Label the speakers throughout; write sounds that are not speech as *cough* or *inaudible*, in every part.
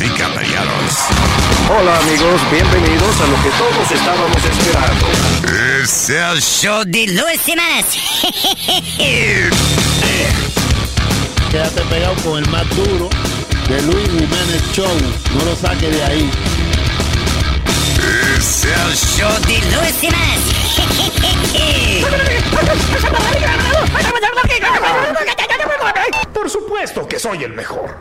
Speaker 1: Y caballeros,
Speaker 2: Hola amigos, bienvenidos a lo que todos estábamos esperando.
Speaker 1: es el show
Speaker 3: de Luis Jiménez. *laughs*
Speaker 4: Quédate pegado con el más duro de Luis Jiménez Show. No lo saques de ahí.
Speaker 1: es el show
Speaker 3: de Luis Jiménez. *laughs*
Speaker 2: Por supuesto que soy el mejor.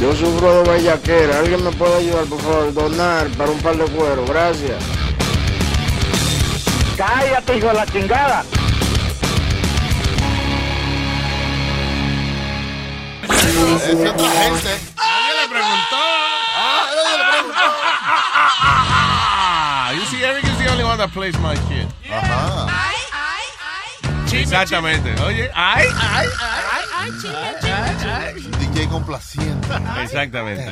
Speaker 5: Yo sufro de bellaquera. ¿Alguien me puede ayudar, por favor? Donar para un par de cuero. Gracias.
Speaker 6: Cállate, hijo de la chingada.
Speaker 4: Es otra gente.
Speaker 7: Nadie le preguntó.
Speaker 4: Ah, nadie le preguntó. *laughs*
Speaker 7: You see, Eric is the only one that plays my kid.
Speaker 4: Ajá.
Speaker 7: Exactamente. Oye, ay, ay, ay.
Speaker 4: DJ complaciente.
Speaker 7: Exactamente.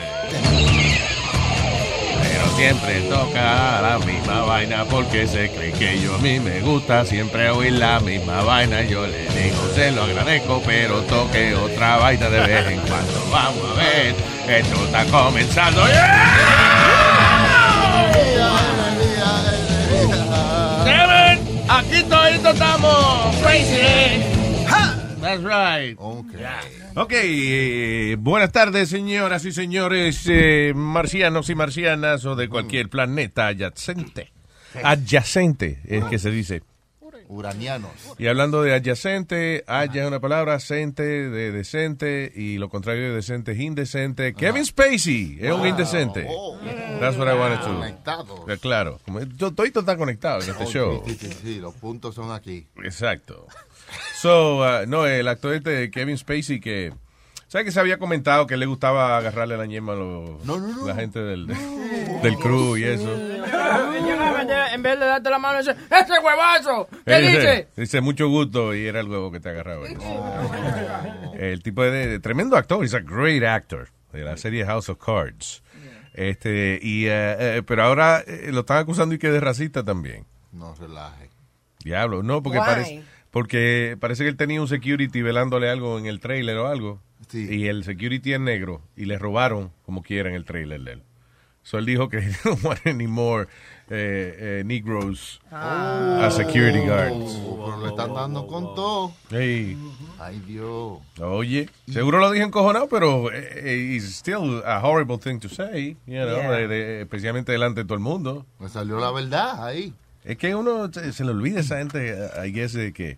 Speaker 7: Pero siempre toca la misma vaina porque se cree que yo a mí me gusta siempre oír la misma vaina. Yo le digo, se lo agradezco, pero toque otra vaina de vez en cuando. Vamos a ver, esto está comenzando. It, Aquí todito estamos. Crazy. That's right.
Speaker 4: Ok.
Speaker 7: Ok, eh, buenas tardes, señoras y señores eh, marcianos y marcianas o de cualquier planeta adyacente. Adyacente es que se dice.
Speaker 4: Uranianos.
Speaker 7: Y hablando de adyacente, haya es una palabra, cente de decente y lo contrario de decente es indecente. Kevin Spacey es un indecente.
Speaker 4: Oh,
Speaker 7: That's what I wanted to.
Speaker 4: Conectados.
Speaker 7: Claro, como yo- todito está conectado en este
Speaker 4: Oh,
Speaker 7: show.
Speaker 4: Sí, sí, sí, los puntos son aquí.
Speaker 7: Exacto. So, uh, no, el actor este de Kevin Spacey que... ¿Sabes que se había comentado que le gustaba agarrarle la ñema a los-
Speaker 4: No, no, no.
Speaker 7: la gente del, *laughs* del crew y eso?
Speaker 6: En vez de darte la mano, dice, ¡ese huevazo! ¿Qué dice?
Speaker 7: Dice mucho gusto y era el huevo que te agarraba. El tipo de, de tremendo actor, es a great actor de la serie House of Cards. Este y eh, eh, pero ahora eh, lo están acusando y que de racista también.
Speaker 4: No relaje.
Speaker 7: Diablo, no, porque
Speaker 6: Why?
Speaker 7: parece porque parece que él tenía un security velándole algo en el trailer o algo.
Speaker 4: Sí.
Speaker 7: Y el security es negro y le robaron como quiera en el trailer de él. So él dijo que *laughs* no want any more eh, eh, Negroes as security guards.
Speaker 4: Oh, pero le están dando con todo.
Speaker 7: Hey,
Speaker 4: Ay, Dios.
Speaker 7: oye, seguro lo dije encojonado, pero eh, eh, it's still a horrible thing to say, you know,
Speaker 6: Yeah.
Speaker 7: de- de- especialmente delante de todo el mundo.
Speaker 4: Me salió la verdad ahí.
Speaker 7: Es que uno se, se le olvida a esa gente, I guess, de que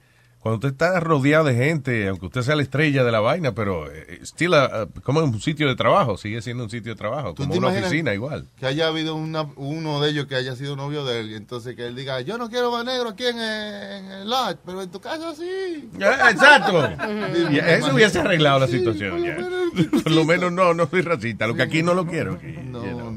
Speaker 7: cuando usted está rodeado de gente, aunque usted sea la estrella de la vaina, pero eh, still a- a- como en un sitio de trabajo, sigue siendo un sitio de trabajo,
Speaker 4: ¿Tú
Speaker 7: como una oficina igual.
Speaker 4: Que haya habido una- uno de ellos que haya sido novio de él. y Entonces que él diga, yo no quiero más negro aquí en, el- en el lodge, pero en tu casa sí.
Speaker 7: Ya, *laughs* exacto. *laughs* Y eso hubiese arreglado la
Speaker 4: Sí,
Speaker 7: situación.
Speaker 4: por lo menos. *laughs*
Speaker 7: Por lo menos no, no soy racista, lo que aquí no lo quiero.
Speaker 4: No,
Speaker 7: you know.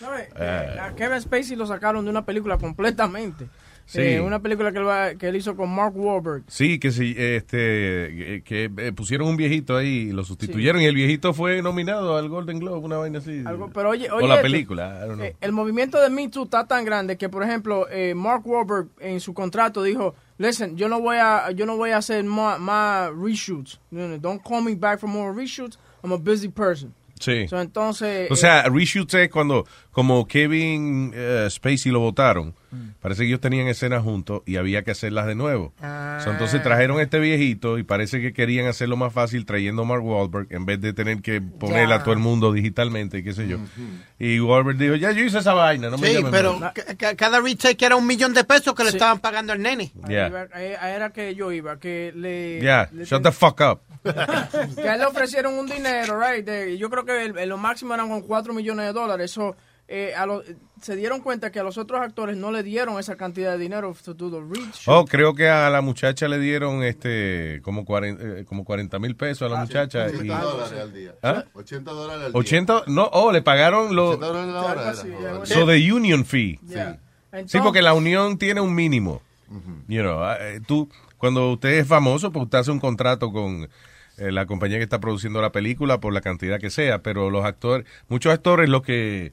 Speaker 6: No, eh, eh, a Kevin Spacey lo sacaron de una película completamente.
Speaker 7: Sí.
Speaker 6: Eh, una película que él, va- que él hizo con Mark Wahlberg.
Speaker 7: Sí, que sí, este, eh, que eh, pusieron un viejito ahí y lo sustituyeron y el viejito fue nominado al Golden Globe, una vaina así.
Speaker 6: Algo, pero oye,
Speaker 7: o
Speaker 6: oye
Speaker 7: la película,
Speaker 6: eh, el movimiento de Me Too está tan grande que, por ejemplo, eh, Mark Wahlberg en su contrato dijo, listen, yo no voy a, yo no voy a hacer más, más reshoots. Don't call me back for more reshoots. I'm a busy person.
Speaker 7: Sí.
Speaker 6: So, entonces,
Speaker 7: O
Speaker 6: eh,
Speaker 7: sea, reshoots es cuando, como Kevin eh, Spacey lo votaron, parece que ellos tenían escenas juntos y había que hacerlas de nuevo. So, entonces trajeron a este viejito y parece que querían hacerlo más fácil trayendo a Mark Wahlberg en vez de tener que poner a todo el mundo digitalmente y qué sé yo. Y Wahlberg dijo, ya yo hice esa vaina, no me
Speaker 8: Sí, pero
Speaker 7: más".
Speaker 8: ca- ca- cada retake era un millón de pesos que le
Speaker 6: Sí.
Speaker 8: estaban pagando al nene.
Speaker 6: ahí
Speaker 7: Yeah.
Speaker 6: iba- ahí- ahí era que yo iba, que le...
Speaker 7: Ya,
Speaker 6: le
Speaker 7: shut
Speaker 6: ten-
Speaker 7: the fuck up.
Speaker 6: Que a él le ofrecieron un dinero, right? de- yo creo que el- el- lo máximo eran con 4 millones de dólares. Eso, eh, a los- se dieron cuenta que a los otros actores no le dieron esa cantidad de dinero to do the reach.
Speaker 7: Oh, creo que a la muchacha le dieron este como 40 eh, como 40 mil pesos a la muchacha. y,
Speaker 4: 80 dólares al día.
Speaker 7: ¿Ah?
Speaker 4: 80 dólares al día.
Speaker 7: 80, no, oh, le pagaron los...
Speaker 4: 80 dólares la hora.
Speaker 6: Así,
Speaker 7: So the union fee.
Speaker 6: Yeah.
Speaker 7: Sí,
Speaker 6: Entonces-
Speaker 7: porque la unión tiene un mínimo. You know, ah, eh, tú, cuando usted es famoso, pues usted hace un contrato con eh, la compañía que está produciendo la película por la cantidad que sea, pero los actores, muchos actores los que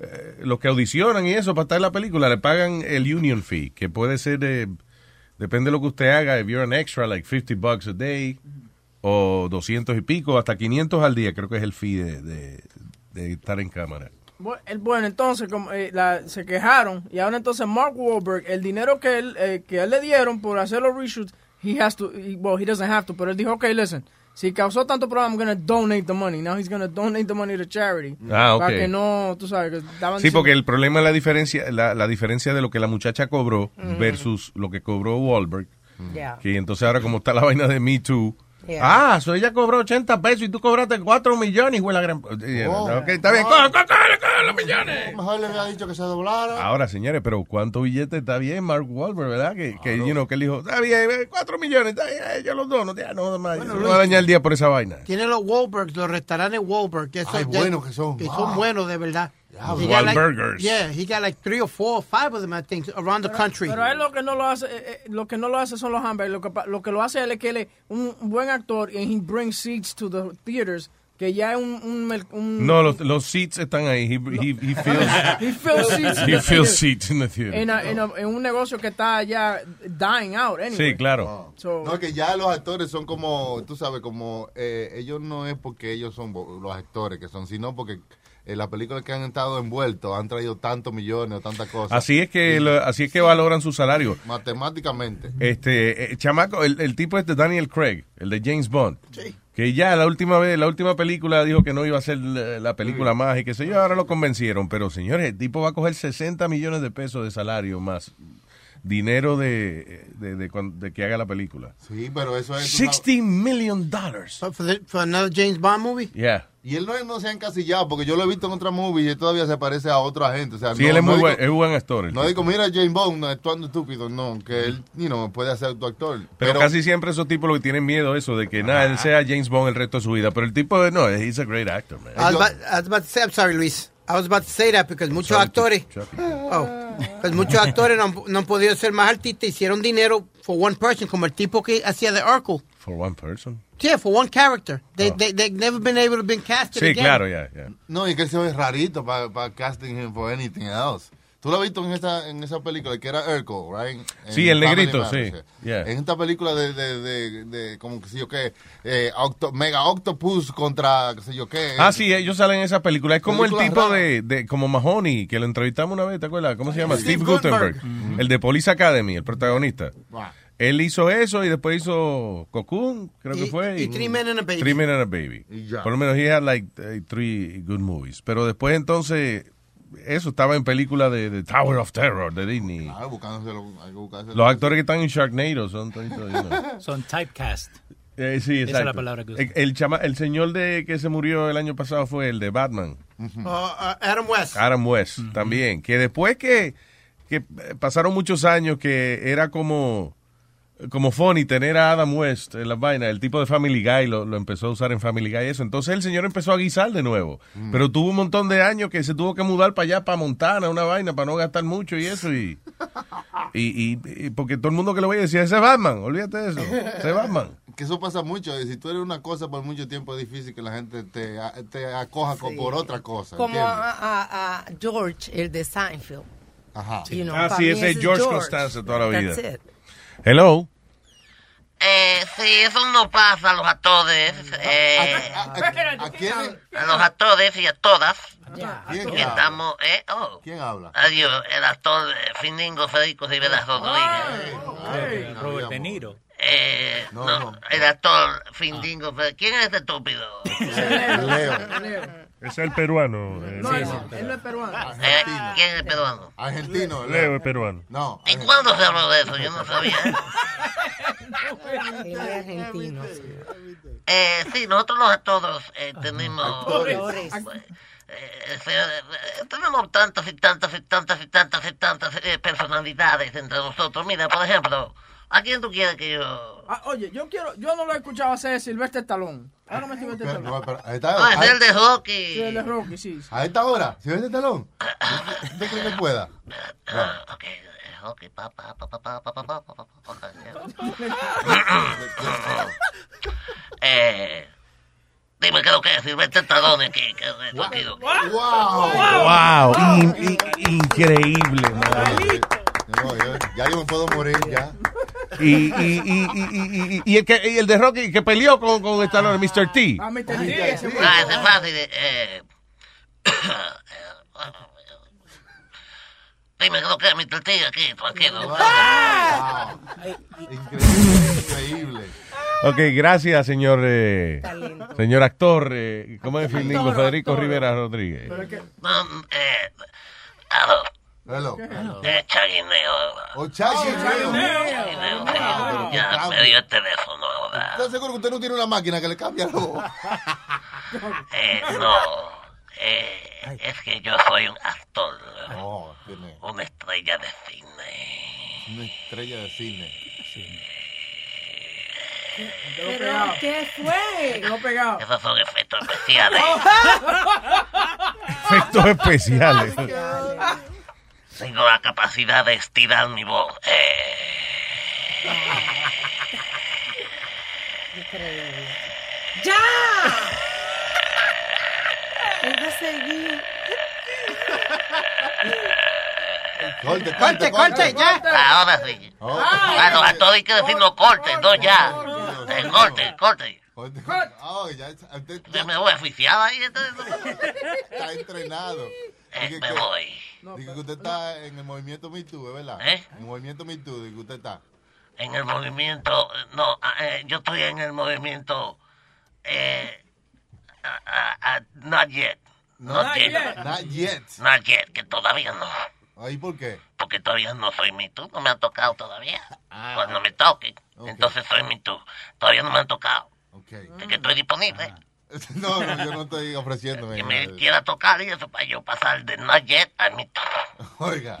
Speaker 7: eh, los que audicionan y eso para estar en la película le pagan el union fee, que puede ser de, depende de lo que usted haga, if you're an extra, like 50 bucks a day, o 200 y pico, hasta 500 al día, creo que es el fee de, de- estar en cámara.
Speaker 6: Bueno, entonces como, eh, la- se quejaron y ahora entonces Mark Wahlberg, el dinero que él, eh, que él le dieron por hacer los reshoots, he has to, well, he doesn't have to, pero él dijo, okay, listen, si causó tanto problema, I'm going to donate the money. Now he's going to donate the money to charity.
Speaker 7: Ah, ok.
Speaker 6: Para que no, tú sabes, que estaban
Speaker 7: Sí,
Speaker 6: diciendo-
Speaker 7: porque el problema es la diferencia, la, la diferencia de lo que la muchacha cobró versus lo que cobró Wahlberg.
Speaker 9: Yeah.
Speaker 7: Que entonces ahora como está la vaina de Me Too.
Speaker 9: Yeah.
Speaker 7: Ah, so ella cobró 80 pesos y tú cobraste 4 millones, de la gran... Eh,
Speaker 4: Oh.
Speaker 7: ok, está bien,
Speaker 4: Oh.
Speaker 7: coge, coge, coge, los millones.
Speaker 4: Mejor le había dicho que se doblara.
Speaker 7: Ahora, señores, pero ¿cuánto billete está bien Mark Wahlberg, verdad? Que, que, you know, que él dijo, está bien, eh, 4 millones, está bien, eh, yo los dono, ya no, más, no voy a dañar el día por esa vaina.
Speaker 8: Tiene los Wahlbergs, los restaurantes Wahlberg. Que,
Speaker 4: Ay, buenos que son.
Speaker 8: Que
Speaker 4: Wow.
Speaker 8: son buenos, de verdad. Got like-
Speaker 7: Wahlburgers.
Speaker 8: yeah, he got like three or four or five of them, I think, around the country.
Speaker 6: Pero él lo que no lo hace, eh, eh, lo que no lo hace son los hamburgers. Lo que, pa- lo que lo hace él es que él es un buen actor y he brings seats to the theaters, que ya es un... un, un-
Speaker 7: No, los, los seats están ahí. He, he, he feels,
Speaker 6: He fills *laughs* seats.
Speaker 7: he feels seats in the theater.
Speaker 6: En, a- en a- en un negocio que está ya dying out, anyway.
Speaker 7: Sí, claro.
Speaker 6: So-
Speaker 4: No, que ya los actores son como, tú sabes, como eh, ellos no es porque ellos son los actores que son, sino porque en las películas que han estado envueltos han traído tantos millones o tantas cosas.
Speaker 7: Así es que lo- así es que valoran su salario.
Speaker 4: Matemáticamente.
Speaker 7: Este, eh, chamaco, el, el tipo este Daniel Craig, el de James Bond. Que ya la última vez, la última película dijo que no iba a ser la, la película más y que sé yo, ahora lo convencieron. Pero señores, el tipo va a coger 60 millones de pesos de salario más dinero de, de, de que haga la película.
Speaker 4: Sí, pero eso es... tú sabes-
Speaker 7: 60 million dollars.
Speaker 8: For, the- for another James Bond movie?
Speaker 7: Yeah.
Speaker 4: Y él no, no se ha encasillado, porque yo lo he visto en otra movie y él todavía se parece a otro agente. O sea,
Speaker 7: Sí,
Speaker 4: no,
Speaker 7: él es
Speaker 4: no
Speaker 7: muy
Speaker 4: digo-
Speaker 7: buen, es buen actor.
Speaker 4: No
Speaker 7: tipo.
Speaker 4: digo, mira, James Bond actuando estúpido, no, que él, you know, puede ser tu actor.
Speaker 7: Pero, casi siempre esos tipos lo que tienen miedo eso de que nada, él sea James Bond el resto de su vida. Pero el tipo, no, he's a great actor, man.
Speaker 8: I was, about, I was about to say, I'm sorry, Luis. I was about to say that because muchos actores, oh, because *laughs* muchos actores no, han- no han podido ser más artistas, hicieron dinero for one person, como el tipo que hacía de Urkel.
Speaker 7: For one person.
Speaker 8: Yeah, for one character. They,
Speaker 7: Oh.
Speaker 8: they, they've never been able to be casted
Speaker 7: Sí,
Speaker 8: again.
Speaker 7: claro, ya, ya.
Speaker 4: No, y que se ve rarito para casting him for anything else. Tú lo has visto en esa, en esa película que era Urkel, right? En
Speaker 7: Sí, el negrito, sí. Yeah.
Speaker 4: En esta película de, de, de, de como que sé yo qué, eh, Octo- Mega Octopus contra, qué sé yo qué.
Speaker 7: Ah, sí, ellos salen en esa película. Es como el tipo de, de, como Mahoney, que lo entrevistamos una vez, ¿te acuerdas? ¿Cómo se llama?
Speaker 8: Steve
Speaker 7: Steve Gutenberg.
Speaker 8: Gutenberg.
Speaker 7: El de Police Academy, el protagonista.
Speaker 4: Ah.
Speaker 7: Él hizo eso y después hizo Cocoon, creo que fue.
Speaker 8: y Three Men and a Baby.
Speaker 7: Three Men and a Baby. Por lo menos he had like eh, three good movies. Pero después entonces, eso estaba en película de, de Tower of Terror de Disney.
Speaker 4: Ah, hay que.
Speaker 7: Los actores que están en Sharknado son toditos, you know. *laughs*
Speaker 10: Son typecast.
Speaker 7: Eh, sí,
Speaker 10: Esa es la palabra que uso.
Speaker 7: el, el chama- el señor de que se murió el año pasado fue el de Batman.
Speaker 8: Uh, uh, Adam West.
Speaker 7: Adam West también. Que después que, que pasaron muchos años que era como, como funny tener a Adam West en las vainas, el tipo de Family Guy lo, lo empezó a usar en Family Guy y eso. Entonces el señor empezó a guisar de nuevo. Pero tuvo un montón de años que se tuvo que mudar para allá, para Montana, una vaina, para no gastar mucho y eso. Y, *laughs* y, y- y porque todo el mundo que lo veía decía, ese es Batman, olvídate de eso, ese es Batman. *laughs*
Speaker 4: Que eso pasa mucho. y Si tú eres una cosa por mucho tiempo es difícil que la gente te, te acoja por otra cosa.
Speaker 9: Como a, a- a George, el de Seinfeld.
Speaker 4: Ajá.
Speaker 9: You know,
Speaker 7: Ah, sí, ese es George Costanza toda la vida.
Speaker 9: That's it.
Speaker 7: Hello.
Speaker 3: Eh, sí, eso no pasa a los actores. Eh,
Speaker 4: ¿A, a- a quién,
Speaker 3: a los actores y a todas.
Speaker 4: quién
Speaker 3: estamos, eh, oh.
Speaker 4: ¿Quién habla?
Speaker 3: Adiós, el actor eh, Findingo Federico Rivera Rodríguez.
Speaker 10: Robert De Niro.
Speaker 3: Eh,
Speaker 4: No,
Speaker 3: no,
Speaker 4: no.
Speaker 3: el actor Findingo Federico. ¿Quién es este estúpido? *laughs*
Speaker 4: Leo.
Speaker 7: Es el peruano.
Speaker 6: No, él no, él no es peruano.
Speaker 3: Eh, ¿Quién es el peruano?
Speaker 4: Argentino.
Speaker 7: es peruano.
Speaker 4: No.
Speaker 3: ¿Y cuándo se habló de eso? Yo no sabía. *laughs*
Speaker 9: Él es argentino.
Speaker 3: Eh, sí, nosotros los actores eh, tenemos...
Speaker 9: Actores.
Speaker 3: Eh, se- eh, tenemos tantas y tantas y tantas y tantas y tantas eh, personalidades entre nosotros. Mira, por ejemplo, ¿a quién tú quieres que yo...?
Speaker 6: Ah, oye, yo quiero, yo no lo he escuchado hacer Silvestre Talón. Ahora me Silvestre Talón.
Speaker 4: no, pero a esta,
Speaker 3: No, es el de
Speaker 6: Sí,
Speaker 3: Rocky.
Speaker 6: el de Rocky, sí. sí.
Speaker 4: a esta hora, si ves el talón, ¿usted cree que pueda?
Speaker 3: Ah, ok, eh, Rocky, pa, pa, pa, pa, pa, pa, pa, pa, pa, pa, pa, pa. Eh, dime qué es lo que es, Silvestre Stallone aquí.
Speaker 4: ¡Wow!
Speaker 7: Wow, in- in- increíble, man.
Speaker 4: No, yo- ya yo me puedo morir, ya.
Speaker 7: Y, y, y, y, y, y- y el, que, y el de Rocky que peleó con, con Stallone, Mr. T.
Speaker 6: Ah, Mr. T.
Speaker 3: Ah, ese es fácil. eh, *coughs* Dime lo que es mi tortilla aquí, tranquilo.
Speaker 4: Increíble, increíble.
Speaker 7: Ok, gracias, señor eh, señor actor. Eh, ¿Cómo es?
Speaker 9: Actor,
Speaker 7: Federico
Speaker 9: actor.
Speaker 7: Rivera Rodríguez.
Speaker 6: Pero es que-
Speaker 3: No, eh, aló,
Speaker 4: Hello.
Speaker 3: eh, Chaguineo.
Speaker 4: O Chachi,
Speaker 3: Chaguineo,
Speaker 4: Ah,
Speaker 3: Ya me dio el teléfono ahora.
Speaker 4: ¿Estás seguro que usted no tiene una máquina que le cambie voz? *laughs*
Speaker 3: Eh, no, eh, es que yo soy un actor,
Speaker 4: Oh, tiene
Speaker 3: una estrella de cine.
Speaker 4: una estrella de cine.
Speaker 6: quedó
Speaker 9: ¿Pero
Speaker 6: pegado.
Speaker 9: qué fue?
Speaker 6: Quedó pegado.
Speaker 3: Esos son efectos especiales. *laughs*
Speaker 7: Efectos especiales.
Speaker 3: Tengo la capacidad de estirar mi voz. Eh,
Speaker 9: Increíble. ¡Ya! Venga a seguir.
Speaker 4: Corte,
Speaker 8: Corte, corte, ya.
Speaker 3: ahora sí.
Speaker 4: Oh,
Speaker 3: Bueno, a todo hay que decir no corte, no ya. Eh, corte, corte.
Speaker 4: corte. Oh, ya, usted
Speaker 3: Yo me voy a oficiar ahí, entonces.
Speaker 4: está entrenado.
Speaker 3: Eh,
Speaker 4: Dije
Speaker 3: me
Speaker 4: que-
Speaker 3: voy.
Speaker 4: dije que usted está en el movimiento Me Too, ¿es verdad?
Speaker 3: ¿Eh?
Speaker 4: En el movimiento Me Too, dije que usted está.
Speaker 3: En el movimiento, no, ah, eh, yo estoy en el movimiento, eh, ah, ah, ah, not yet. Not,
Speaker 4: Not
Speaker 3: yet.
Speaker 6: yet.
Speaker 4: Not yet.
Speaker 3: Not yet, que todavía no.
Speaker 4: ¿Ahí por qué?
Speaker 3: Porque todavía no soy Me Too, no me han tocado todavía.
Speaker 4: Ah.
Speaker 3: Cuando me toquen, entonces soy Me Too. Todavía no me han tocado.
Speaker 4: Ok.
Speaker 3: Es que estoy disponible. *laughs*
Speaker 4: No, no, yo no estoy ofreciéndome.
Speaker 3: Que me quiera tocar y eso para yo pasar de Not yet a Me Too. *laughs*
Speaker 4: Oiga,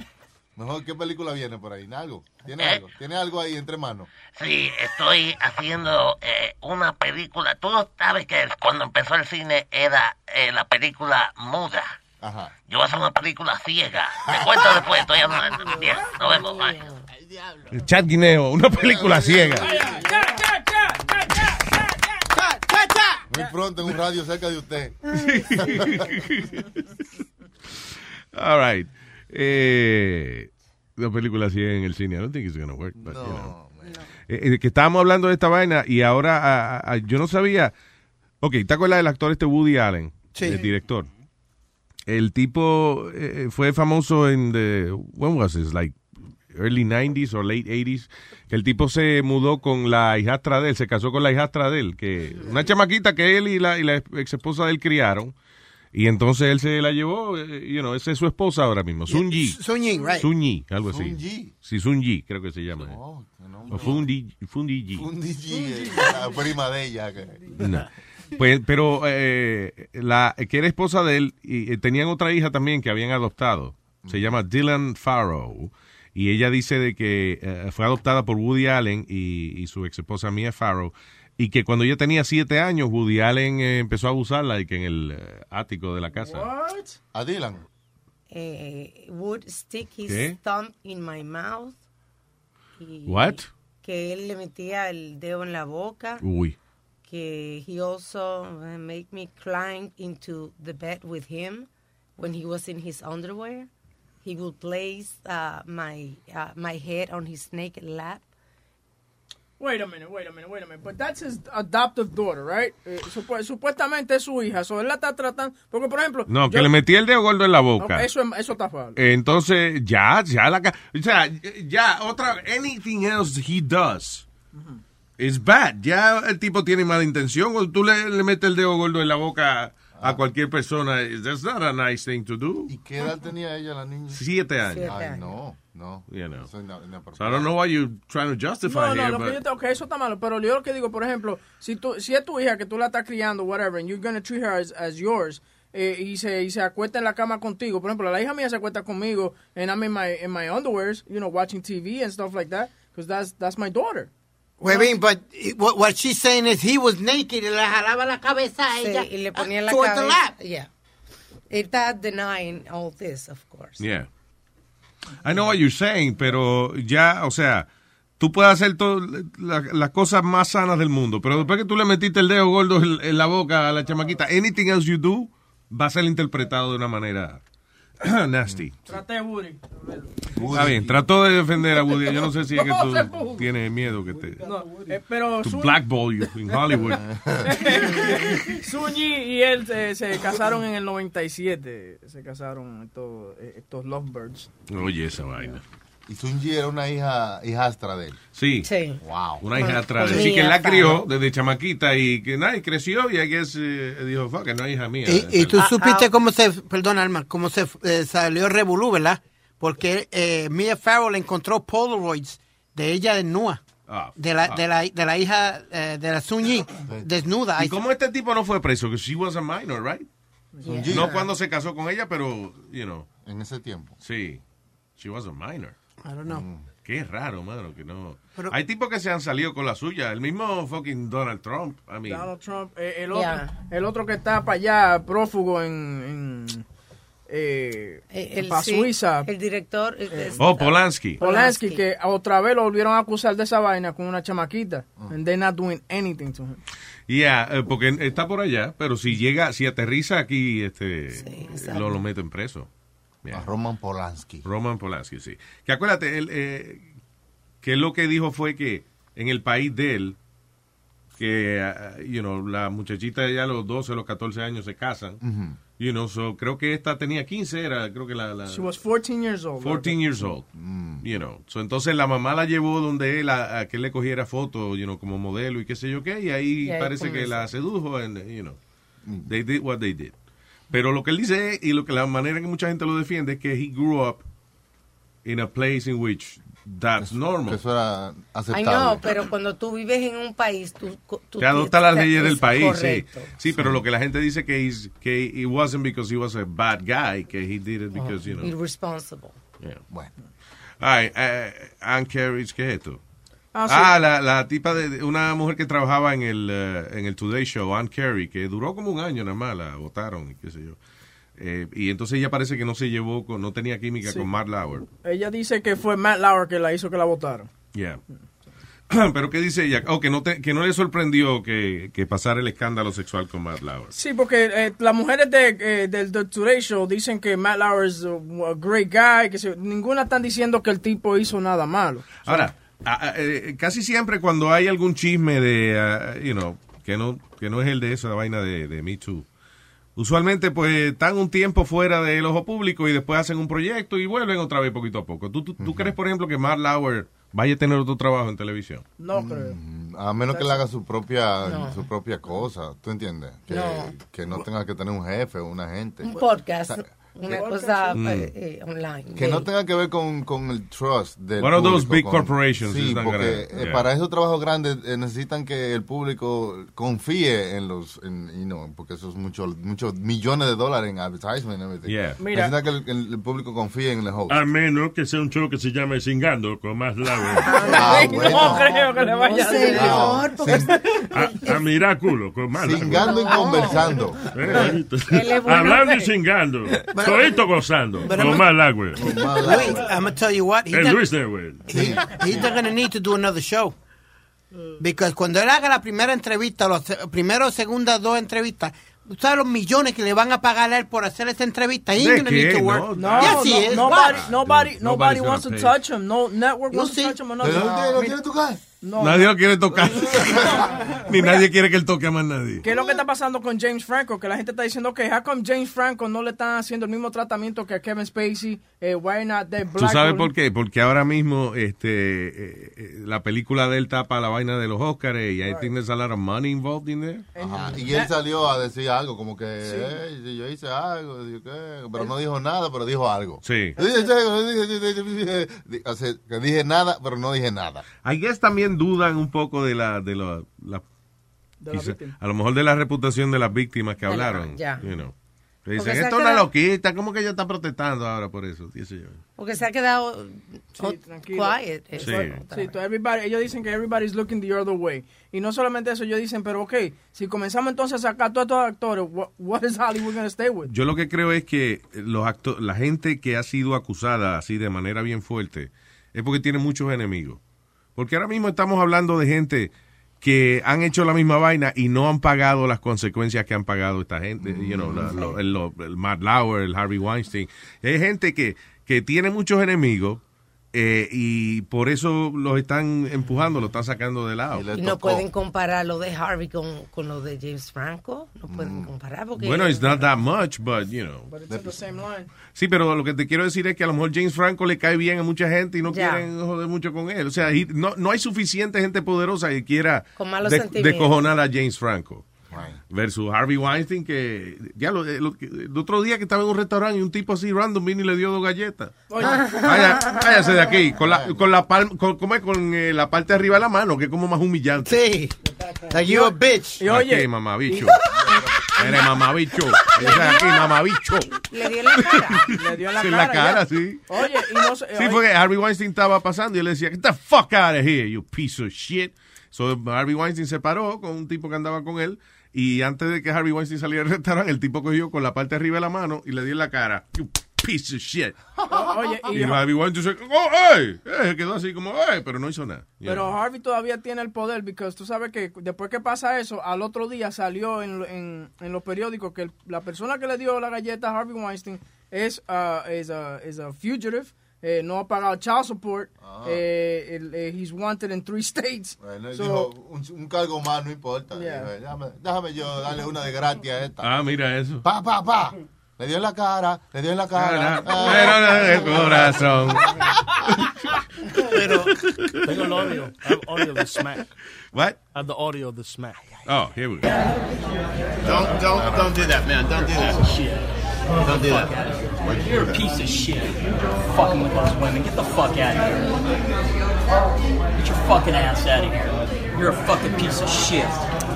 Speaker 4: mejor qué película viene por ahí. ¿Algo? ¿Tiene
Speaker 3: ¿Eh?
Speaker 4: algo? ¿Tiene algo ahí entre manos?
Speaker 3: Sí, estoy haciendo eh, una película. Tú sabes que cuando empezó el cine era eh, la película muda.
Speaker 4: Ajá.
Speaker 3: Yo voy a hacer una película ciega. Te cuento después, estoy hablando. Bien, nos vemos. bye.
Speaker 7: Chat Guineo, una película ciega.
Speaker 8: Cha, cha, cha.
Speaker 4: Muy pronto en un radio cerca de usted. *laughs*
Speaker 7: All right. Eh, una película ciega en el cine. I don't think it's gonna work. But, you know.
Speaker 4: No.
Speaker 7: Eh, eh, que estábamos hablando de esta vaina y ahora ah, ah, yo no sabía. Ok, ¿te acuerdas del actor este Woody Allen?
Speaker 8: Sí.
Speaker 7: El director. El tipo eh, fue famoso en the, when was this? Like early 90s or late 80s. Que el tipo se mudó con la hijastra de él, se casó con la hijastra de él, que una chamaquita que él y la, y la ex esposa de él criaron. Y entonces él se la llevó, eh, you know, esa es su esposa ahora mismo, Sun Yi.
Speaker 8: Sun Yi, right.
Speaker 7: Sun Yi, algo así.
Speaker 4: Sun Yi.
Speaker 7: Sí, Sun Yi, creo que se llama.
Speaker 4: Oh, qué nombre.
Speaker 7: O Fundi, Fundi Yi.
Speaker 4: Fundi G, eh, la prima de ella. que-
Speaker 7: No. Pues, pero eh, la que era esposa de él, y, eh, tenían otra hija también que habían adoptado. Se llama Dylan Farrow. Y ella dice de que eh, fue adoptada por Woody Allen y, y su ex esposa Mia Farrow. Y que cuando ella tenía siete años, Woody Allen eh, empezó a abusarla y que en el eh, ático de la casa.
Speaker 6: What?
Speaker 4: A Dylan.
Speaker 9: Eh, would stick his
Speaker 7: ¿Qué?
Speaker 9: thumb in my mouth. Y
Speaker 7: What?
Speaker 9: Que él le metía el dedo en la boca.
Speaker 7: Uy.
Speaker 9: Que he also make me climb into the bed with him when he was in his underwear. He would place uh, my uh, my head on his naked lap.
Speaker 6: Wait a minute, wait a minute, wait a minute. But that's his adoptive daughter, right? Eh, supu- supuestamente es su hija. So él la está tratando. Porque, por ejemplo.
Speaker 7: No, que le metía el dedo gordo en la boca.
Speaker 6: eso, es- eso está falso.
Speaker 7: Entonces, ya, ya la... ca- O sea, ya, otra... Anything else he does is bad. Ya el tipo tiene mala intención. O tú le, le metes el dedo gordo en la boca a cualquier persona. That's not a nice thing to do.
Speaker 4: ¿Y qué edad tenía ella, la niña?
Speaker 7: Siete años.
Speaker 9: Siete.
Speaker 4: Ay, no, no.
Speaker 7: You know.
Speaker 4: Eso es.
Speaker 7: So I don't know why you're trying to justify
Speaker 6: No, no,
Speaker 7: here,
Speaker 6: lo que
Speaker 7: but-
Speaker 6: yo te, ok, eso está malo, pero yo lo que digo, por ejemplo, si tú, si es tu hija que tú la estás criando, whatever, and you're gonna treat her as, as yours, eh, y se, y se acuesta en la cama contigo, por ejemplo, la hija mía se acuesta conmigo, and I'm in my, in my underwears, you know, watching TV and stuff like that, because that's, that's my daughter.
Speaker 8: Wait, but what, what she's saying is he was naked y le jalaba la cabeza a
Speaker 9: Sí,
Speaker 8: ella.
Speaker 9: y le ponía la
Speaker 8: towards the
Speaker 9: cabeza.
Speaker 8: lap.
Speaker 9: Yeah. Él está denying all this, of course.
Speaker 7: Yeah. I know what you're saying, pero ya, o sea, tú puedes hacer todo, la- las cosas más sanas del mundo, pero después que tú le metiste el dedo gordo en, en la boca a la chamaquita, anything else you do va a ser interpretado de una manera *clears throat* Nasty.
Speaker 6: Traté Woody.
Speaker 7: Está bien, trató de defender a Woody. Yo no sé si es que *laughs* tú tienes miedo que te...
Speaker 6: No, eh, pero
Speaker 7: To
Speaker 6: Sun-
Speaker 7: blackball you in Hollywood. *laughs*
Speaker 6: Sunyi y él eh, se casaron en el 97. Se casaron estos, eh, estos lovebirds.
Speaker 7: Oye, esa vaina.
Speaker 4: Y Sunji era una hija hijastra de él.
Speaker 7: Sí.
Speaker 9: Sí.
Speaker 4: Wow.
Speaker 7: Una hija atrás.
Speaker 9: con
Speaker 7: Así que la crió desde chamaquita y que nada, y creció y I guess, eh, dijo, fuck, no es hija mía.
Speaker 8: Y, y tú
Speaker 9: Ah,
Speaker 8: supiste
Speaker 9: ah.
Speaker 8: cómo se, perdón, Alma, cómo se eh, salió Revolú, ¿verdad? Porque eh, Mia Farrow le encontró Polaroids de ella desnuda.
Speaker 7: Ah,
Speaker 8: De la,
Speaker 7: ah.
Speaker 8: de la, de la hija eh, de la Sunyi, desnuda.
Speaker 7: ¿Y cómo este tipo no fue preso? Que she was a minor, right?
Speaker 4: Sunji,
Speaker 7: No cuando se casó con ella, pero, you know,
Speaker 4: en ese tiempo.
Speaker 7: sí. She was a minor.
Speaker 8: I don't know.
Speaker 7: Qué raro, mano, que no.
Speaker 8: Pero-
Speaker 7: Hay tipos que se han salido con la suya. El mismo fucking Donald Trump. I mean,
Speaker 6: Donald Trump. eh, el, otro,
Speaker 9: Yeah.
Speaker 6: el otro que está para allá, prófugo en. en eh,
Speaker 9: Eh, El,
Speaker 6: para
Speaker 9: sí,
Speaker 6: Suiza.
Speaker 9: El director. eh,
Speaker 7: Oh, Polanski.
Speaker 6: Polanski,
Speaker 9: Polanski.
Speaker 6: que otra vez lo volvieron a acusar de esa vaina con una chamaquita. And they're not doing anything to him.
Speaker 7: Yeah, eh, porque está por allá, pero si llega, si aterriza aquí, este,
Speaker 9: Sí,
Speaker 7: lo, lo meten preso. Yeah.
Speaker 4: A Roman Polanski.
Speaker 7: Roman Polanski, sí. Que acuérdate, él, eh, que lo que dijo fue que en el país de él, que, ah, you know, la muchachita ya a los 12, los 14 años se casan, you know, so creo que esta tenía 15, era, creo que la... la
Speaker 6: She was 14 years old.
Speaker 7: 14 years old, you know. So, entonces la mamá la llevó donde él a, a que él le cogiera fotos, you know, como modelo y qué sé yo qué, y ahí
Speaker 9: Y ahí
Speaker 7: parece que la sedujo, and, you know, they did what they did. Pero lo que él dice y lo que la manera en que mucha gente lo defiende es que he grew up in a place in which that's normal.
Speaker 4: eso era
Speaker 9: Ay,
Speaker 4: aceptable.
Speaker 9: no, pero cuando tú vives en un país, tú. tú
Speaker 7: Que adopta las leyes del país,
Speaker 9: correcto.
Speaker 7: sí. Sí, pero lo que la gente dice que, he's- que it wasn't because he was a bad guy, que he did it because, you know.
Speaker 9: Irresponsible.
Speaker 7: yeah.
Speaker 4: Bueno.
Speaker 7: Ay, eh, Ann Carriage, ¿qué es esto?
Speaker 6: Ah, sí.
Speaker 7: Ah, la, la tipa de una mujer que trabajaba en el, eh, en el Today Show, Ann Carey, que duró como un año nada más, la votaron y qué sé yo. Eh, y entonces ella parece que no se llevó, con, no tenía química
Speaker 6: Sí.
Speaker 7: con Matt Lauer.
Speaker 6: Ella dice que fue Matt Lauer que la hizo que la votaron.
Speaker 7: Yeah. *clears throat* Pero ¿qué dice ella? Oh, que no, te- que no le sorprendió que, que pasara el escándalo sexual con Matt Lauer.
Speaker 6: Sí, porque eh, las mujeres de, eh, del Today Show dicen que Matt Lauer es a, a great guy, que se- ninguna están diciendo que el tipo hizo nada malo.
Speaker 7: Ahora, casi siempre cuando hay algún chisme de, ah, you know, que no, que no es el de esa vaina de, de Me Too, usualmente pues están un tiempo fuera del ojo público y después hacen un proyecto y vuelven otra vez poquito a poco. ¿Tú, tú, tú crees, por ejemplo, que Matt Lauer vaya a tener otro trabajo en televisión?
Speaker 6: No creo.
Speaker 4: A menos que le haga su propia,
Speaker 9: No.
Speaker 4: su propia cosa, ¿tú entiendes? Que
Speaker 9: No.
Speaker 4: que no tenga que tener un jefe o un agente.
Speaker 9: Un podcast.
Speaker 4: O sea,
Speaker 9: Una
Speaker 6: que-
Speaker 9: cosa
Speaker 7: Mm.
Speaker 9: eh, eh, online.
Speaker 4: Que
Speaker 9: de-
Speaker 4: no tenga que ver con, con el trust del
Speaker 7: One of those big
Speaker 4: con-
Speaker 7: corporations
Speaker 4: Sí, porque
Speaker 7: gonna-
Speaker 4: eh,
Speaker 7: yeah.
Speaker 4: para esos trabajos grandes eh, necesitan que el público confíe en los, en, you know, porque eso es muchos muchos millones de dólares en advertisement everything.
Speaker 7: Yeah.
Speaker 6: Mira.
Speaker 4: Necesitan que el, el- el público confíe en el host.
Speaker 10: A menos que sea un show que se llame Singando con más Lauer. *laughs*
Speaker 4: Ah, *laughs* bueno.
Speaker 6: No creo que le
Speaker 9: No,
Speaker 6: vaya a hacer.
Speaker 9: señor, porque
Speaker 10: A, a Miraculo con más.
Speaker 4: Singando y conversando.
Speaker 10: Eh,
Speaker 9: bueno,
Speaker 10: Hablando y
Speaker 9: pero-
Speaker 10: singando. Todito gozando.
Speaker 8: Pero
Speaker 10: Con más.
Speaker 8: Luis, I'm gonna tell you what. He's
Speaker 10: El
Speaker 8: not,
Speaker 10: Luis.
Speaker 4: Sí.
Speaker 8: he's not gonna need to do another show. Because cuando él haga la primera entrevista, los primero o segunda dos entrevistas, ¿tú sabes los millones que le van a pagar a él por hacer esa entrevista? He ain't
Speaker 7: ¿De
Speaker 8: gonna to work.
Speaker 7: No,
Speaker 6: No,
Speaker 8: Yes, he
Speaker 6: no,
Speaker 8: is.
Speaker 6: nobody, nobody, nobody
Speaker 7: Nobody's
Speaker 6: wants to touch him. No network wants to touch him. or
Speaker 4: ¿Pero
Speaker 6: nothing.
Speaker 4: no no tocar?
Speaker 6: No.
Speaker 7: Nadie lo quiere tocar. Ni nadie quiere que él toque a más nadie.
Speaker 6: ¿Qué es lo que está pasando con James Franco? Que la gente está diciendo que come James Franco no le están haciendo el mismo tratamiento que a Kevin Spacey? Eh, why not they
Speaker 7: ¿Tú sabes por qué? Porque ahora mismo este eh, eh, la película de él tapa la vaina de los Oscars y I think there's a lot of money involved in there.
Speaker 4: Ajá, Y él salió a decir algo, como que "Ey, si yo hice algo, digo, ¿qué?", pero no dijo nada, pero dijo algo.
Speaker 7: Sí.
Speaker 4: O sea, que dije nada, pero no dije nada.
Speaker 7: I guess también dudan un poco de la de la, la-
Speaker 6: De la
Speaker 7: quizá-
Speaker 6: víctima.
Speaker 7: a lo mejor de la reputación de las víctimas que
Speaker 9: De la-
Speaker 7: hablaron.
Speaker 9: ya.
Speaker 7: you know. Que
Speaker 9: Porque
Speaker 7: dicen, esto es una loquita, ¿cómo que ella está protestando ahora por eso?
Speaker 9: Porque se ha quedado oh,
Speaker 6: tranquilo.
Speaker 9: quiet. eso,
Speaker 7: Sí.
Speaker 6: Sí, everybody, ellos dicen que everybody's looking the other way. Y no solamente eso, ellos dicen, pero ok, si comenzamos entonces a sacar a todos estos actores, what, what is Hollywood going to stay with?
Speaker 7: Yo lo que creo es que los acto- la gente que ha sido acusada así de manera bien fuerte es porque tiene muchos enemigos. Porque ahora mismo estamos hablando de gente que han hecho la misma vaina y no han pagado las consecuencias que han pagado esta gente. You know, la- lo- el, lo- el Matt Lauer, el Harvey Weinstein. Hay gente que, que tiene muchos enemigos eh, y por eso los están empujando, los están sacando de lado.
Speaker 9: Y no pueden comparar lo de Harvey con, con lo de James Franco. No pueden comparar porque...
Speaker 7: Bueno, it's not that much, but you know.
Speaker 6: But it's the same line.
Speaker 7: Sí, pero lo que te quiero decir es que a lo mejor James Franco le cae bien a mucha gente y no
Speaker 9: Ya.
Speaker 7: quieren joder mucho con él. O sea, he- no, no hay suficiente gente poderosa que quiera de- decojonar a James Franco. Versus Harvey Weinstein, que ya lo, eh, lo- el otro día que estaba en un restaurante y un tipo así random vino y le dio dos galletas. Vaya, váyase de aquí, con la, con la palma, con, ¿cómo es? con eh, la parte de arriba de la mano, que es como más humillante.
Speaker 8: Sí. Like you a bitch.
Speaker 6: Y oye,
Speaker 7: Aquí, mamabicho. Eres mamabicho. *laughs* De aquí, mamabicho.
Speaker 9: Le dio en la cara.
Speaker 6: le dio en la *laughs*
Speaker 7: Sí, en
Speaker 6: cara.
Speaker 7: la cara, sí.
Speaker 6: Oye, y no sé.
Speaker 7: Sí,
Speaker 6: oye,
Speaker 7: fue que Harvey Weinstein estaba pasando y él le decía, get the fuck out of here, you piece of shit. So Harvey Weinstein se paró con un tipo que andaba con él y antes de que Harvey Weinstein saliera del restaurante, el tipo cogió con la parte de arriba de la mano y le dio en la cara, you piece of shit.
Speaker 6: Oye, y,
Speaker 7: Y Harvey Weinstein se, oh, hey, Eh, quedó así como, hey, pero no hizo nada.
Speaker 6: Pero. Harvey todavía tiene el poder, porque tú sabes que después que pasa eso, al otro día salió en, en, en los periódicos que el- la persona que le dio la galleta a Harvey Weinstein es, uh, is a, is a fugitive, eh, no ha pagado child support, eh, el- eh, he's wanted in three *laughs* states.
Speaker 4: Bueno,
Speaker 6: So-
Speaker 4: dijo, un, un cargo más no importa.
Speaker 6: Yeah.
Speaker 4: Dijo, déjame, déjame yo darle una de gratis a esta.
Speaker 7: Ah, mira eso.
Speaker 4: Pa, pa, pa. Le dio en la cara, le dio en la cara. Ah.
Speaker 7: Pero no de corazón.
Speaker 11: Pero tengo el audio. I have audio of the smack.
Speaker 7: What?
Speaker 11: I have the audio of the smack.
Speaker 7: Oh, here we go.
Speaker 12: Don't don't don't do that, man. Don't do that.
Speaker 11: Shit.
Speaker 12: Don't do that.
Speaker 13: You're a piece of shit. Fucking with those women. Get the fuck out of here. Get your fucking ass out of here. You're a fucking piece of shit.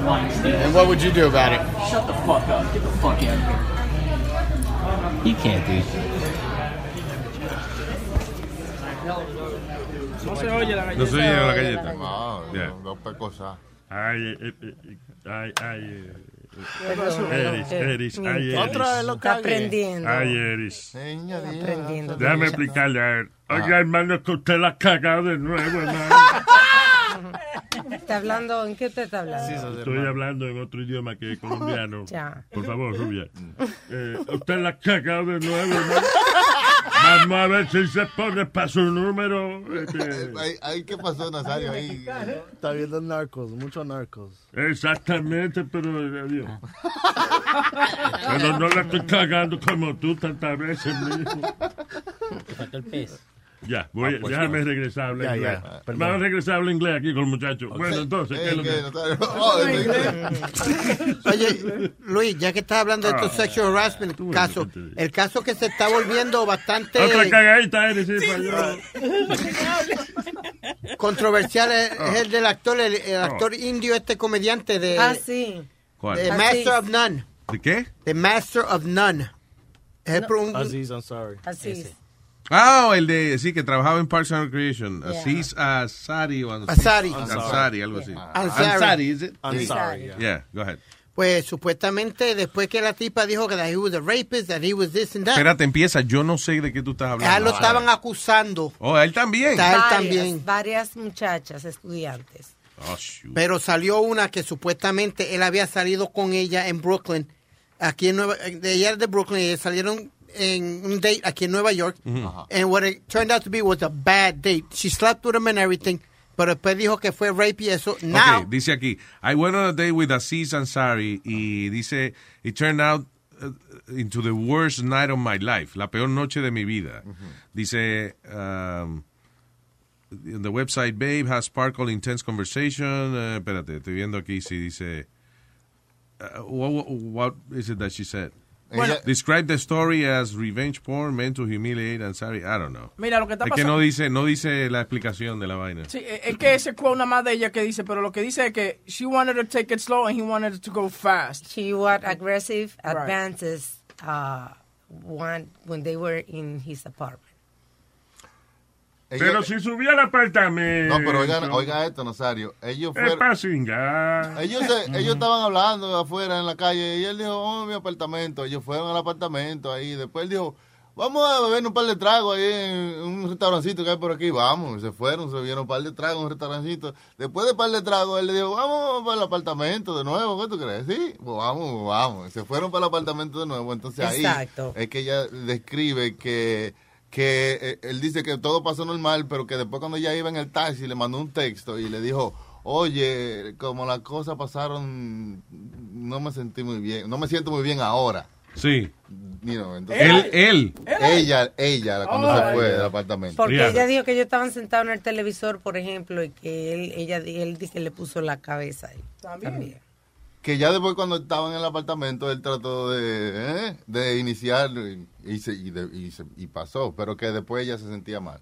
Speaker 13: Weinstein.
Speaker 12: And what would you do about it?
Speaker 13: Shut the fuck up. Get the fuck out of here. You can't do
Speaker 6: No se oye la galleta.
Speaker 7: No se oye la galleta.
Speaker 4: No,
Speaker 7: Yeah.
Speaker 4: no, no pecosas.
Speaker 10: Ay, eh, eh, eh, ay, ay, eh,
Speaker 9: Perdón,
Speaker 10: Eris, Eris, ay,
Speaker 9: internet.
Speaker 11: Otra vez lo
Speaker 9: Está
Speaker 11: cagué.
Speaker 9: aprendiendo.
Speaker 10: ay, Eris.
Speaker 9: Aprendiendo.
Speaker 10: Déjame explicarle a él. Oiga, hermano, es que usted la ha cagado de nuevo, hermano. *laughs*
Speaker 9: ¿Está hablando? ¿En qué usted está hablando?
Speaker 10: Estoy hablando en otro idioma que *laughs* colombiano.
Speaker 9: Ya.
Speaker 10: Por favor, Rubia. Eh, usted la ha cagado de nuevo, hermano. Vamos a ver si se pone para su número. *laughs*
Speaker 4: ¿Qué pasó, Nazario? Ahí.
Speaker 11: Está viendo Narcos, mucho Narcos.
Speaker 10: Exactamente, pero adiós. Pero no la estoy cagando como tú tantas veces, mijo.
Speaker 13: Te faltó el pez.
Speaker 10: Ya, voy,
Speaker 11: Ah, pues,
Speaker 10: déjame
Speaker 11: no.
Speaker 10: regresar a hablar
Speaker 11: Ya,
Speaker 10: inglés.
Speaker 11: ya, perdón.
Speaker 10: Vamos a regresar a hablar inglés aquí con los muchachos. Bueno, entonces, ¿qué es lo
Speaker 4: ¿qué,
Speaker 10: que...?
Speaker 4: Oh, el-
Speaker 8: Oye, Luis, ya que estás hablando de estos
Speaker 10: Ah.
Speaker 8: sexual harassment casos, el caso que se está volviendo bastante
Speaker 10: Otra cagadita, Eres, sí, para yo.
Speaker 8: controversial es,
Speaker 10: Ah.
Speaker 8: es el del actor, el, el actor indio, este comediante de,
Speaker 9: Ah, sí.
Speaker 7: ¿Cuál?
Speaker 9: Aziz.
Speaker 8: Master of None.
Speaker 7: ¿De qué?
Speaker 8: The Master of None. Es el un-
Speaker 11: Aziz Ansari.
Speaker 9: Así es.
Speaker 7: Ah, el de, sí, que trabajaba en Parks and Recreation.
Speaker 9: Yeah.
Speaker 7: Aziz Ansari. o
Speaker 8: Ansari.
Speaker 7: Ansari, algo así.
Speaker 8: Ansari.
Speaker 7: Ansari, is it?
Speaker 11: Ansari, yeah.
Speaker 7: Yeah, go ahead.
Speaker 8: Pues supuestamente después que la tipa dijo que he was a rapist, that he was this and that,
Speaker 7: Espérate, empieza. Yo no sé de qué tú estás
Speaker 8: a
Speaker 7: hablando.
Speaker 8: él lo estaban acusando.
Speaker 7: Oh, a él también.
Speaker 8: Está él
Speaker 9: Varias,
Speaker 8: también.
Speaker 9: varias muchachas estudiantes.
Speaker 7: Oh, shoot.
Speaker 8: Pero salió una que supuestamente él había salido con ella en Brooklyn, aquí en Nueva, de ella es de Brooklyn, y salieron en un date aquí en Nueva York, and what it turned out to be was a bad date. She slept with him and everything, pero después dijo que fue rape y eso. Now,
Speaker 7: Ok, dice aquí, I went on a date with Aziz Ansari y dice, it turned out uh, into the worst night of my life, la peor noche de mi vida. Dice, um, the website Babe has sparkled intense conversation. Uh, espérate, estoy viendo aquí si dice, uh, what, what is it that she said?
Speaker 4: Bueno.
Speaker 7: Describe the story as revenge porn meant to humiliate Ansari. I don't know.
Speaker 6: Mira, lo que está
Speaker 7: Es que
Speaker 6: pasando.
Speaker 7: no dice, no dice la explicación de la vaina.
Speaker 6: Sí, eh, es que ese quote nada más de ella que dice, pero lo que dice es que she wanted to take it slow and he wanted to go fast.
Speaker 9: She what aggressive
Speaker 6: Right.
Speaker 9: advances uh, one, when they were in his apartment.
Speaker 10: Pero si subía al apartamento.
Speaker 4: No, pero oigan, oiga esto, Nazario. Ellos
Speaker 10: Es
Speaker 4: fueron. Ellos, se- ellos estaban hablando afuera en la calle y él dijo, vamos a mi apartamento. Ellos fueron al apartamento ahí. Después él dijo, vamos a beber un par de tragos ahí en un restaurancito que hay por aquí. Vamos, y se fueron, se bebieron un par de tragos en un restaurancito. Después de un par de tragos, él le dijo, vamos para el apartamento de nuevo, ¿qué tú crees? Sí, pues vamos, vamos. Y se fueron para el apartamento de nuevo. Entonces ahí
Speaker 9: Exacto.
Speaker 4: es que ella describe que que eh, él dice que todo pasó normal, pero que después cuando ella iba en el taxi le mandó un texto y le dijo, oye, como las cosas pasaron, no me sentí muy bien, no me siento muy bien ahora.
Speaker 7: Sí.
Speaker 4: You know, entonces-
Speaker 7: Él, él.
Speaker 4: ella, ella, cuando
Speaker 9: Oh.
Speaker 4: se fue del apartamento.
Speaker 9: Porque ella dijo que ellos estaban sentados en el televisor, por ejemplo, y que él, ella, él dice que le puso la cabeza ahí. También.
Speaker 4: Que ya después cuando estaban en el apartamento, él trató de, ¿eh? de iniciar y, y se- y de- y se- y pasó, pero que después ella se sentía mal.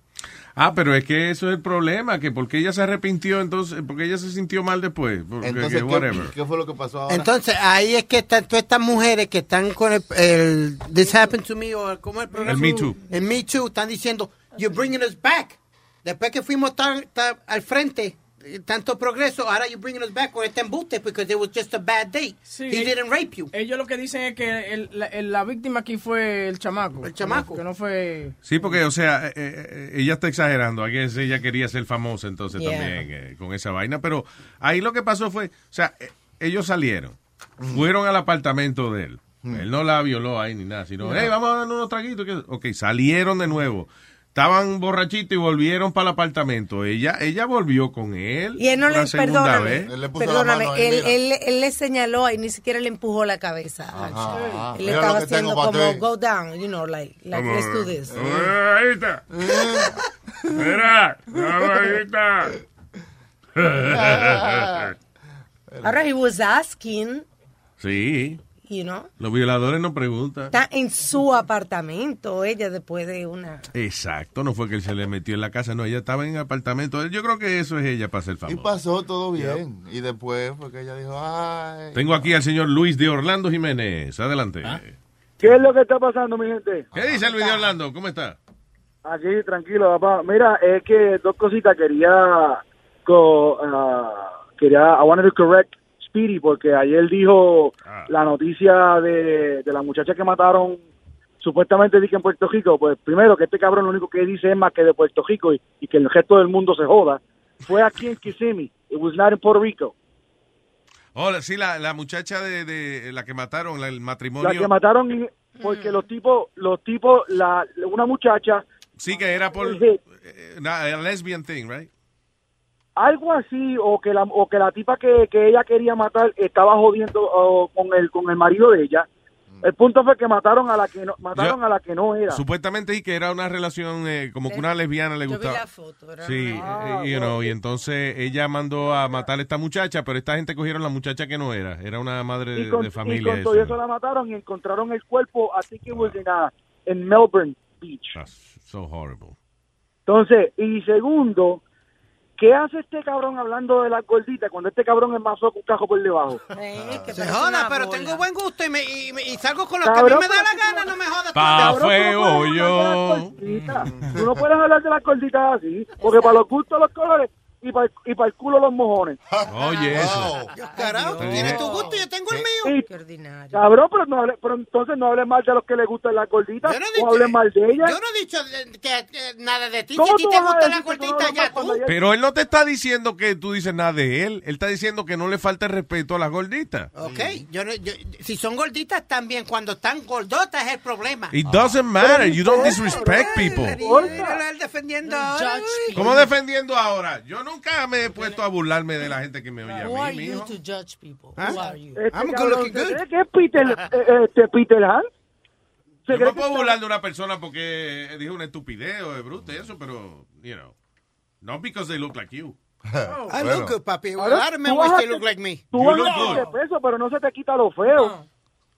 Speaker 7: Ah, pero es que eso es el problema, que porque ella se arrepintió, entonces, porque ella se sintió mal después. Porque,
Speaker 4: Entonces,
Speaker 7: que
Speaker 4: ¿qué,
Speaker 7: whatever.
Speaker 4: qué fue lo que pasó ahora?
Speaker 8: Entonces, ahí es que están todas estas mujeres que están con el, el This Happened to Me o como el programa.
Speaker 7: El Me Too.
Speaker 8: El Me Too, están diciendo, You're bringing us back. Después que fuimos tan, tan al frente, tanto progreso, ahora you're bringing us back con este embuste because it was just a bad date. He didn't rape you.
Speaker 6: Ellos lo que dicen es que el- la, el- la víctima aquí fue el chamaco. El
Speaker 8: chamaco.
Speaker 6: Que no fue...
Speaker 7: Sí, porque, o sea, eh, eh, ella está exagerando. Ella quería ser famosa entonces
Speaker 6: Yeah.
Speaker 7: también eh, con esa vaina. Pero ahí lo que pasó fue, o sea, eh, ellos salieron, fueron al apartamento de él. Él no la violó ahí ni nada, sino,
Speaker 6: No.
Speaker 7: hey, vamos a darnos unos traguitos. que-". Ok, salieron de nuevo. Estaban borrachitos y volvieron para el apartamento. Ella ella volvió con él.
Speaker 9: Y él no le,
Speaker 7: segunda
Speaker 9: perdóname,
Speaker 7: vez.
Speaker 9: perdóname, él, él, él le señaló y ni siquiera le empujó la cabeza.
Speaker 7: Ajá.
Speaker 9: Él le estaba haciendo como go down, you know, like, like
Speaker 10: Como-
Speaker 9: let's do this.
Speaker 10: Ahí está. Mira.
Speaker 9: Ahora he was asking,
Speaker 7: Sí,
Speaker 9: you know,
Speaker 7: los violadores no preguntan.
Speaker 9: está en su apartamento ella después de una...
Speaker 7: Exacto, no fue que él se le metió en la casa, no, ella estaba en el apartamento. Yo creo que eso es ella para ser
Speaker 4: Y
Speaker 7: famosa.
Speaker 4: pasó todo bien. Y después fue que ella dijo, ay.
Speaker 7: Tengo aquí al señor Luis de Orlando Jiménez. Adelante.
Speaker 14: ¿Qué es lo que está pasando, mi gente?
Speaker 7: ¿Qué dice Luis de Orlando? ¿Cómo está?
Speaker 14: Aquí, tranquilo, papá. Mira, es que dos cositas quería. Co, ah, quería. I wanted to correct Speedy, porque ayer dijo la noticia de, de la muchacha que mataron supuestamente dije en Puerto Rico. Pues primero, que este cabrón lo único que dice es más que de Puerto Rico y, y que el resto del mundo se joda. Fue aquí en Kissimmee. It was not in Puerto Rico.
Speaker 7: Hola, sí, la, la muchacha de, de la que mataron, la- el matrimonio.
Speaker 14: La que mataron porque los tipos, los tipos, la, una muchacha
Speaker 7: Sí, que era por eh, a lesbian thing, right?
Speaker 14: Algo así o que la o que la tipa que, que ella quería matar estaba jodiendo o, con el con el marido de ella el punto fue que mataron a la que no mataron
Speaker 7: Yo-
Speaker 14: a la que no era
Speaker 7: Supuestamente y que era una relación eh, como que una lesbiana le
Speaker 9: Yo vi
Speaker 7: gustaba.
Speaker 9: la foto, era
Speaker 7: Sí, eh, you know, y entonces ella mandó a matar a esta muchacha, pero esta gente cogieron la muchacha que no era, era una madre de,
Speaker 14: y con,
Speaker 7: de
Speaker 14: y
Speaker 7: familia.
Speaker 14: con todo
Speaker 7: eso.
Speaker 14: eso la mataron y encontraron el cuerpo así que ah, en Melbourne Beach
Speaker 7: So horrible.
Speaker 14: entonces y segundo ¿Qué hace este cabrón hablando de las gorditas cuando este cabrón es más que un cajo por debajo? *laughs*
Speaker 8: Se joda, pero tengo buen gusto y, me, y, me- y salgo con lo que a mí
Speaker 14: Cabrón,
Speaker 8: me da la gana, no me jodas.
Speaker 7: Pa'
Speaker 14: Cabrón,
Speaker 7: feo
Speaker 14: puedes hablar de
Speaker 7: yo.
Speaker 14: las gorditas. Tú no puedes hablar de las gorditas así, porque para los gustos los colores y para, y para el culo los mojones.
Speaker 7: Oye, eso.
Speaker 8: Carajo,
Speaker 7: Te
Speaker 8: tienes tu gusto y yo tengo el mío.
Speaker 14: Y- Cabrón, pero, no hable- pero entonces no hables mal de los que les gustan las gorditas,
Speaker 8: Yo no
Speaker 14: o
Speaker 8: dije-
Speaker 14: hables mal de ellas.
Speaker 8: Yo no he dicho que, que nada de ti. Si
Speaker 14: ¿Cómo
Speaker 8: a ti
Speaker 14: tú
Speaker 8: te
Speaker 14: vas a
Speaker 8: gusta la
Speaker 14: decir que tú no
Speaker 8: gordita,
Speaker 14: hablas
Speaker 8: ya tú.
Speaker 7: Pero él no te está diciendo que tú dices nada de él, él está diciendo que no le falta el respeto a las gorditas.
Speaker 8: Ok, yo, no- yo- si son gorditas también, cuando están gordotas es el problema.
Speaker 7: It doesn't matter, you don't disrespect people.
Speaker 8: Míralo él defendiendo ahora. uy.
Speaker 7: ¿Cómo defendiendo ahora? Yo nunca me he pueto a burlarme de la gente que me oye a
Speaker 9: Who
Speaker 7: mí,
Speaker 9: are you
Speaker 7: mijo.
Speaker 9: to judge people?
Speaker 7: ¿Ah?
Speaker 9: Who are you?
Speaker 14: Este
Speaker 7: I'm good looking good.
Speaker 14: que es Peter, *laughs* eh, este Peter. Se
Speaker 7: Yo me puedo burlar de una persona porque dijo una estupidez o de bruto y eso, pero, you know, not because they look like you. *laughs*
Speaker 8: I look good, papi. A
Speaker 14: Ahora,
Speaker 8: lot of men
Speaker 14: tú
Speaker 8: wish
Speaker 14: vas a-
Speaker 8: they look like me.
Speaker 14: Tú
Speaker 7: You look good.
Speaker 14: de peso, pero no se te quita lo feo.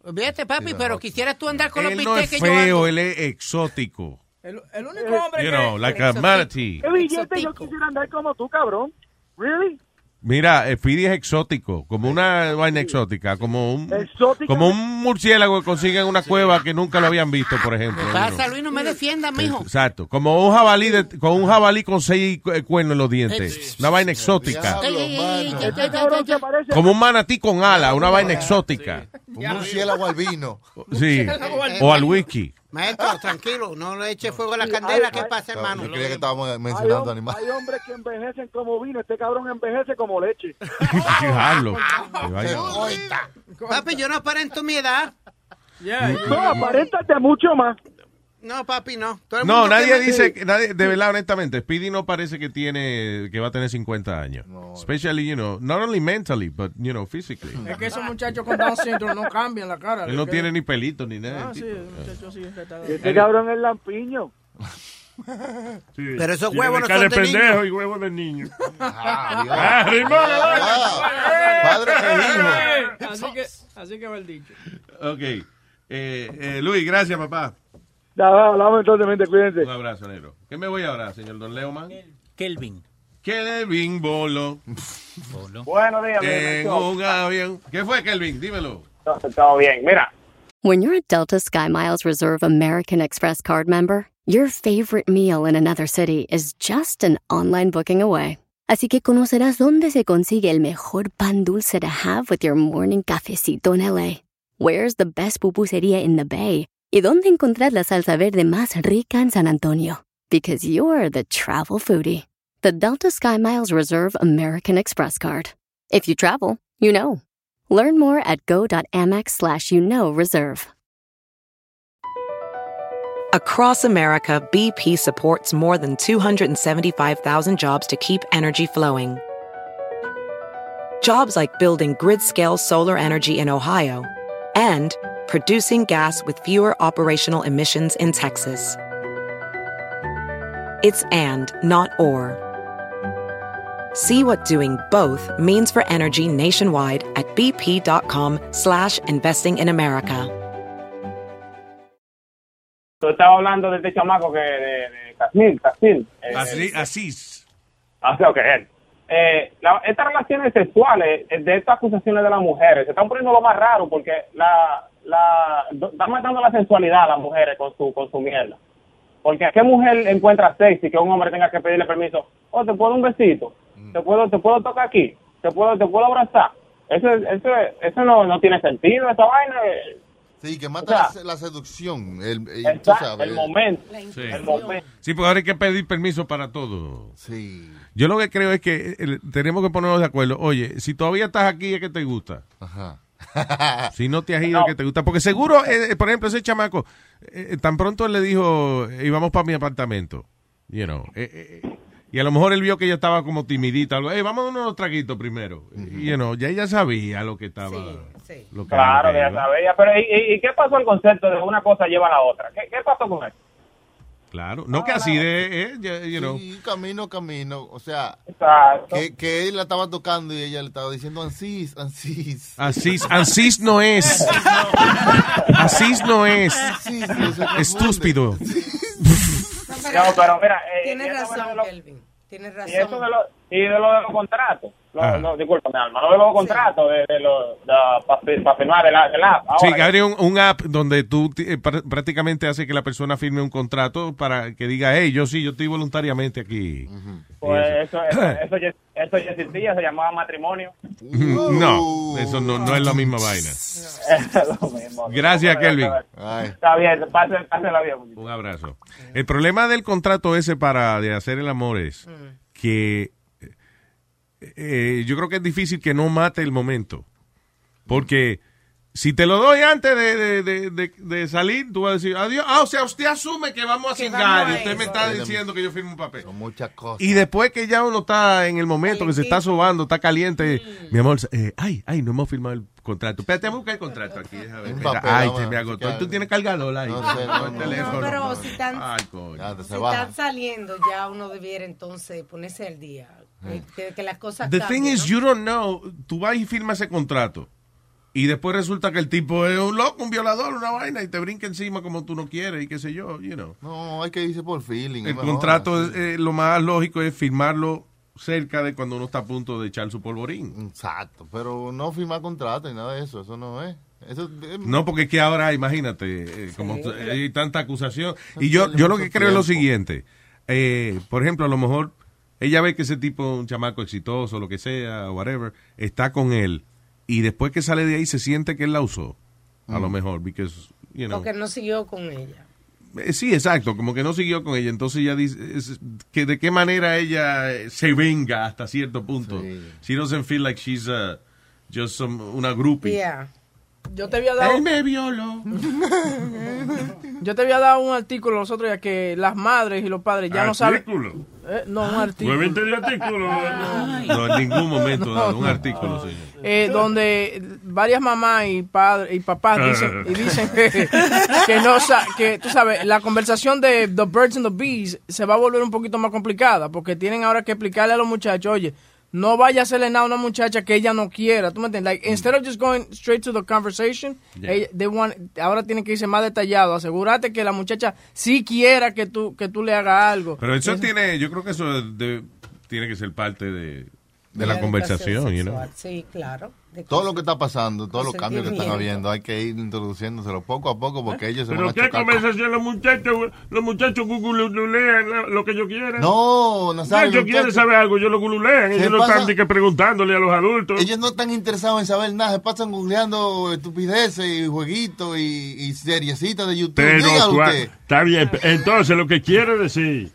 Speaker 8: Olvídate, papi, pero quisieras tú andar con los
Speaker 7: Él no es
Speaker 8: que yo
Speaker 7: feo,
Speaker 8: ando.
Speaker 7: él es exótico.
Speaker 6: El, el único hombre
Speaker 7: You
Speaker 6: que...
Speaker 7: know, like a manatee.
Speaker 14: ¿Qué billete yo quisiera andar como tú, cabrón? ¿Really?
Speaker 7: Mira, eh, Speedy es exótico, como una vaina exótica, como un,
Speaker 14: Exótica.
Speaker 7: como un murciélago que consigue en una cueva que nunca lo habían visto, por ejemplo. know.
Speaker 8: Pasa, Luis, no me defiendas, mijo.
Speaker 7: Exacto, como un jabalí de- con un jabalí con seis eh, cuernos en los dientes, una vaina exótica, como un manatí con ala, una vaina exótica.
Speaker 4: Un murciélago al vino.
Speaker 7: Sí. O al whisky.
Speaker 8: Maestro, *laughs* tranquilo, no le eche fuego a la candela. ¿Qué pasa, hermano?
Speaker 4: Yo creía que estábamos mencionando
Speaker 14: Hay,
Speaker 4: animales.
Speaker 14: hay hombres que envejecen como vino, este cabrón envejece como leche. *laughs*
Speaker 7: Fijarlo. *laughs*
Speaker 8: Papi, yo no aparento mi edad.
Speaker 14: No, aparéntate mucho más.
Speaker 8: No, papi, no. Todo el
Speaker 7: No,
Speaker 8: mundo
Speaker 7: nadie dice, que- nadie, de verdad, honestamente, Speedy no parece que tiene, que va a tener 50 años. Especially, you know, not only mentally, but, you know, physically.
Speaker 6: Es que esos muchachos con Down syndrome no cambian la cara.
Speaker 7: Él no tiene ni pelito ni nada.
Speaker 6: Ah, sí, el muchacho sí.
Speaker 14: Este cabrón es lampiño. *laughs*
Speaker 8: Pero esos huevos no
Speaker 10: cara
Speaker 8: son
Speaker 10: de
Speaker 8: de
Speaker 10: pendejo
Speaker 8: niño.
Speaker 10: y huevos de niño.
Speaker 4: Ah,
Speaker 10: rimó,
Speaker 4: Padre e hijo.
Speaker 6: Así que, así que va el dicho.
Speaker 7: Ok. Eh, eh, Luis, gracias, papá.
Speaker 14: Ya, hablamos entonces, cuídense.
Speaker 7: Un abrazo, negro. ¿Qué me voy ahora, señor Don Leoman?
Speaker 13: Kelvin.
Speaker 7: Kelvin Bolo.
Speaker 15: Buenos días,
Speaker 7: En un avión. ¿Qué fue, Kelvin? Dímelo.
Speaker 15: Todo bien. Mira,
Speaker 16: When you're a Delta SkyMiles Reserve American Express card member, your favorite meal in another city is just an online booking away. Así que conocerás dónde se consigue el mejor pan dulce to have with your morning cafecito en LA. Where's the best pupusería in the Bay? Y dónde encontrar la salsa verde más rica en San Antonio. Because you're the travel foodie. The Delta SkyMiles Reserve American Express card. If you travel, you know. Learn more at go.amex slash you know reserve.
Speaker 17: Across America, BP supports more than 275,000 jobs to keep energy flowing. Jobs like building grid scale solar energy in Ohio and producing gas with fewer operational emissions in Texas. It's and, not or. See what doing both means for energy nationwide at bp.com slash investing in America.
Speaker 15: tú estabas hablando de este chamaco que de, de Casimir, Casimir. eh,
Speaker 7: asís.
Speaker 15: Ah, sí, ok, él. Eh, la- estas relaciones sexuales, eh, de estas acusaciones de las mujeres, se están poniendo lo más raro porque la, la, están matando la sensualidad a las mujeres con su, con su mierda. Porque ¿a qué mujer encuentra sexy que un hombre tenga que pedirle permiso? Oh, ¿te puedo dar un besito? ¿Te puedo, te puedo tocar aquí? ¿Te puedo, te puedo abrazar? Eso, eso, eso no, no tiene sentido, esa vaina. eh,
Speaker 4: Sí, que
Speaker 15: O
Speaker 4: mata
Speaker 15: sea,
Speaker 4: la, seducción. El, tú sabes,
Speaker 15: el momento.
Speaker 7: Sí.
Speaker 15: El momento.
Speaker 7: Sí, pues ahora hay que pedir permiso para todo.
Speaker 4: Sí.
Speaker 7: Yo lo que creo es que eh, tenemos que ponernos de acuerdo. Oye, si todavía estás aquí es que te gusta.
Speaker 4: Ajá. *laughs*
Speaker 7: Si no te has ido que te gusta. Porque seguro, eh, eh, por ejemplo, ese chamaco, eh, tan pronto él le dijo, íbamos para mi apartamento. You know, y a lo mejor él vio que ella estaba como timidita. Algo, hey, vamos a unos traguitos primero. Y, you know, ya ella sabía lo que estaba. que-
Speaker 15: Claro,
Speaker 7: lo que
Speaker 15: que ya sabía. Pero ¿y, y- y qué pasó el concepto de una cosa lleva a la otra? ¿Qué, qué pasó con eso?
Speaker 7: Claro. No que así de, eh, you know.
Speaker 4: Sí, camino, camino. O sea, que, que él la estaba tocando y ella le estaba diciendo ansís, ansís.
Speaker 7: Asís, asís no es. Asís no es.
Speaker 4: Ansís.
Speaker 7: Estúpido. *laughs*
Speaker 15: No, pero mira, eh,
Speaker 9: Tienes razón, Kelvin. Tienes
Speaker 15: Y eso
Speaker 9: razón.
Speaker 15: de lo, y de lo de los contratos. Lo,
Speaker 7: Ajá.
Speaker 15: lo- discúlpame, Alma, lo de los contratos, de, de los, para firmar el, el app.
Speaker 7: Sí,
Speaker 15: Ahora,
Speaker 7: que abre un, un app donde tú eh, pr- prácticamente hace que la persona firme un contrato para que diga, hey, yo sí, yo estoy voluntariamente aquí.
Speaker 15: pues eso, eso, *clears throat* eso, ya, eso ya existía, se llamaba matrimonio.
Speaker 7: No, eso no, no es la misma vaina. *laughs*
Speaker 15: Es lo mismo.
Speaker 7: Gracias, Kelvin.
Speaker 15: Está bien, pásela pásela bien.
Speaker 7: Un abrazo. El problema del contrato ese para de hacer el amor es que eh, yo creo que es difícil que no mate el momento. Porque si te lo doy antes de, de- de- de- de salir, tú vas a decir, adiós. Ah, o sea, usted asume que vamos a cingar y
Speaker 9: a
Speaker 7: usted me está diciendo que yo firme un papel.
Speaker 4: Son muchas cosas.
Speaker 7: Y después que ya uno está en el momento que se está sobando, está caliente, mi amor, eh, ay, ay, no hemos firmado el contrato. Espérate, vamos a buscar el contrato aquí. déjame ver.
Speaker 4: Papel,
Speaker 7: ay, se me agotó. Tú tienes cargador ahí.
Speaker 4: No sé, no,
Speaker 7: el
Speaker 4: no.
Speaker 7: teléfono.
Speaker 9: No, pero si están-
Speaker 7: Ay, coño.
Speaker 4: Ya, te se
Speaker 9: Si
Speaker 4: baja.
Speaker 9: están saliendo, ya uno debiera entonces ponerse al día. Que, que- que las cosas
Speaker 7: The
Speaker 9: cambien,
Speaker 7: thing is,
Speaker 9: ¿no?
Speaker 7: you don't know. Tú vas y firmas ese contrato. Y después resulta que el tipo es un loco, un violador, una vaina, y te brinca encima como tú no quieres, y qué sé yo, you know.
Speaker 4: No, hay que irse por feeling.
Speaker 7: El contrato, es, eh, lo más lógico es firmarlo cerca de cuando uno está a punto de echar su polvorín.
Speaker 4: Exacto, pero no firmar contrato y nada de eso, eso no es. Eso es-
Speaker 7: No, porque es que ahora, imagínate, eh, como
Speaker 4: Sí.
Speaker 7: hay tanta acusación. Y yo, yo lo que creo es lo siguiente. Eh, por ejemplo, a lo mejor ella ve que ese tipo, un chamaco exitoso, lo que sea, whatever, está con él. Y después que sale de ahí se siente que él la usó. a lo mejor, because, you know.
Speaker 9: Porque no siguió con ella.
Speaker 7: Eh, Sí, exacto, como que no siguió con ella. Entonces ella dice es- que de qué manera ella eh, se venga hasta cierto punto. She doesn't feel like she's uh, just some, una groupie.
Speaker 9: Yeah.
Speaker 6: Yo te había dado.
Speaker 7: Él me violó. *laughs*
Speaker 6: Yo te había dado un artículo los otros días que las madres y los padres ya no saben.
Speaker 10: ¿Artículo?
Speaker 6: Eh, no, un artículo.
Speaker 10: ¿No el artículo?
Speaker 7: No, en ningún momento dado un artículo, señor.
Speaker 6: Eh, donde varias mamás y padres y papás dicen, y dicen que, *laughs* que no sa- que tú sabes la conversación de the birds and the bees se va a volver un poquito más complicada porque tienen ahora que explicarle a los muchachos oye no vaya a hacerle nada a una muchacha que ella no quiera tú me entiendes like instead of just going straight to the conversation
Speaker 7: Yeah.
Speaker 6: ella- they want- ahora tienen que irse más detallado asegúrate que la muchacha sí quiera que tú que tú le hagas algo
Speaker 7: Pero eso
Speaker 6: Es-
Speaker 7: tiene, yo creo que eso de- tiene que ser parte de, de la conversación, you know.
Speaker 9: sexual. Sí, claro. De
Speaker 4: Todo lo que está pasando, todos los cambios que están habiendo, hay que ir introduciéndoselo poco a poco porque ellos se van
Speaker 10: ¿Pero
Speaker 4: a
Speaker 10: qué
Speaker 4: chocar.
Speaker 10: conversación los muchachos? Los muchachos googlean lo- que yo quiera.
Speaker 4: No, Nazario,
Speaker 10: Si ellos quieren saber algo, yo lo googlean.
Speaker 4: Se
Speaker 10: Ellos no están ni que preguntándole a los adultos.
Speaker 4: Ellos no están interesados en saber nada, se pasan googleando estupideces y jueguitos y, y seriecitas de YouTube.
Speaker 10: Pero
Speaker 4: usted.
Speaker 10: está bien. Entonces, lo que quiere decir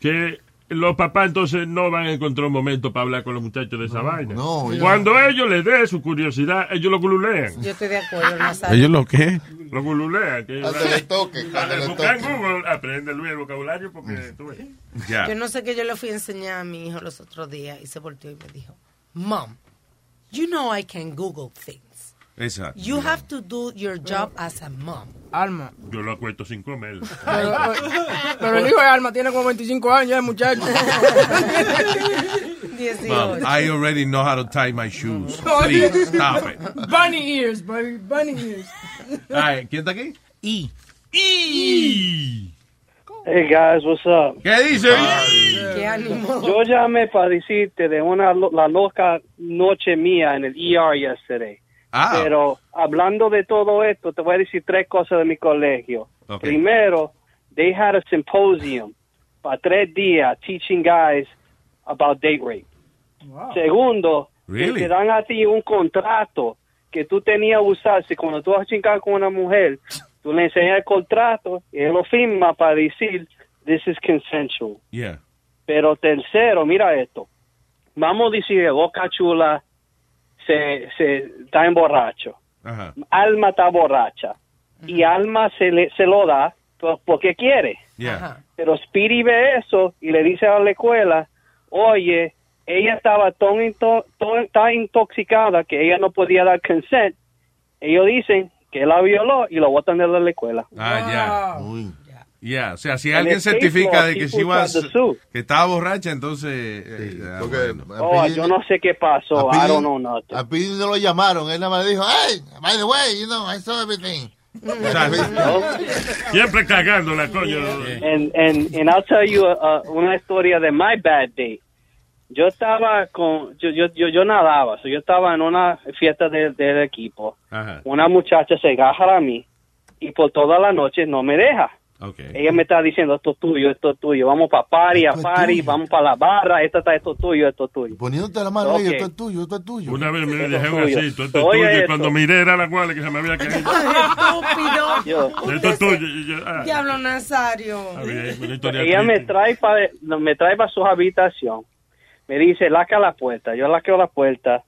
Speaker 10: que los papás entonces no van a encontrar un momento para hablar con los muchachos de esa vaina.
Speaker 4: no,
Speaker 10: Cuando ellos les dé su curiosidad, ellos lo gululean.
Speaker 9: Yo estoy de acuerdo, Nazario.
Speaker 7: ¿Ellos lo qué?
Speaker 10: Lo gululean. Que
Speaker 4: Cuando le toque, cuando le
Speaker 10: Busca en
Speaker 4: toque.
Speaker 10: Google, aprende el vocabulario porque tú ves.
Speaker 7: Ya.
Speaker 9: Yo no sé qué yo le fui a enseñar a mi hijo los otros días y se volteó y me dijo, Mom, you know I can Google things.
Speaker 7: Exacto.
Speaker 9: You have to do your job as a mom.
Speaker 6: Alma
Speaker 10: Yo lo acuesto sin comer.
Speaker 6: pero, pero el hijo de Alma tiene como 25 años el muchacho *laughs*
Speaker 7: Mom, I already know how to tie my shoes. Please, stop it.
Speaker 6: Bunny ears, baby, bunny ears.
Speaker 7: Ay, ¿Quién está aquí?
Speaker 6: Y.
Speaker 18: Hey guys, what's up?
Speaker 7: ¿Qué dice?
Speaker 9: ¿Qué ánimo?
Speaker 18: Yo llamé para decirte de una lo- la loca noche mía en el ER yesterday.
Speaker 7: Ah.
Speaker 18: Pero hablando de todo esto, te voy a decir tres cosas de mi colegio.
Speaker 7: Ok.
Speaker 18: Primero, they had a symposium para tres días teaching guys about date rape. Segundo,
Speaker 7: Really?
Speaker 18: te dan a ti un contrato que tú tenías que usar. Si cuando tú vas a chingar con una mujer, tú le enseñas el contrato y él lo firma para decir, this is consensual.
Speaker 7: Yeah.
Speaker 18: Pero tercero, mira esto. Vamos a decir que Boca Chula se, se está en borracho.
Speaker 7: Ajá.
Speaker 18: Alma está borracha. Y Alma se, le, se lo da porque quiere.
Speaker 7: Yeah.
Speaker 18: Pero Speedy ve eso y le dice a la escuela, oye, ella estaba tan, into- tan- tan intoxicada que ella no podía dar consent. Ellos dicen que la violó y lo botan de la escuela.
Speaker 7: Ah, ya. Ya, o sea, si
Speaker 18: En
Speaker 7: alguien certifica
Speaker 18: law,
Speaker 7: de que she was, que estaba borracha, entonces... eh, ah, bueno.
Speaker 18: Oh, yo no sé qué pasó.
Speaker 4: A
Speaker 18: I don't know nothing.
Speaker 4: A no lo llamaron, él nada más le dijo, hey, by the way, you know, I saw everything. *laughs*
Speaker 10: Siempre cagando la coño.
Speaker 18: And, and, and I'll tell you uh, una historia de my bad day. Yo estaba con, yo, yo, yo, yo nadaba, so yo estaba en una fiesta de- del equipo.
Speaker 7: Ajá.
Speaker 18: Una muchacha se agarra a mí y por toda la noche no me deja. Ella me está diciendo, esto es tuyo, esto es tuyo, vamos para party, a party, vamos para la barra, esto está, esto es tuyo, esto es tuyo.
Speaker 4: Poniéndote la mano,
Speaker 18: Ok.
Speaker 4: oye, esto es tuyo, esto es tuyo.
Speaker 10: Una vez me
Speaker 18: tuyo.
Speaker 10: asito, esto es tuyo, y cuando miré era la cual que se me había caído.
Speaker 9: Estúpido. *laughs*
Speaker 10: Esto es tuyo. ah,
Speaker 9: Diablo Nazario.
Speaker 10: historia
Speaker 18: Ella me
Speaker 10: triste.
Speaker 18: trae para me trae para su habitación. Me dice, laca la puerta. Yo laqueo la puerta.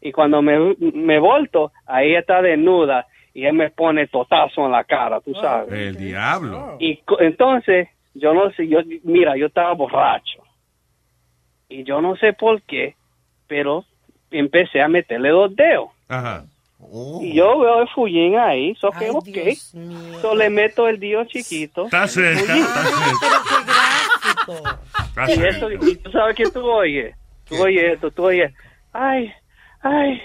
Speaker 18: Y cuando me, me volto, ahí está desnuda. Y él me pone totazo en la cara, tú sabes.
Speaker 7: El diablo.
Speaker 18: Y co- entonces, yo no sé, yo, mira, yo estaba borracho. Y yo no sé por qué, pero empecé a meterle dos dedos.
Speaker 7: Ajá.
Speaker 18: Y yo veo el fullín ahí, so que ok. So le meto el dio chiquito.
Speaker 10: Está cerca, está
Speaker 18: Y, eso, y tú sabes que tú oyes. Tú oyes esto, tú oyes. Ay, ay.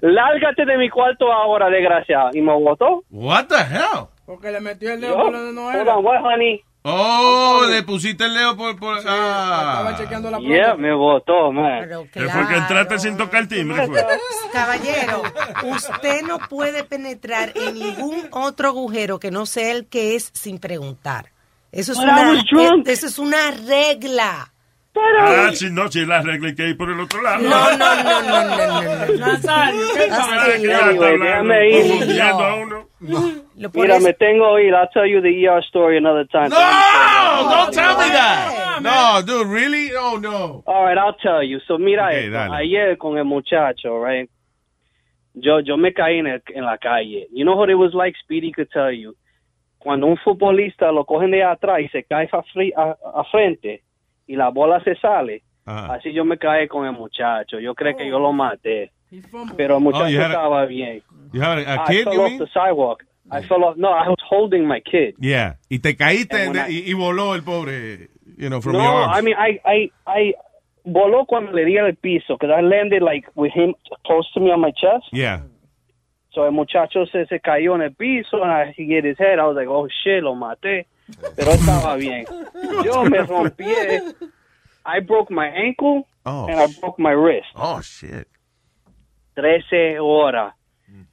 Speaker 18: Lárgate de mi cuarto ahora, desgraciado. Y me botó.
Speaker 7: What the hell?
Speaker 6: Porque le metió el dedo por donde no
Speaker 18: hold
Speaker 6: era.
Speaker 18: on, what, honey?
Speaker 7: Oh, le pusiste el dedo por... por ah.
Speaker 6: Estaba chequeando la
Speaker 18: Yeah, me botó, man.
Speaker 10: Que fue que entraste sin tocar el timbre. Fue.
Speaker 9: Caballero, usted no puede penetrar en ningún otro agujero que no sea el que es sin preguntar. Eso es,
Speaker 18: But
Speaker 9: una, eh, eso es una regla.
Speaker 10: Ah, si no, si la regla hay que ir por el otro lado.
Speaker 9: No, no, no, no, no, no, no.
Speaker 6: Nazario, ¿qué
Speaker 10: Ah,
Speaker 6: pasa?
Speaker 18: Anyway,
Speaker 10: hablando,
Speaker 18: déjame ir.
Speaker 10: confundiendo a uno.
Speaker 9: Lo
Speaker 18: Mira, me tengo que ir. I'll tell you the ER story another time.
Speaker 7: No, don't tell me that. No, dude, really? Oh, no.
Speaker 18: All right, I'll tell you. So, mira
Speaker 7: Ok,
Speaker 18: esto.
Speaker 7: dale.
Speaker 18: Ayer con el muchacho, right? Yo, yo me caí en, el- en la calle. You know what it was like? Speedy could tell you. Cuando un futbolista lo cogen de atrás y se cae a, fri- a- a frente y la bola se sale,
Speaker 7: Ajá.
Speaker 18: así yo me caí con el muchacho. Yo creo que yo lo maté. Pero el muchacho
Speaker 7: Oh, had a-
Speaker 18: estaba bien.
Speaker 7: You have a, a
Speaker 18: I
Speaker 7: kid,
Speaker 18: fell
Speaker 7: you
Speaker 18: off
Speaker 7: mean?
Speaker 18: the sidewalk. I fell off. No, I was holding my kid.
Speaker 7: Yeah. Y te caíste de-
Speaker 18: I-
Speaker 7: y, y voló el pobre, you know, from
Speaker 18: no,
Speaker 7: your arms.
Speaker 18: I mean, I, I, I voló cuando le di al piso, because I landed like with him close to me on my chest.
Speaker 7: Yeah.
Speaker 18: So el muchacho se, se cayó en el piso, and I, he hit his head. I was like, oh shit, lo maté. Pero estaba bien. Yo me rompí. I broke my ankle
Speaker 7: Oh.
Speaker 18: and I broke my wrist.
Speaker 7: Oh, shit.
Speaker 18: 13 horas.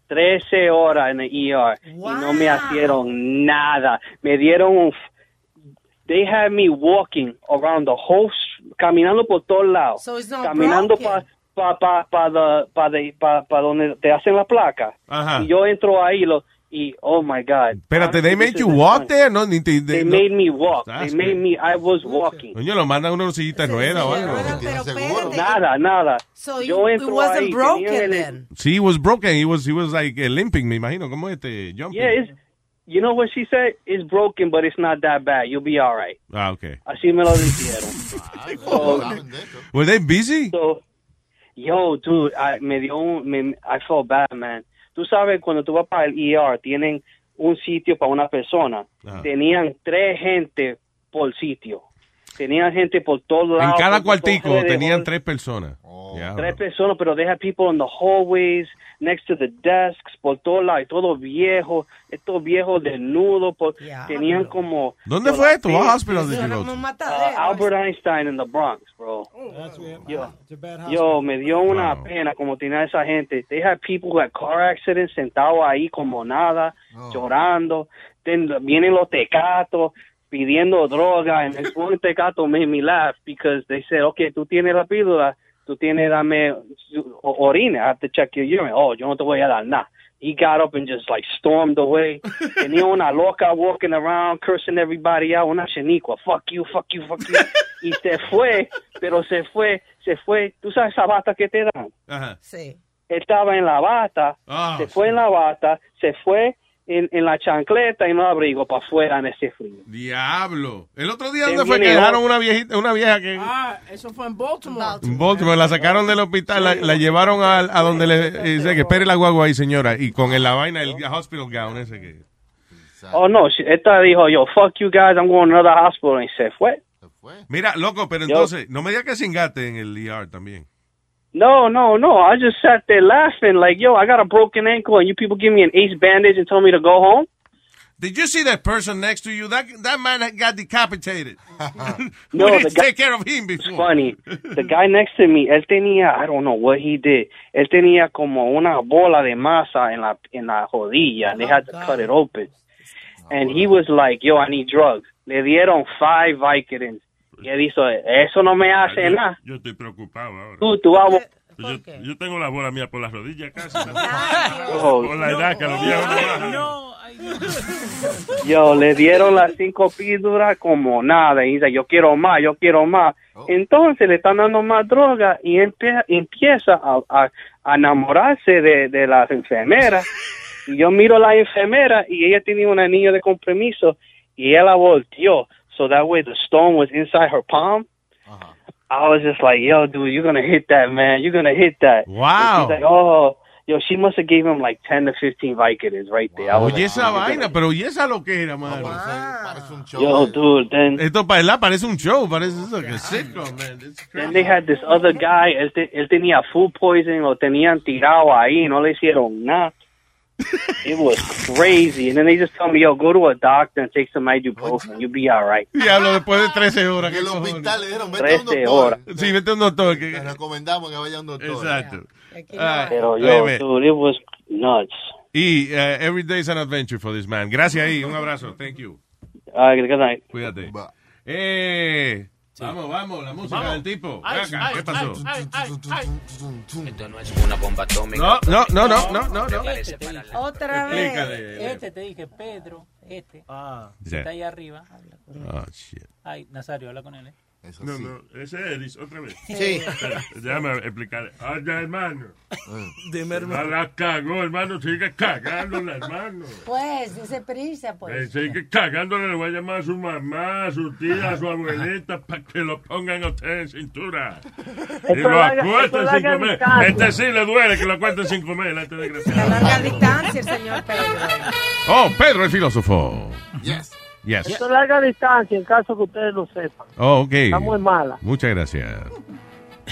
Speaker 18: 13 horas en el ER. Y no me hicieron nada. Me dieron un... They had me walking around the whole... Caminando por todos lados.
Speaker 9: So it's not
Speaker 18: caminando para pa, pa, pa, the- pa, de- pa, pa donde te hacen la placa. Y yo entro ahí lo, y, oh my God.
Speaker 7: Espérate, they made you walk
Speaker 18: fun.
Speaker 7: there? No, ni te,
Speaker 18: They
Speaker 7: de- no.
Speaker 18: made me walk.
Speaker 7: That's
Speaker 18: They made me, I was walking.
Speaker 7: Coño, lo mandan una sillita de rueda o algo.
Speaker 18: Nada, nada.
Speaker 9: So
Speaker 18: yo
Speaker 9: you- it
Speaker 18: entro
Speaker 9: wasn't
Speaker 18: ahí,
Speaker 9: broken then.
Speaker 7: Sí, he was broken. He was, he was like eh, limping, me imagino. ¿Cómo este? Jumping.
Speaker 18: Yeah, it's, you know what she said? It's broken, but it's not that bad. You'll be all right.
Speaker 7: Ah, okay.
Speaker 18: Así me lo dijeron. *laughs* So,
Speaker 7: Were they busy?
Speaker 18: so, yo, dude, I, me dio un, me, I felt bad, man. Tú sabes, cuando tú vas para el ER, tienen un sitio para una persona.
Speaker 7: Ajá.
Speaker 18: Tenían tres gente por sitio. Tenían gente por todos
Speaker 7: En
Speaker 18: lados.
Speaker 7: cada
Speaker 18: por
Speaker 7: cuartico tenían tres personas.
Speaker 18: Tres personas, pero had people in the hallways, next to the desks, por todos lados, y todos viejos, estos viejos desnudos, por, tenían como...
Speaker 7: ¿Dónde fue esto?
Speaker 18: Fe-
Speaker 7: hospital did you go to?
Speaker 18: Uh, Albert Einstein in the Bronx, bro. yo, yo, me dio una pena como tenía esa gente. They had people who had car accidents sentados ahí como nada, llorando. Then vienen los tecatos pidiendo droga. And this one tecato made me laugh because they said, okay, tú tienes la píldora, tú tienes, dame orina. I have to check your urine. Oh, yo no te voy a dar nada. He got up and just like stormed away. *laughs* Tenía una loca walking around, cursing everybody out, una chenicua. Fuck you, fuck you, fuck you. y se fue, pero se fue, se fue. ¿Tú sabes esa bata que te dan?
Speaker 7: Ajá.
Speaker 9: Sí.
Speaker 18: Estaba en la bata,
Speaker 7: Ah,
Speaker 18: se fue en la bata, se fue en, en la chancleta y no abrigo para afuera en ese frío.
Speaker 7: Diablo. El otro día, ¿dónde fue que dejaron una viejita, una vieja que...
Speaker 6: Ah, eso fue en Baltimore.
Speaker 7: En Baltimore, la sacaron del hospital, la, la llevaron a, a donde le dice que espere la guagua ahí, señora, y con el- la vaina, el hospital gown ese que...
Speaker 18: Oh no, esta dijo yo, fuck you guys, I'm going to another hospital y se fue.
Speaker 7: Mira, loco, pero
Speaker 18: Yo-
Speaker 7: entonces, no me digas que cingate en el ER también.
Speaker 18: No, no, no. I just sat there laughing like, yo, I got a broken ankle and you people give me an ace bandage and told me to go home.
Speaker 7: Did you see that person next to you? That that man got decapitated. *laughs* *laughs*
Speaker 18: No,
Speaker 7: we need to
Speaker 18: guy-
Speaker 7: take care of him before.
Speaker 18: Funny. The guy next to me, él tenía, I don't know what he did. Él tenía como una bola de masa en la en la rodilla. And they had to oh, cut it open. And he was like, yo, I need drugs. Le dieron five Vicodins. Y él hizo, eso no me hace nada.
Speaker 10: Yo estoy preocupado ahora.
Speaker 18: Tú, tú vamos.
Speaker 10: Yo, yo tengo la bola mía por las rodillas casi.
Speaker 18: Oh. *laughs*
Speaker 10: por la edad que los viejos no.
Speaker 18: Yo, le dieron las cinco píldoras como nada. Y dice, yo quiero más, yo quiero más. Entonces le están dando más droga y empe- empieza a, a- a enamorarse de, de las enfermeras. Y yo miro a la enfermera y ella tenía un anillo de compromiso y ella la volteó. So that way the stone was inside her palm. Uh-huh. I was just like, yo, dude, you're going to hit that, man. You're going to hit that.
Speaker 7: Wow.
Speaker 18: And she's like, oh, yo, she must have gave him like 10 to 15 Vicodins right there. I was
Speaker 7: Oye
Speaker 18: like,
Speaker 7: esa
Speaker 18: "Oh, you're
Speaker 7: vaina, pero ¿y esa lo que era, mano?
Speaker 18: Yo, dude, then
Speaker 7: Esto para él parece un show, parece eso que sitcom, man.
Speaker 18: Then they had this other guy, él, te- él tenía food poisoning, lo tenían tirado ahí, no le hicieron nada. It was crazy. And then they just tell me, yo, go to a doctor and take some ibuprofen. You'll be all right.
Speaker 7: Diablo, después de 13 horas.
Speaker 4: En el hospital le dijeron, vete a un
Speaker 18: 13
Speaker 4: doctor.
Speaker 18: horas.
Speaker 7: Sí, vete a un doctor. Que...
Speaker 4: Le recomendamos que vaya a un doctor.
Speaker 7: Exacto.
Speaker 18: Ah,
Speaker 7: Ay,
Speaker 18: Pero yo,
Speaker 7: bebe.
Speaker 18: dude, it was nuts.
Speaker 7: Y uh, every day is an adventure for this man. Gracias ahí, un abrazo. Thank you.
Speaker 18: All right, good night.
Speaker 7: Cuídate. Eh, Vamos, vamos, la música
Speaker 19: Vamos.
Speaker 7: del tipo.
Speaker 19: Ay,
Speaker 7: acá,
Speaker 19: ay,
Speaker 7: ¿Qué pasó?
Speaker 19: ay, ay, ay.
Speaker 20: Esto no es una bomba atómica.
Speaker 7: No, no, no, no, no, no, no.
Speaker 20: La-
Speaker 9: Otra
Speaker 7: Explícale.
Speaker 13: Este te dije, Pedro, este.
Speaker 7: Sí.
Speaker 13: Está ahí arriba.
Speaker 7: Oh, shit.
Speaker 13: Ay, Nazario, habla con él. ¿eh?
Speaker 10: No, no, ese es Edis, otra vez.
Speaker 13: Sí.
Speaker 10: Déjame explicar. Oye, hermano.
Speaker 11: Dime,
Speaker 10: No la cagó, hermano. Sigue cagándola, hermano.
Speaker 9: Pues, dice prisa,
Speaker 10: Eh,
Speaker 9: pues.
Speaker 10: sigue cagándole, le voy a llamar a su mamá, a su tía, a su abuelita para que lo pongan a usted en cintura. Y lo acuesten sin comer.
Speaker 9: distancia.
Speaker 10: Este sí le duele que lo acuesten sin comer, este desgraciado.
Speaker 9: Larga distancia, el señor Pedro.
Speaker 7: Oh, Pedro el filósofo.
Speaker 4: Yes.
Speaker 7: Yes.
Speaker 21: Esto es larga distancia, en caso que ustedes lo sepan.
Speaker 7: Oh, ok.
Speaker 21: Está muy mala.
Speaker 7: Muchas gracias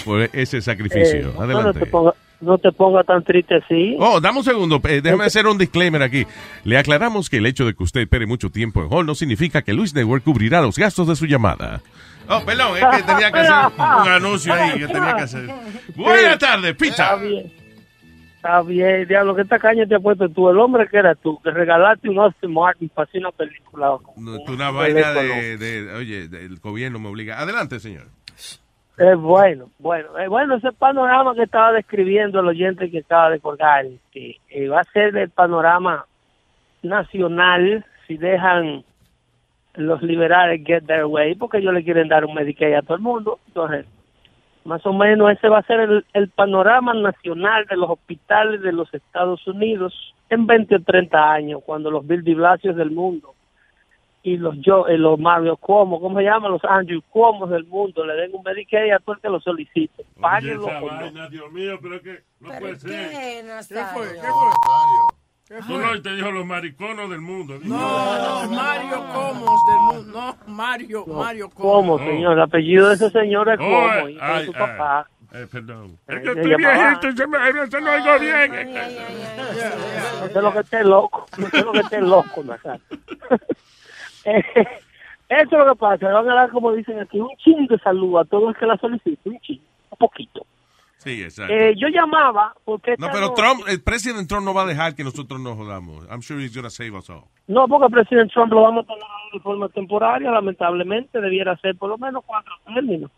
Speaker 7: por ese sacrificio.
Speaker 21: Eh, no,
Speaker 7: Adelante.
Speaker 21: te ponga, no te ponga tan triste así.
Speaker 7: Oh, dame un segundo. eh, déjame hacer un disclaimer aquí. Le aclaramos que el hecho de que usted espere mucho tiempo en Hall no significa que Luis Network cubrirá los gastos de su llamada. Oh, perdón, es que tenía que hacer *laughs* un anuncio ahí que tenía que hacer. Buenas tardes,
Speaker 21: Está
Speaker 7: Pita.
Speaker 21: bien. Está bien, diablo, que esta caña te ha puesto tú, el hombre que eras tú, que regalaste un Austin Martin para hacer una película.
Speaker 7: No, una vaina de, de- oye, del gobierno me obliga. Adelante, señor.
Speaker 21: Es bueno, bueno, es bueno ese panorama que estaba describiendo el oyente que acaba de colgar, este, eh, va a ser el panorama nacional si dejan los liberales get their way, porque ellos le quieren dar un Medicaid a todo el mundo, entonces más o menos ese va a ser el, el panorama nacional de los hospitales de los Estados Unidos en 20 o 30 años, cuando los Bill de Blasio del mundo y los yo, eh, los Mario Cuomo, ¿cómo se llaman? Los Andrew Cuomo del mundo, le den un Medicaid a todo el que lo solicite.
Speaker 10: Oye,
Speaker 21: Páguenlo
Speaker 10: Dios mío, pero que no puede ser.
Speaker 9: ¿Qué, Nazario?
Speaker 6: fue? ¿Qué fue?
Speaker 10: Tú no te dijo los mariconos del mundo.
Speaker 6: No, no, Mario Comos del mundo. No, Mario, Mario
Speaker 21: ¿Cómo,
Speaker 10: Oh.
Speaker 21: señor? El apellido de ese señor es
Speaker 10: Oh,
Speaker 21: Cuomo,
Speaker 10: eh,
Speaker 21: y
Speaker 10: ay,
Speaker 21: es su
Speaker 10: ay.
Speaker 21: papá.
Speaker 10: Eh, perdón.
Speaker 21: Eh,
Speaker 10: Es que estoy viejito y se me, se no oigo bien. *laughs*
Speaker 21: No sé lo que esté loco, no sé lo que esté loco, Nazario. *laughs* Eh, Eso es lo que pasa, le van a dar, como dicen aquí, un chin de salud a todo el que la solicite, un chin, un poquito.
Speaker 7: Sí, exacto.
Speaker 21: Eh, yo llamaba porque...
Speaker 7: no, pero
Speaker 21: noche-
Speaker 7: Trump, el presidente Trump no va a dejar que nosotros nos jodamos. I'm sure he's gonna save us all.
Speaker 21: No, porque el presidente Trump lo vamos a tener de forma temporaria, lamentablemente, debiera ser por lo menos cuatro términos.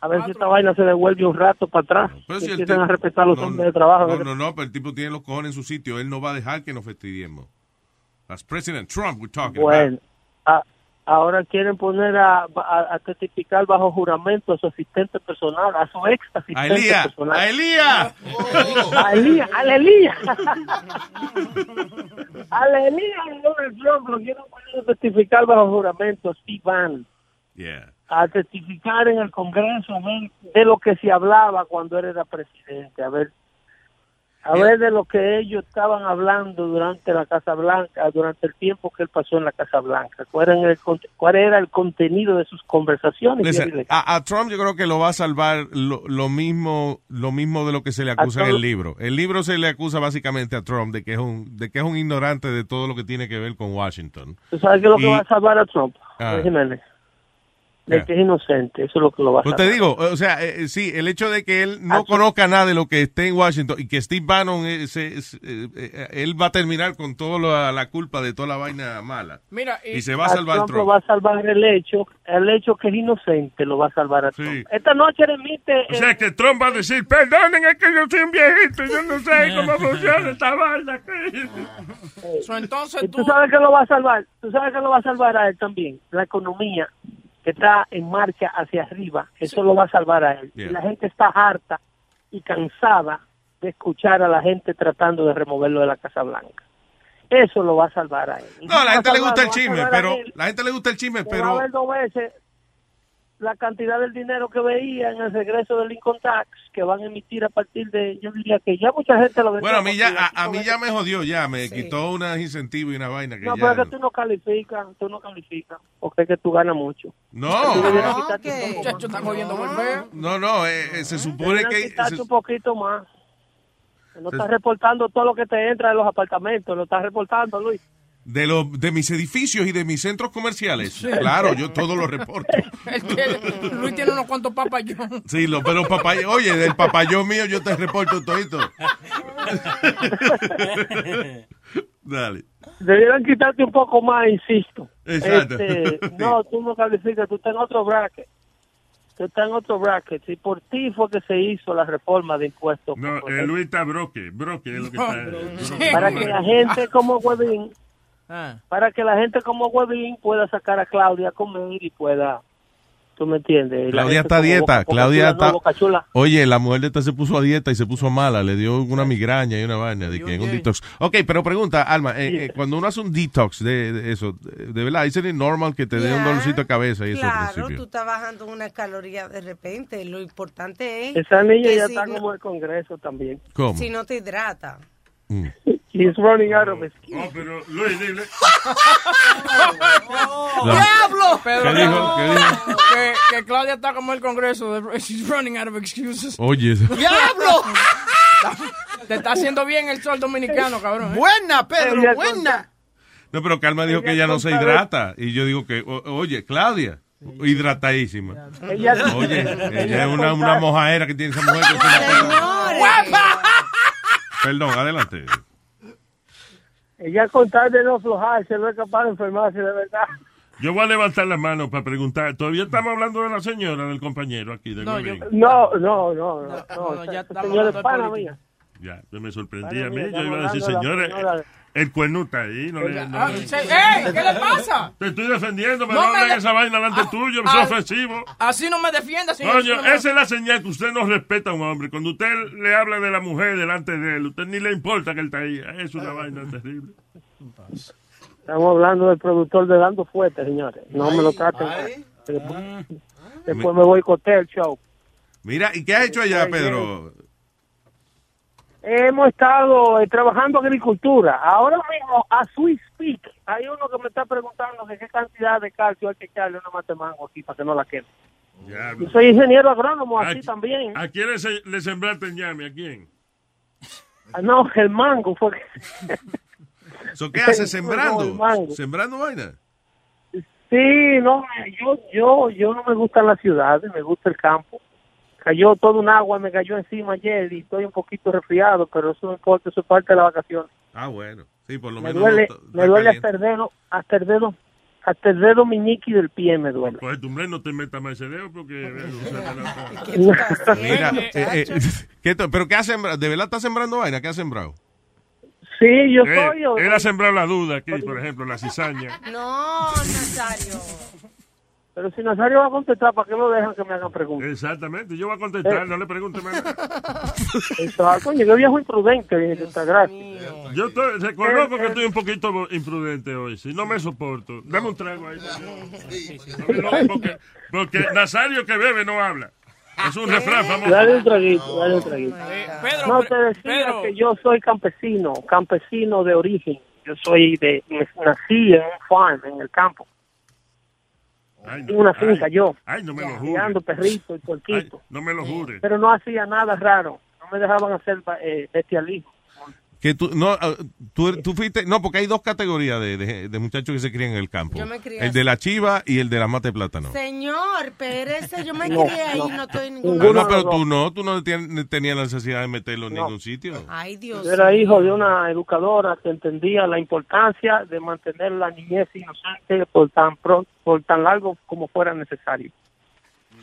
Speaker 21: A ver si esta vaina se devuelve un rato para atrás.
Speaker 7: Pero
Speaker 21: y
Speaker 7: si el
Speaker 21: empiezan
Speaker 7: tipo-
Speaker 21: a respetar los
Speaker 7: no,
Speaker 21: hombres de trabajo.
Speaker 7: No, no, no, pero el tipo tiene los cojones en su sitio. Él no va a dejar que nos fastidiemos. That's President Trump we're talking
Speaker 21: Bueno,
Speaker 7: about.
Speaker 21: a- ahora quieren poner a, a- a testificar bajo juramento a su asistente personal, a su ex
Speaker 7: A
Speaker 21: asistente
Speaker 7: Elías,
Speaker 21: personal.
Speaker 7: a Elías. *laughs*
Speaker 21: A Elías, *laughs* a Elías. a Elías Donald Trump lo quieren poner a testificar bajo juramento, Steve Bannon.
Speaker 7: Yeah.
Speaker 21: a testificar en el Congreso a ver de lo que se hablaba cuando él era presidente, a ver a ver de lo que ellos estaban hablando durante la Casa Blanca, durante el tiempo que él pasó en la Casa Blanca, cuál era el, cuál era el contenido de sus conversaciones.
Speaker 7: Listen, a, a Trump yo creo que lo va a salvar lo, lo mismo lo mismo de lo que se le acusa en el libro. El libro se le acusa básicamente a Trump de que es un de que es un ignorante de todo lo que tiene que ver con Washington.
Speaker 21: ¿Tú sabes qué es lo que va a salvar a Trump?
Speaker 7: Ah.
Speaker 21: Jiménez? De
Speaker 7: Yeah.
Speaker 21: que es inocente, eso es lo que lo va a
Speaker 7: Pues te digo, o sea, eh, eh, sí, el hecho de que él no conozca nada de lo que esté en Washington y que Steve Bannon, se- se- eh, eh, él va a terminar con toda la, la culpa de toda la vaina mala.
Speaker 6: Mira,
Speaker 7: y se va a salvar
Speaker 21: Trump
Speaker 7: Trump.
Speaker 21: lo va a salvar el hecho, el hecho que es inocente lo va a salvar a Trump. Esta noche remite...
Speaker 10: O sea que Trump va a decir, perdonen, es que yo soy un viejito, yo no sé cómo funciona esta vaina.
Speaker 6: So, entonces
Speaker 21: Y tú sabes que lo va a salvar, tú sabes que lo va a salvar a él también, la economía que está en marcha hacia arriba, eso lo va a salvar a él.
Speaker 7: Yeah.
Speaker 21: La gente está harta y cansada de escuchar a la gente tratando de removerlo de la Casa Blanca. Eso lo va a salvar a él. Y
Speaker 7: No, a la gente le gusta el chisme, pero la gente le gusta el chisme,
Speaker 21: que va a
Speaker 7: pero
Speaker 21: ver dos veces la cantidad del dinero que veía en el regreso del income tax que van a emitir a partir de, yo diría que ya mucha gente lo ve.
Speaker 7: bueno, a mí ya a, a mí ya me jodió ya, me quitó una incentiva y una vaina que
Speaker 21: No,
Speaker 7: ya
Speaker 21: pero es que tú no calificas, tú no calificas, porque es que tú ganas mucho.
Speaker 7: No. No.
Speaker 6: Muchacho.
Speaker 7: No, no, eh, eh, se supone que se-
Speaker 21: un poquito más. No
Speaker 7: Se-
Speaker 21: estás reportando todo lo que te entra de los apartamentos, lo estás reportando, Luis.
Speaker 7: De los de mis edificios y de mis centros comerciales. Claro, yo todo lo reporto. *laughs*
Speaker 6: Luis tiene unos cuantos papayón.
Speaker 7: Sí, lo, pero papá, oye, del papayón mío yo te reporto todito. *laughs* Dale.
Speaker 21: Debieran quitarte un poco más, insisto.
Speaker 7: Exacto.
Speaker 21: Este, *laughs* no, tú no calificas, tú estás en otro bracket. tú estás en otro bracket. Y por ti fue que se hizo la reforma de impuestos.
Speaker 10: No, eh, Luis está broque. Broque es lo que está.
Speaker 21: para que la gente como Huevín,
Speaker 6: Ah.
Speaker 21: para que la gente como Huevín pueda sacar a Claudia a comer y pueda, tú me entiendes. La
Speaker 7: Claudia está a dieta.
Speaker 21: Boca-
Speaker 7: Claudia está.
Speaker 21: no.
Speaker 7: Oye, la mujer de esta se puso a dieta y se puso mala. Le dio una migraña y una vaina. De que en un detox. Ok, pero pregunta, Alma, eh, eh, cuando uno hace un detox de, de eso, de, de verdad, ¿es normal que te dé un dolorcito de cabeza y eso al
Speaker 9: Claro,
Speaker 7: principio?
Speaker 9: tú estás bajando una caloría de repente. Lo importante es
Speaker 21: Esa niña ya
Speaker 9: si
Speaker 21: está
Speaker 9: no-
Speaker 21: como el Congreso también.
Speaker 7: ¿Cómo?
Speaker 9: Si no te hidrata. *laughs*
Speaker 21: He's running out of excuse.
Speaker 10: Oh, pero Luis, dile. *laughs*
Speaker 7: No.
Speaker 6: ¡Diablo! Pedro,
Speaker 7: ¿Qué dijo? ¿Qué dijo?
Speaker 6: Que, que Claudia está como el Congreso. de- *laughs* She's running out of excuses.
Speaker 7: Oye.
Speaker 6: ¡Diablo! *laughs* Te está haciendo bien el sol dominicano, cabrón. ¿eh?
Speaker 8: Buena, Pedro, buena.
Speaker 7: No, pero Calma dijo que ella no se hidrata. Y yo digo que, o- oye, Claudia, hidratadísima.
Speaker 21: Ella-
Speaker 7: Oye,
Speaker 21: ella
Speaker 7: ella es una, una mojaera que tiene esa mujer. que es una-
Speaker 21: ¡Guapa!
Speaker 7: Perdón, adelante.
Speaker 21: Ella con tal de no aflojarse, no es capaz de enfermarse de verdad.
Speaker 10: Yo voy a levantar la mano para preguntar. Todavía estamos hablando de la señora, del compañero aquí. De
Speaker 21: No, yo- no, no, no, no, no,
Speaker 6: ya estamos hablando de
Speaker 21: pana mía.
Speaker 10: Ya, yo me sorprendí a mí. Yo iba a decir,
Speaker 21: la
Speaker 10: señores. El cuernuta ahí. No le, no
Speaker 6: Ah,
Speaker 10: le-
Speaker 6: ¡Ey! ¿Qué le pasa?
Speaker 10: Te estoy defendiendo, pero
Speaker 6: No
Speaker 10: no,
Speaker 6: me de-
Speaker 10: esa vaina delante
Speaker 6: Ah,
Speaker 10: tuyo,
Speaker 6: ah,
Speaker 10: es ofensivo.
Speaker 6: Así no me defienda, señor.
Speaker 10: Coño,
Speaker 6: No,
Speaker 10: esa es la señal que usted no respeta a un hombre. Cuando usted le habla de la mujer delante de él, usted ni le importa que él está ahí. Es una vaina terrible.
Speaker 21: Estamos hablando del productor de Dando Fuerte, señores. No me lo traten. Después, después me boicotea el show.
Speaker 7: Mira, ¿y qué has hecho allá, Pedro?
Speaker 21: Hemos estado eh, trabajando agricultura. Ahora mismo, a Sweet Speak, hay uno que me está preguntando que qué cantidad de calcio hay que echarle una mate mango aquí para que no la queme.
Speaker 10: Ya,
Speaker 21: Yo soy ingeniero agrónomo, así
Speaker 10: ¿A-
Speaker 21: también.
Speaker 10: ¿A quién le, se- le sembraste el ñame? ¿A quién?
Speaker 21: Ah, No, el mango fue. *laughs*
Speaker 7: ¿So qué hace *laughs*
Speaker 21: No, el
Speaker 7: sembrando? ¿Sembrando vaina?
Speaker 21: Sí, no, yo, yo, yo no me gustan las ciudades, me gusta el campo. Cayó todo un agua, me cayó encima ayer y estoy un poquito resfriado, pero eso no importa, eso es parte de la vacación.
Speaker 7: Ah, bueno. Sí, por lo
Speaker 21: Me
Speaker 7: menos.
Speaker 21: duele,
Speaker 7: no está-
Speaker 21: me duele hasta el dedo, hasta el dedo, hasta el dedo meñique del pie me duele.
Speaker 10: Pues tu hombre no te metas más ese dedo porque... *laughs* eh, *laughs*
Speaker 7: Mira, eh, eh, *laughs* ¿qué to- ¿pero qué ha sembrado? ¿De verdad está sembrando vaina? ¿Qué ha sembrado?
Speaker 21: Sí, yo
Speaker 10: Eh,
Speaker 21: soy. yo-
Speaker 10: él ha sembrado la duda aquí, por ejemplo, la cizaña.
Speaker 9: No, Nazario.
Speaker 21: Pero si Nazario va a contestar, ¿para qué lo dejan que me hagan preguntas?
Speaker 10: Exactamente, yo voy a contestar,
Speaker 21: Eh.
Speaker 10: no le pregunte más. *laughs*
Speaker 21: ah, coño, qué viejo imprudente, esta gracia.
Speaker 10: Yo estoy- reconozco que estoy un poquito imprudente hoy, si no me soporto. Dame un trago ahí. No, porque, porque *laughs* Nazario que bebe no habla. Es un refrán famoso.
Speaker 21: Dale un traguito, dale un traguito.
Speaker 6: Pedro,
Speaker 21: no te decía
Speaker 6: Pedro.
Speaker 21: que yo soy campesino, campesino de origen. Yo soy de, nací en un farm, en el campo.
Speaker 10: Ay,
Speaker 21: En una finca yo,
Speaker 10: Ay, no me lo
Speaker 21: criando
Speaker 10: jure.
Speaker 21: perritos y puerquitos.
Speaker 10: No me lo jure.
Speaker 21: Pero no hacía nada raro. No me dejaban hacer eh, bestialismo.
Speaker 7: Que tú, no, ah, tú, tú fuiste, no, porque hay dos categorías de, de- de muchachos que se crían en el campo.
Speaker 9: Yo me crié
Speaker 7: el
Speaker 9: así.
Speaker 7: de la chiva y el de la mate de plátano.
Speaker 9: Señor, espérese, yo me
Speaker 21: No,
Speaker 9: crié ahí,
Speaker 21: no.
Speaker 9: no estoy en ningún
Speaker 7: no,
Speaker 9: lado.
Speaker 7: pero tú no, tú no tenías la necesidad de meterlo en ningún sitio.
Speaker 9: Ay, Dios.
Speaker 21: Yo era hijo de una educadora que entendía la importancia de mantener la niñez inocente por tan pronto, por tan largo como fuera necesario.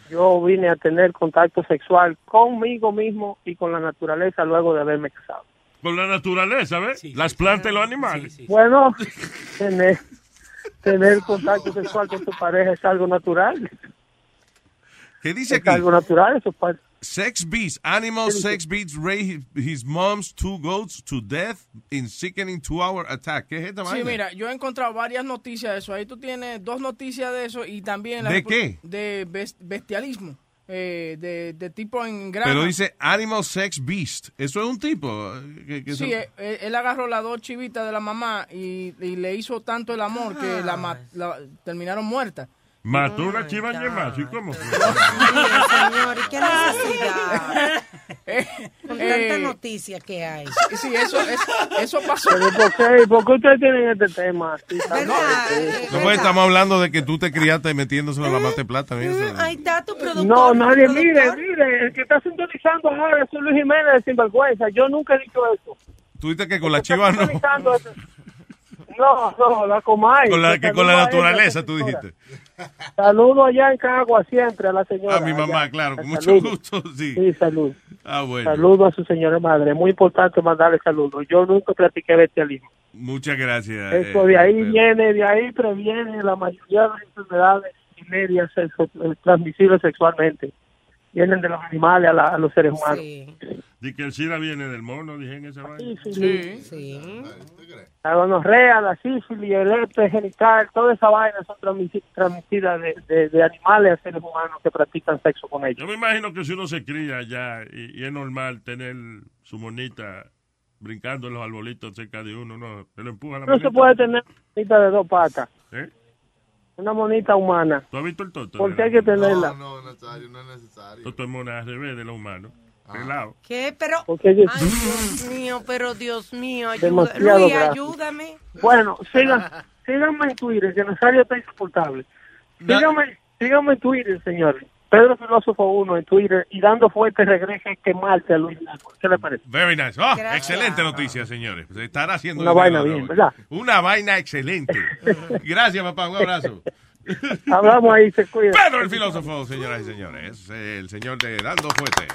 Speaker 21: Yo vine a tener contacto sexual conmigo mismo y con la naturaleza luego de haberme casado.
Speaker 10: Con la naturaleza, ¿ves? Las plantas y los animales.
Speaker 21: Bueno, *laughs* tener, tener contacto sexual con tu pareja es algo natural.
Speaker 7: ¿Qué dice
Speaker 21: Es
Speaker 7: aquí?
Speaker 21: algo natural, eso
Speaker 7: Sex beats, animal sex beats raise his mom's two goats to death in sickening two-hour attack. ¿Qué es esta
Speaker 6: Sí,
Speaker 7: vaina?
Speaker 6: mira, yo he encontrado varias noticias de eso. Ahí tú tienes dos noticias de eso y también... la
Speaker 7: ¿De
Speaker 6: repro-
Speaker 7: qué?
Speaker 6: De bes- bestialismo. Eh, de, de tipo en grama.
Speaker 7: Pero dice animal sex beast. Eso es un tipo. eh, que- que
Speaker 6: Sí,
Speaker 7: eso-
Speaker 6: él, él- agarró las dos chivitas de la mamá y, y le hizo tanto el amor que la, ma- la- terminaron muertas.
Speaker 10: Mató una chiva más, ¿y cómo?
Speaker 9: Señor, ¿y qué necesidad? *laughs* Con
Speaker 6: eh,
Speaker 9: tanta noticia que hay.
Speaker 6: Sí, eso, es- eso pasó.
Speaker 21: Pero ¿por qué, ¿por qué ustedes tienen este tema así
Speaker 7: No, pues estamos hablando de que tú te criaste metiéndoselo a la mate y eso.
Speaker 9: Ahí está tu productor.
Speaker 21: No, nadie, mire, mire, el que está sintonizando ahora es Luis Jiménez de Sinvergüenza. Yo nunca he dicho eso.
Speaker 7: Tú dices que con la chiva no.
Speaker 21: Eso. No, no, la Comay.
Speaker 7: Con la, que con la naturaleza, tú dijiste.
Speaker 21: Saludo allá en Cagua siempre a la señora.
Speaker 7: A mi mamá,
Speaker 21: allá.
Speaker 7: claro, con mucho gusto, sí.
Speaker 21: Sí, salud.
Speaker 7: Ah, bueno.
Speaker 21: Saludo a su señora madre. Muy importante mandarle saludos. Yo nunca practiqué bestialismo.
Speaker 7: Muchas gracias.
Speaker 21: Eso
Speaker 7: eh,
Speaker 21: de ahí viene, de ahí previene la mayoría de las enfermedades y medias eh, transmisibles sexualmente. Vienen de los animales a, la- a los seres humanos.
Speaker 10: Di que el SIDA viene del mono, dije en esa vaina.
Speaker 21: Sí.
Speaker 9: Sí.
Speaker 21: La gonorrea, la sífilis, el herpes genital, toda esa vaina son transmitidas de, de- de animales a seres humanos que practican sexo con ellos.
Speaker 10: Yo me imagino que si uno se cría allá y, y es normal tener su monita brincando en los arbolitos cerca de uno, no, te lo empuja la
Speaker 21: No se puede tener una monita de dos patas,
Speaker 10: ¿Eh?
Speaker 21: una monita humana.
Speaker 10: ¿Tú has visto el toto?
Speaker 21: ¿Por qué hay que tenerla?
Speaker 4: No, Nazario, no es necesario.
Speaker 10: Toto es mona al revés de los humanos. Pelado.
Speaker 9: ¿Qué? Pero.
Speaker 21: Porque
Speaker 9: Ay, Dios mío, pero Dios mío, ayuda. Luis, ayúdame.
Speaker 21: Bueno, sigan, *laughs* síganme en Twitter, que Nazario está insoportable. Síganme, síganme en Twitter, señores. Pedro Filósofo 1 en Twitter y dando fuerte regreso que Marte a Luis Blanco. ¿Qué le parece?
Speaker 7: Very nice. Oh,
Speaker 21: Gracias.
Speaker 7: excelente noticia, señores. Se estará haciendo
Speaker 21: Una vaina bien.
Speaker 7: Una vaina excelente. *laughs* Gracias, papá. Un abrazo.
Speaker 21: Hablamos ahí, se cuida.
Speaker 7: Pedro el filósofo, señoras y señores. El señor de Dando Fuerte.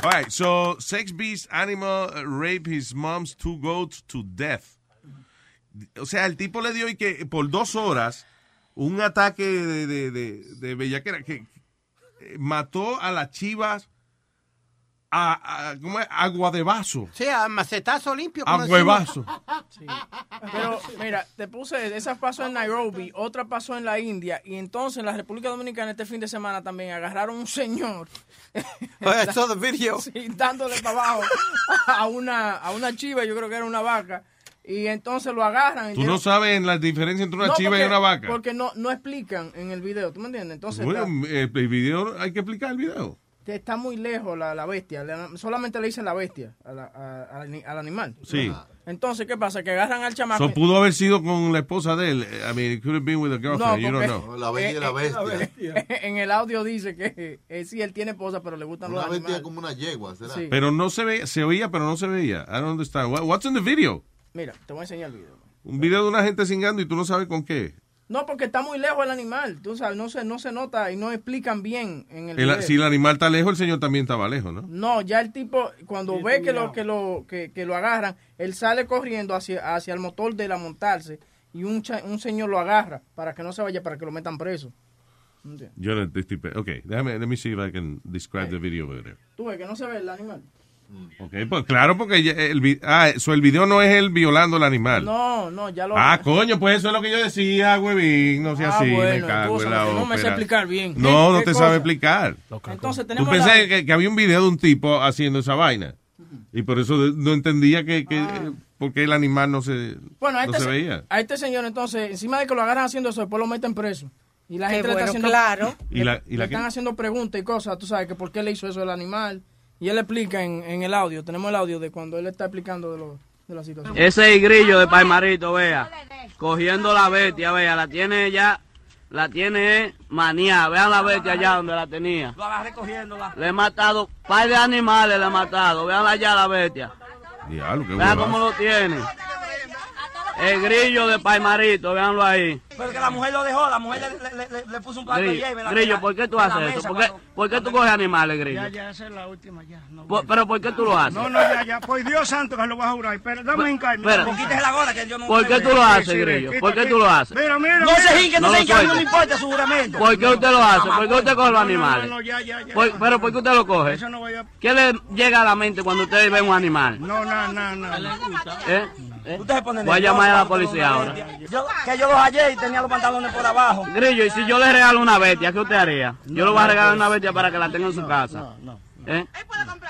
Speaker 7: All right, so sex beast animal uh, rape his mom's two goats to death. O sea, el tipo le dio y que por dos horas un ataque de, de, de, de bellaquera que eh, mató a las chivas a, a- ¿cómo es? agua de vaso.
Speaker 8: Sí, a macetazo limpio.
Speaker 7: A huevazo. *laughs*
Speaker 6: Pero mira, te puse, esa pasó en Nairobi, otra pasó en la India y entonces en la República Dominicana este fin de semana también agarraron un señor.
Speaker 8: I saw the video. *laughs*
Speaker 6: Sí, dándole para abajo a una, a una chiva, yo creo que era una vaca, y entonces lo agarran.
Speaker 7: Tú no sabes la diferencia entre una
Speaker 6: No,
Speaker 7: chiva y una vaca.
Speaker 6: Porque no, no explican en el video, ¿tú me entiendes? Entonces
Speaker 7: Bueno,
Speaker 6: está,
Speaker 7: eh, el video, hay que explicar el video.
Speaker 6: Que está muy lejos la, la bestia, le- solamente le dicen la bestia a la- a- al, al animal.
Speaker 7: Sí.
Speaker 6: Entonces, ¿qué pasa? Que agarran al chamaco.
Speaker 7: So, pudo haber sido con la esposa de él. I mean, it could have been with a girlfriend. you don't know.
Speaker 4: La bella y la bestia. *laughs*
Speaker 6: en el audio dice que eh, sí, él tiene esposa, pero le gustan
Speaker 4: Una
Speaker 6: los
Speaker 4: bestia
Speaker 6: animales.
Speaker 4: como una yegua, ¿será?
Speaker 6: Sí.
Speaker 7: Pero no se veía, se oía, pero no se veía. I don't understand. What- what's in the video?
Speaker 6: Mira, te voy a enseñar el video.
Speaker 7: Un video de una gente cingando y tú no sabes con qué.
Speaker 6: No, porque está muy lejos el animal. Tú sabes, no se, no se nota y no explican bien en el,
Speaker 7: El-
Speaker 6: video.
Speaker 7: si el animal está lejos, el señor también estaba lejos, ¿no?
Speaker 6: No, ya el tipo, cuando ve que lo, que, lo, que, que lo agarran, él sale corriendo hacia, hacia el motor de la montarse y un, cha- un señor lo agarra para que no se vaya, para que lo metan preso.
Speaker 7: Yo no estoy... Ok, déjame, let me see if I can describe the video better.
Speaker 6: Tú ves que no se ve el animal.
Speaker 7: Ok, pues claro, porque el, vi- ah, so el video no es él violando al animal.
Speaker 6: No, no, ya lo...
Speaker 7: Ah, coño, pues eso es lo que yo decía, huevín. No sea
Speaker 6: Ah,
Speaker 7: así,
Speaker 6: bueno,
Speaker 7: me cago en la
Speaker 6: no me sé explicar bien.
Speaker 7: No,
Speaker 6: ¿Qué-
Speaker 7: no
Speaker 6: qué
Speaker 7: te
Speaker 6: cosa?
Speaker 7: sabe explicar.
Speaker 6: Entonces
Speaker 7: Tú
Speaker 6: tenemos
Speaker 7: pensé
Speaker 6: la-
Speaker 7: que, que había un video de un tipo haciendo esa vaina. Y por eso no entendía que, que
Speaker 6: Ah.
Speaker 7: por qué el animal no se,
Speaker 6: Bueno, a
Speaker 7: no
Speaker 6: este,
Speaker 7: se
Speaker 6: se-
Speaker 7: veía.
Speaker 6: a este señor entonces, encima de que lo agarran haciendo eso, después lo meten preso. Y la
Speaker 9: Qué
Speaker 6: gente le
Speaker 9: bueno,
Speaker 6: está haciendo...
Speaker 9: claro.
Speaker 7: ¿Y la- y
Speaker 6: le
Speaker 7: la
Speaker 6: están
Speaker 7: qué?
Speaker 6: haciendo preguntas y cosas, tú sabes, que por qué le hizo eso el animal. Y él explica en, en el audio, tenemos el audio de cuando él está explicando de, lo, de la situación.
Speaker 19: Ese grillo de Paimarito, vea, cogiendo la bestia, vea, la tiene ya, la tiene manía, vean la bestia allá donde la tenía.
Speaker 13: Lo agarré cogiéndola.
Speaker 19: Le he matado, par de animales le he matado, vean allá la bestia.
Speaker 7: Diablo, qué
Speaker 19: Vean cómo lo tiene. El grillo de Paimarito, véanlo ahí.
Speaker 13: Pero que la mujer lo dejó, la mujer le, le- le- le puso un plato de
Speaker 19: Grillo,
Speaker 13: en la-
Speaker 19: Grillo, ¿por qué tú haces
Speaker 13: mesa
Speaker 19: eso? ¿Por qué,
Speaker 13: cuando-
Speaker 19: por qué tú coges animales, Grillo?
Speaker 22: Ya, ya, esa es la última, ya. No,
Speaker 19: Por- ¿Pero por qué tú lo haces?
Speaker 22: no, no, ya, ya. Por Dios santo que lo voy a jurar. Pero dame en calma.
Speaker 19: Espera.
Speaker 13: Quítese la gorra que yo no...
Speaker 19: ¿Por qué tú lo haces, Grillo? ¿Por qué tú lo haces?
Speaker 22: Mira, mira,
Speaker 13: No
Speaker 22: mira.
Speaker 13: se hinque, no,
Speaker 19: No
Speaker 13: se hinque, a mí no me importa su juramento.
Speaker 19: ¿Por qué usted lo hace? ¿Por qué usted coge los animales?
Speaker 22: no, no, ya, ya, ya.
Speaker 19: ¿Pero por qué usted lo coge?
Speaker 22: Eso no voy a...
Speaker 19: ¿Qué le llega a la mente cuando usted ve un animal?
Speaker 22: No, no, no, no.
Speaker 19: ¿Eh? ¿Eh?
Speaker 13: Usted se pone
Speaker 19: Voy a llamar a la policía ahora.
Speaker 13: Yo, que yo los hallé y tenía los pantalones por abajo.
Speaker 19: Grillo, y si yo le regalo una bestia, ¿qué usted haría? Yo le voy a regalar una bestia para que la tenga en su casa. ¿Eh?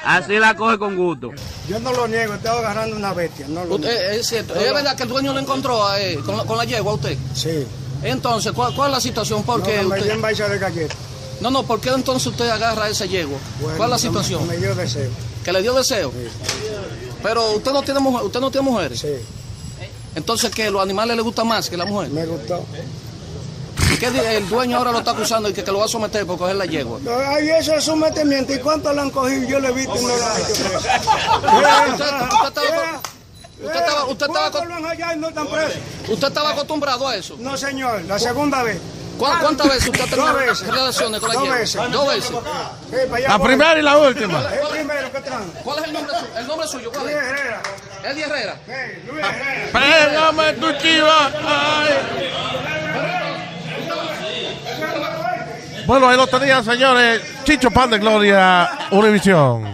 Speaker 19: Así la coge con gusto.
Speaker 22: Yo no lo niego, estoy agarrando una bestia. No lo
Speaker 23: Usted,
Speaker 22: niego.
Speaker 23: es cierto, es verdad que el dueño lo encontró eh, con, la, con la yegua a usted.
Speaker 22: Sí.
Speaker 23: Entonces, ¿cuál, cuál es la situación? ¿Por
Speaker 22: No,
Speaker 23: qué
Speaker 22: me
Speaker 23: usted...
Speaker 22: en baixa de galleta.
Speaker 23: No, no, ¿por qué entonces usted agarra ese yegua?
Speaker 22: Bueno,
Speaker 23: ¿Cuál es la situación?
Speaker 22: Me, me dio deseo.
Speaker 23: ¿Que le dio deseo? Pero usted no tiene mujer, usted no tiene mujeres.
Speaker 22: Sí.
Speaker 23: Entonces, ¿que los animales le gustan más que la mujer?
Speaker 22: Me gustó.
Speaker 23: ¿Y qué el dueño ahora lo está acusando y que, que lo va a someter por coger la yegua?
Speaker 22: Ay, eso es sometimiento. ¿Y cuánto lo han cogido? Yo le he visto y no lo han hecho preso.
Speaker 23: Usted- usted estaba- usted estaba- usted estaba
Speaker 22: ¿Cuántos lo han hallado y no están presos?
Speaker 23: ¿Usted estaba acostumbrado a eso?
Speaker 22: No, señor. La segunda vez.
Speaker 23: ¿Cuá- ¿Cuántas veces usted ha tenido
Speaker 22: Dos veces.
Speaker 23: relaciones con la
Speaker 22: Dos
Speaker 23: yegua?
Speaker 22: veces.
Speaker 23: Dos veces.
Speaker 7: La primera y la última.
Speaker 23: ¿Cuál es el nombre, el nombre suyo? ¿Cuál
Speaker 22: Luis
Speaker 23: es?
Speaker 22: Herrera.
Speaker 23: Eddie Herrera.
Speaker 22: Luis Herrera.
Speaker 7: Pégame tu chiva. ay. Bueno, ahí lo tenían, señores. Chicho Pan de Gloria, Univisión.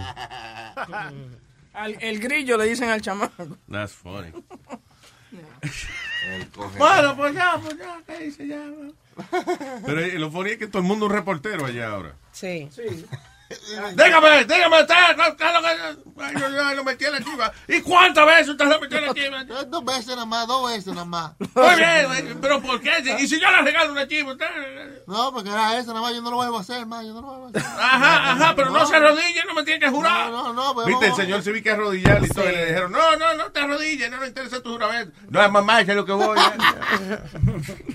Speaker 6: Al- el grillo le dicen al chamaco.
Speaker 7: That's funny. *laughs*
Speaker 4: Bueno,
Speaker 7: pues ya, pues ya, ¿qué dice ya? Pero eh, lo funny es que todo el mundo es un reportero allá ahora.
Speaker 9: Sí.
Speaker 7: Dígame, dígame, usted, ¿qué- qué es lo que- Ay, yo- yo lo metí en la chiva. ¿Y cuántas veces usted lo metió en la chiva?
Speaker 4: Dos veces nada más, dos veces nada más.
Speaker 7: Muy bien, güey, pero ¿por qué? ¿Y si yo le regalo una chiva? Usted...
Speaker 4: No, porque era eso nada más, yo no lo vuelvo a hacer más, yo no lo vuelvo a hacer.
Speaker 7: Ajá, ajá, pero no, se arrodille, no me tiene que jurar.
Speaker 4: No, no, no, pues
Speaker 7: Viste, el señor se vi que arrodillar y todo, y le dijeron, no, no, no te arrodilles, no le interesa tu juramento. No, mamá, es lo que voy. eh.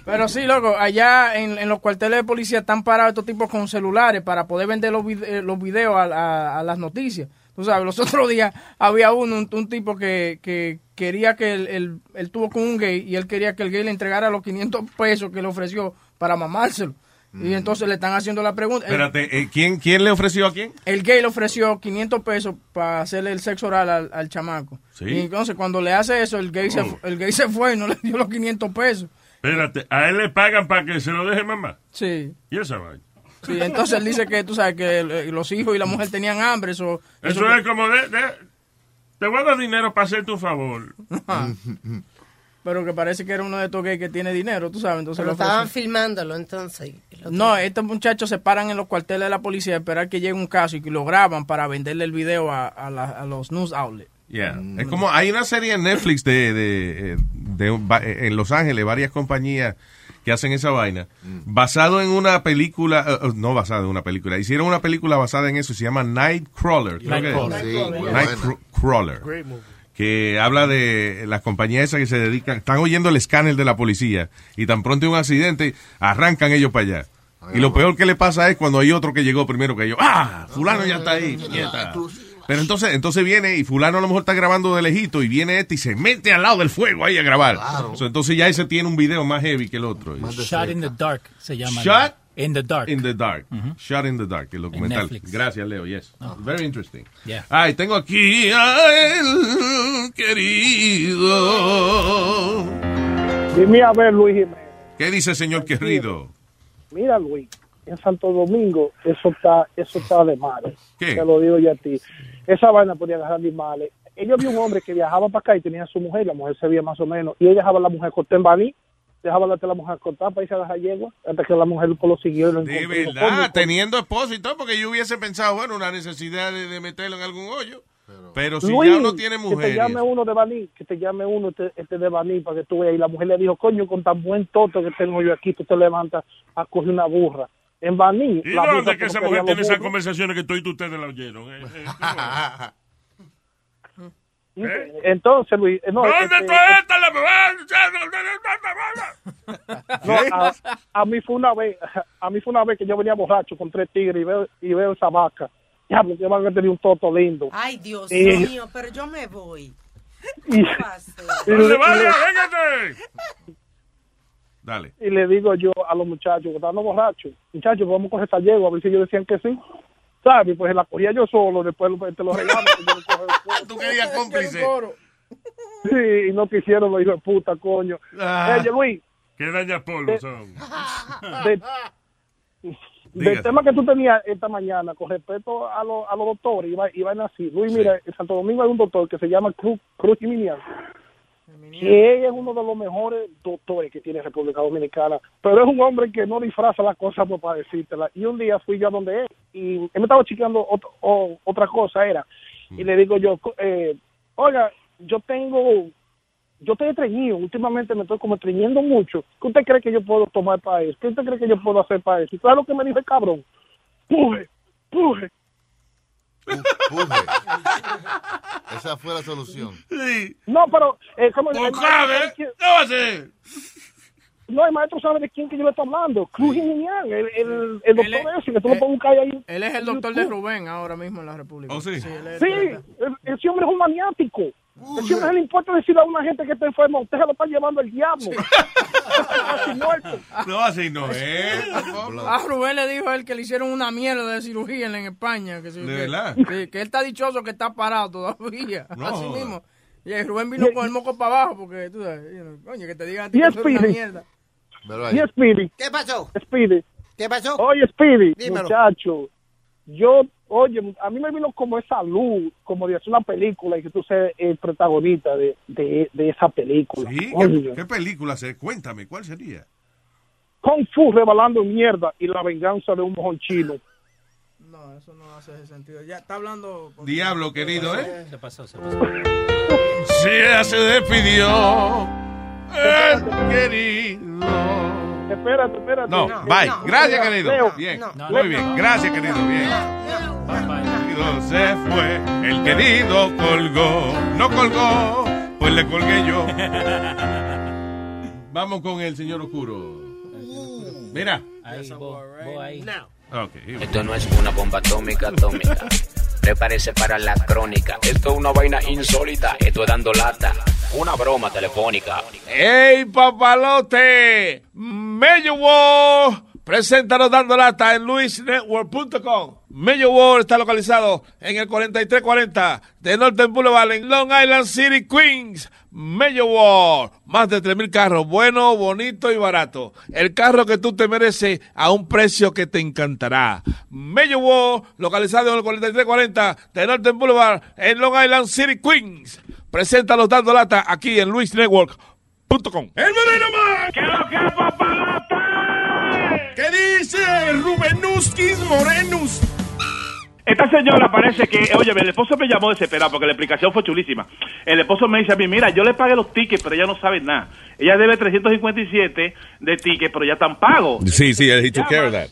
Speaker 7: *laughs*
Speaker 6: Pero sí, loco, allá en, en los cuarteles de policía están parados estos tipos con celulares para poder vender los, vide- eh, los videos a, a- a las noticias. Tú sabes, los *laughs* otros días había uno, un, un tipo que, que quería que él, él, él tuvo con un gay y él quería que el gay le entregara los 500 pesos que le ofreció para mamárselo. Y entonces le están haciendo la pregunta.
Speaker 7: Espérate, eh, ¿quién, ¿quién le ofreció a quién?
Speaker 6: el gay le ofreció 500 pesos para hacerle el sexo oral al, al chamaco.
Speaker 7: Sí.
Speaker 6: Y entonces cuando le hace eso, el gay, se, fu- el gay se fue y no le dio los 500 pesos.
Speaker 10: Espérate, ¿a él le pagan para que se lo deje mamá?
Speaker 6: Sí.
Speaker 10: ¿Y esa vaina?
Speaker 6: Sí, entonces él dice que tú sabes que el- los hijos y la mujer tenían hambre. Eso,
Speaker 10: Eso es como de, de- Te voy a dar dinero para hacerte un favor. *laughs*
Speaker 6: Pero que parece que era uno de estos gays que tiene dinero, tú sabes. Entonces
Speaker 9: Pero
Speaker 6: ofreció-
Speaker 9: estaban filmándolo entonces.
Speaker 6: No, estos muchachos se paran en los cuarteles de la policía a esperar que llegue un caso y que lo graban para venderle el video a, a la- a los news outlets.
Speaker 7: Yeah. Es como, hay una serie en Netflix de, de, de- va- en Los Ángeles, varias compañías que hacen esa vaina, basado en una película, eh, eh, no basado en una película, hicieron una película basada en eso, se llama Nightcrawler. creo que es.
Speaker 4: Nightcrawler. Sí.
Speaker 7: Nightcrawler. Que habla de las compañías esas que se dedican, están oyendo el escáner de la policía y tan pronto hay un accidente, arrancan ellos para allá. Y lo peor que le pasa es cuando hay otro que llegó primero que ellos. ¡Ah! Fulano ya está ahí. puñeta". Pero entonces, entonces viene y fulano a lo mejor está grabando de lejito y viene este y se mete al lado del fuego ahí a grabar. So, entonces ya ese tiene un video más heavy que el otro.
Speaker 24: Shot in the Dark se llama.
Speaker 7: Shot
Speaker 24: in the Dark.
Speaker 7: In the Dark. Shot in the Dark, el documental. Gracias, Leo. Yes. Very interesting.
Speaker 24: Yeah.
Speaker 7: Ay, tengo aquí a el querido.
Speaker 22: Dime a ver, Luis Jiménez.
Speaker 7: ¿Qué dice, señor querido?
Speaker 22: Mira, Luis, en Santo Domingo eso está eso está de mal.
Speaker 7: ¿Qué?
Speaker 22: Te lo digo yo a ti. Esa vaina podía agarrar animales. Ellos vi un hombre que viajaba para acá y tenía a su mujer, la mujer se veía más o menos, y él dejaba a la mujer cortar en Baní, dejaba a la mujer cortar para irse a dejar yegua, hasta que la mujer lo siguió y lo
Speaker 7: De verdad,
Speaker 22: "Coño,
Speaker 7: teniendo esposo y todo, porque yo hubiese pensado, bueno, una necesidad de, de meterlo en algún hoyo. Pero si
Speaker 22: Luis,
Speaker 7: ya uno tiene
Speaker 22: Que
Speaker 7: mujer.
Speaker 22: te
Speaker 7: y
Speaker 22: llame uno de Baní, que te llame uno este, este de Baní para que tú veas. Y la mujer le dijo, coño, con tan buen toto que tengo yo aquí, tú te levantas a coger una burra. En Baní.
Speaker 10: ¿Y
Speaker 22: la
Speaker 10: dónde es que esa mujer tiene esas conversaciones que todos ustedes la oyeron? Eh, eh, *laughs* ¿Eh?
Speaker 22: Entonces, Luis, no,
Speaker 10: ¿Dónde
Speaker 22: este,
Speaker 10: tú estás? La
Speaker 22: no, a, a mí fue una vez, *laughs* a mí fue una vez que yo venía borracho con tres tigres y veo, y veo esa vaca. Diablo, que van a tener un toto lindo.
Speaker 9: Ay, Dios
Speaker 22: Y-
Speaker 9: mío, pero yo me voy.
Speaker 22: Y,
Speaker 10: ¡No se vaya, véngate!
Speaker 7: Dale.
Speaker 22: y le digo yo a los muchachos que estaban borrachos, muchachos, vamos a coger esta yegua, a ver si ellos decían que sí. ¿Sabes? Pues la cogía yo solo, después lo- te lo regalo. *laughs*
Speaker 7: Tú querías cómplice.
Speaker 22: Sí, y no quisieron los hijos de puta, coño.
Speaker 10: Ah.
Speaker 22: Oye, Luis,
Speaker 10: ¡Qué daña polvo son!
Speaker 22: de- del tema que tú tenías esta mañana con respecto a, los a los doctores, iba, iban así. Luis, mira, en Santo Domingo hay un doctor que se llama Cruz, Cruz Jiminian, que él es uno de los mejores doctores que tiene República Dominicana, pero es un hombre que no disfraza las cosas pues, para decírtela. Y un día fui yo a donde él y él me estaba chequeando ot- o- otra cosa, era, y le digo yo, eh, oiga, yo tengo, yo estoy estreñido, últimamente me estoy como estreñiendo mucho. ¿Qué usted cree que yo puedo tomar para eso? ¿Qué usted cree que yo puedo hacer para eso? ¿Y sabes lo que me dijo el cabrón? Puje, puje.
Speaker 4: Esa fue la solución.
Speaker 22: No, pero... Eh, ¿cómo, el maestro
Speaker 4: sabe,
Speaker 22: sabe quién-
Speaker 10: ¿Qué va a hacer?
Speaker 22: No, el maestro sabe de quién que yo le estoy hablando. Cruz Jiménez, el, el, el doctor ese, que tú lo puedes buscar ahí.
Speaker 6: Él es el doctor de Rubén ahora mismo en la República.
Speaker 7: Oh, sí.
Speaker 6: él es
Speaker 22: Sí,
Speaker 6: el-
Speaker 22: ese hombre es un maniático. Chino no le importa decirle a una gente que está enferma, usted se lo está llevando el diablo. Casi muerto.
Speaker 7: No, así no es.
Speaker 6: A Rubén le dijo a él que le hicieron una mierda de cirugía en, España. Que,
Speaker 7: ¿De
Speaker 6: que-
Speaker 7: verdad?
Speaker 6: sí, que él está dichoso que está parado todavía.
Speaker 7: No
Speaker 6: Así mismo. Y Rubén vino con el moco para abajo porque, tú sabes, you know, coño, que te digan a ti
Speaker 22: Y
Speaker 6: que
Speaker 22: es
Speaker 6: es una
Speaker 22: Speedy.
Speaker 6: mierda.
Speaker 22: Y Speedy.
Speaker 8: ¿Qué pasó?
Speaker 22: Speedy.
Speaker 8: ¿Qué pasó?
Speaker 22: Oye, Speedy,
Speaker 8: Dímelo.
Speaker 22: muchacho, yo, oye, a mí me vino como esa luz, como de hacer una película y que tú seas el protagonista de, de, de esa película.
Speaker 7: ¿Sí? ¿Qué, qué película se? Cuéntame, ¿cuál sería?
Speaker 22: Kung Fu rebalando mierda y la venganza de un mojón chino.
Speaker 6: No, eso no hace ese sentido. Ya está hablando.
Speaker 7: Diablo, querido, ¿eh?
Speaker 24: Se pasó, se pasó.
Speaker 7: Sí, ya *laughs* se despidió. El querido.
Speaker 22: Espérate, espérate.
Speaker 7: No, bye. Gracias, querido.
Speaker 22: Leo.
Speaker 7: Bien.
Speaker 22: No.
Speaker 7: Muy bien. Gracias, querido. Bien. Querido se fue. El querido colgó. No colgó. Pues le colgué yo. *laughs* Vamos con el señor oscuro. Mira.
Speaker 24: Ahí, vos ahí.
Speaker 7: Ok.
Speaker 20: Esto no es una bomba atómica, atómica. Prepárese para la crónica. Esto es una vaina insólita. Esto es dando lata. Una broma telefónica.
Speaker 25: ¡Ey, papalote! Mello World presenta los dando lata en luisnetwork.com. Mello World está localizado en el 4340 de Northern Boulevard en Long Island City, Queens. Mello World, más de 3.000 carros, bueno, bonito y barato. El carro que tú te mereces a un precio que te encantará. Mello World, localizado en el 4340 de Northern Boulevard en Long Island City, Queens. Presenta los dando lata aquí en luisnetwork.com.
Speaker 10: ¡El moreno más! ¡Que lo que papalote!
Speaker 25: ¿Qué dice Rubenuskis Morenus?
Speaker 26: Esta señora parece que, oye, el esposo me llamó desesperado porque la explicación fue chulísima. El esposo me dice a mí, mira, yo le pagué los tickets, pero ella no sabe nada. Ella debe 357 de tickets, pero ya están pagos.
Speaker 7: Sí, sí, he took care of that.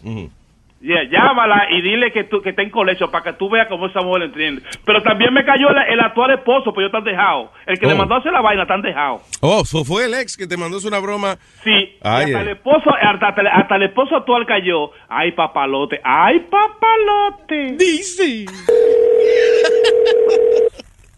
Speaker 26: Yeah, llámala y dile que, tú, que está en colegio para que tú veas cómo esa mujer entiende. Pero también me cayó la- el actual esposo, pues yo están dejado. El que le
Speaker 7: Oh.
Speaker 26: mandó a hacer la vaina están dejado.
Speaker 7: Oh, so fue el ex que te mandó una broma.
Speaker 26: Sí,
Speaker 7: Ay,
Speaker 26: hasta
Speaker 7: eh.
Speaker 26: el esposo, hasta, hasta- hasta el esposo actual cayó. Ay, papalote, ay, papalote.
Speaker 25: Dice.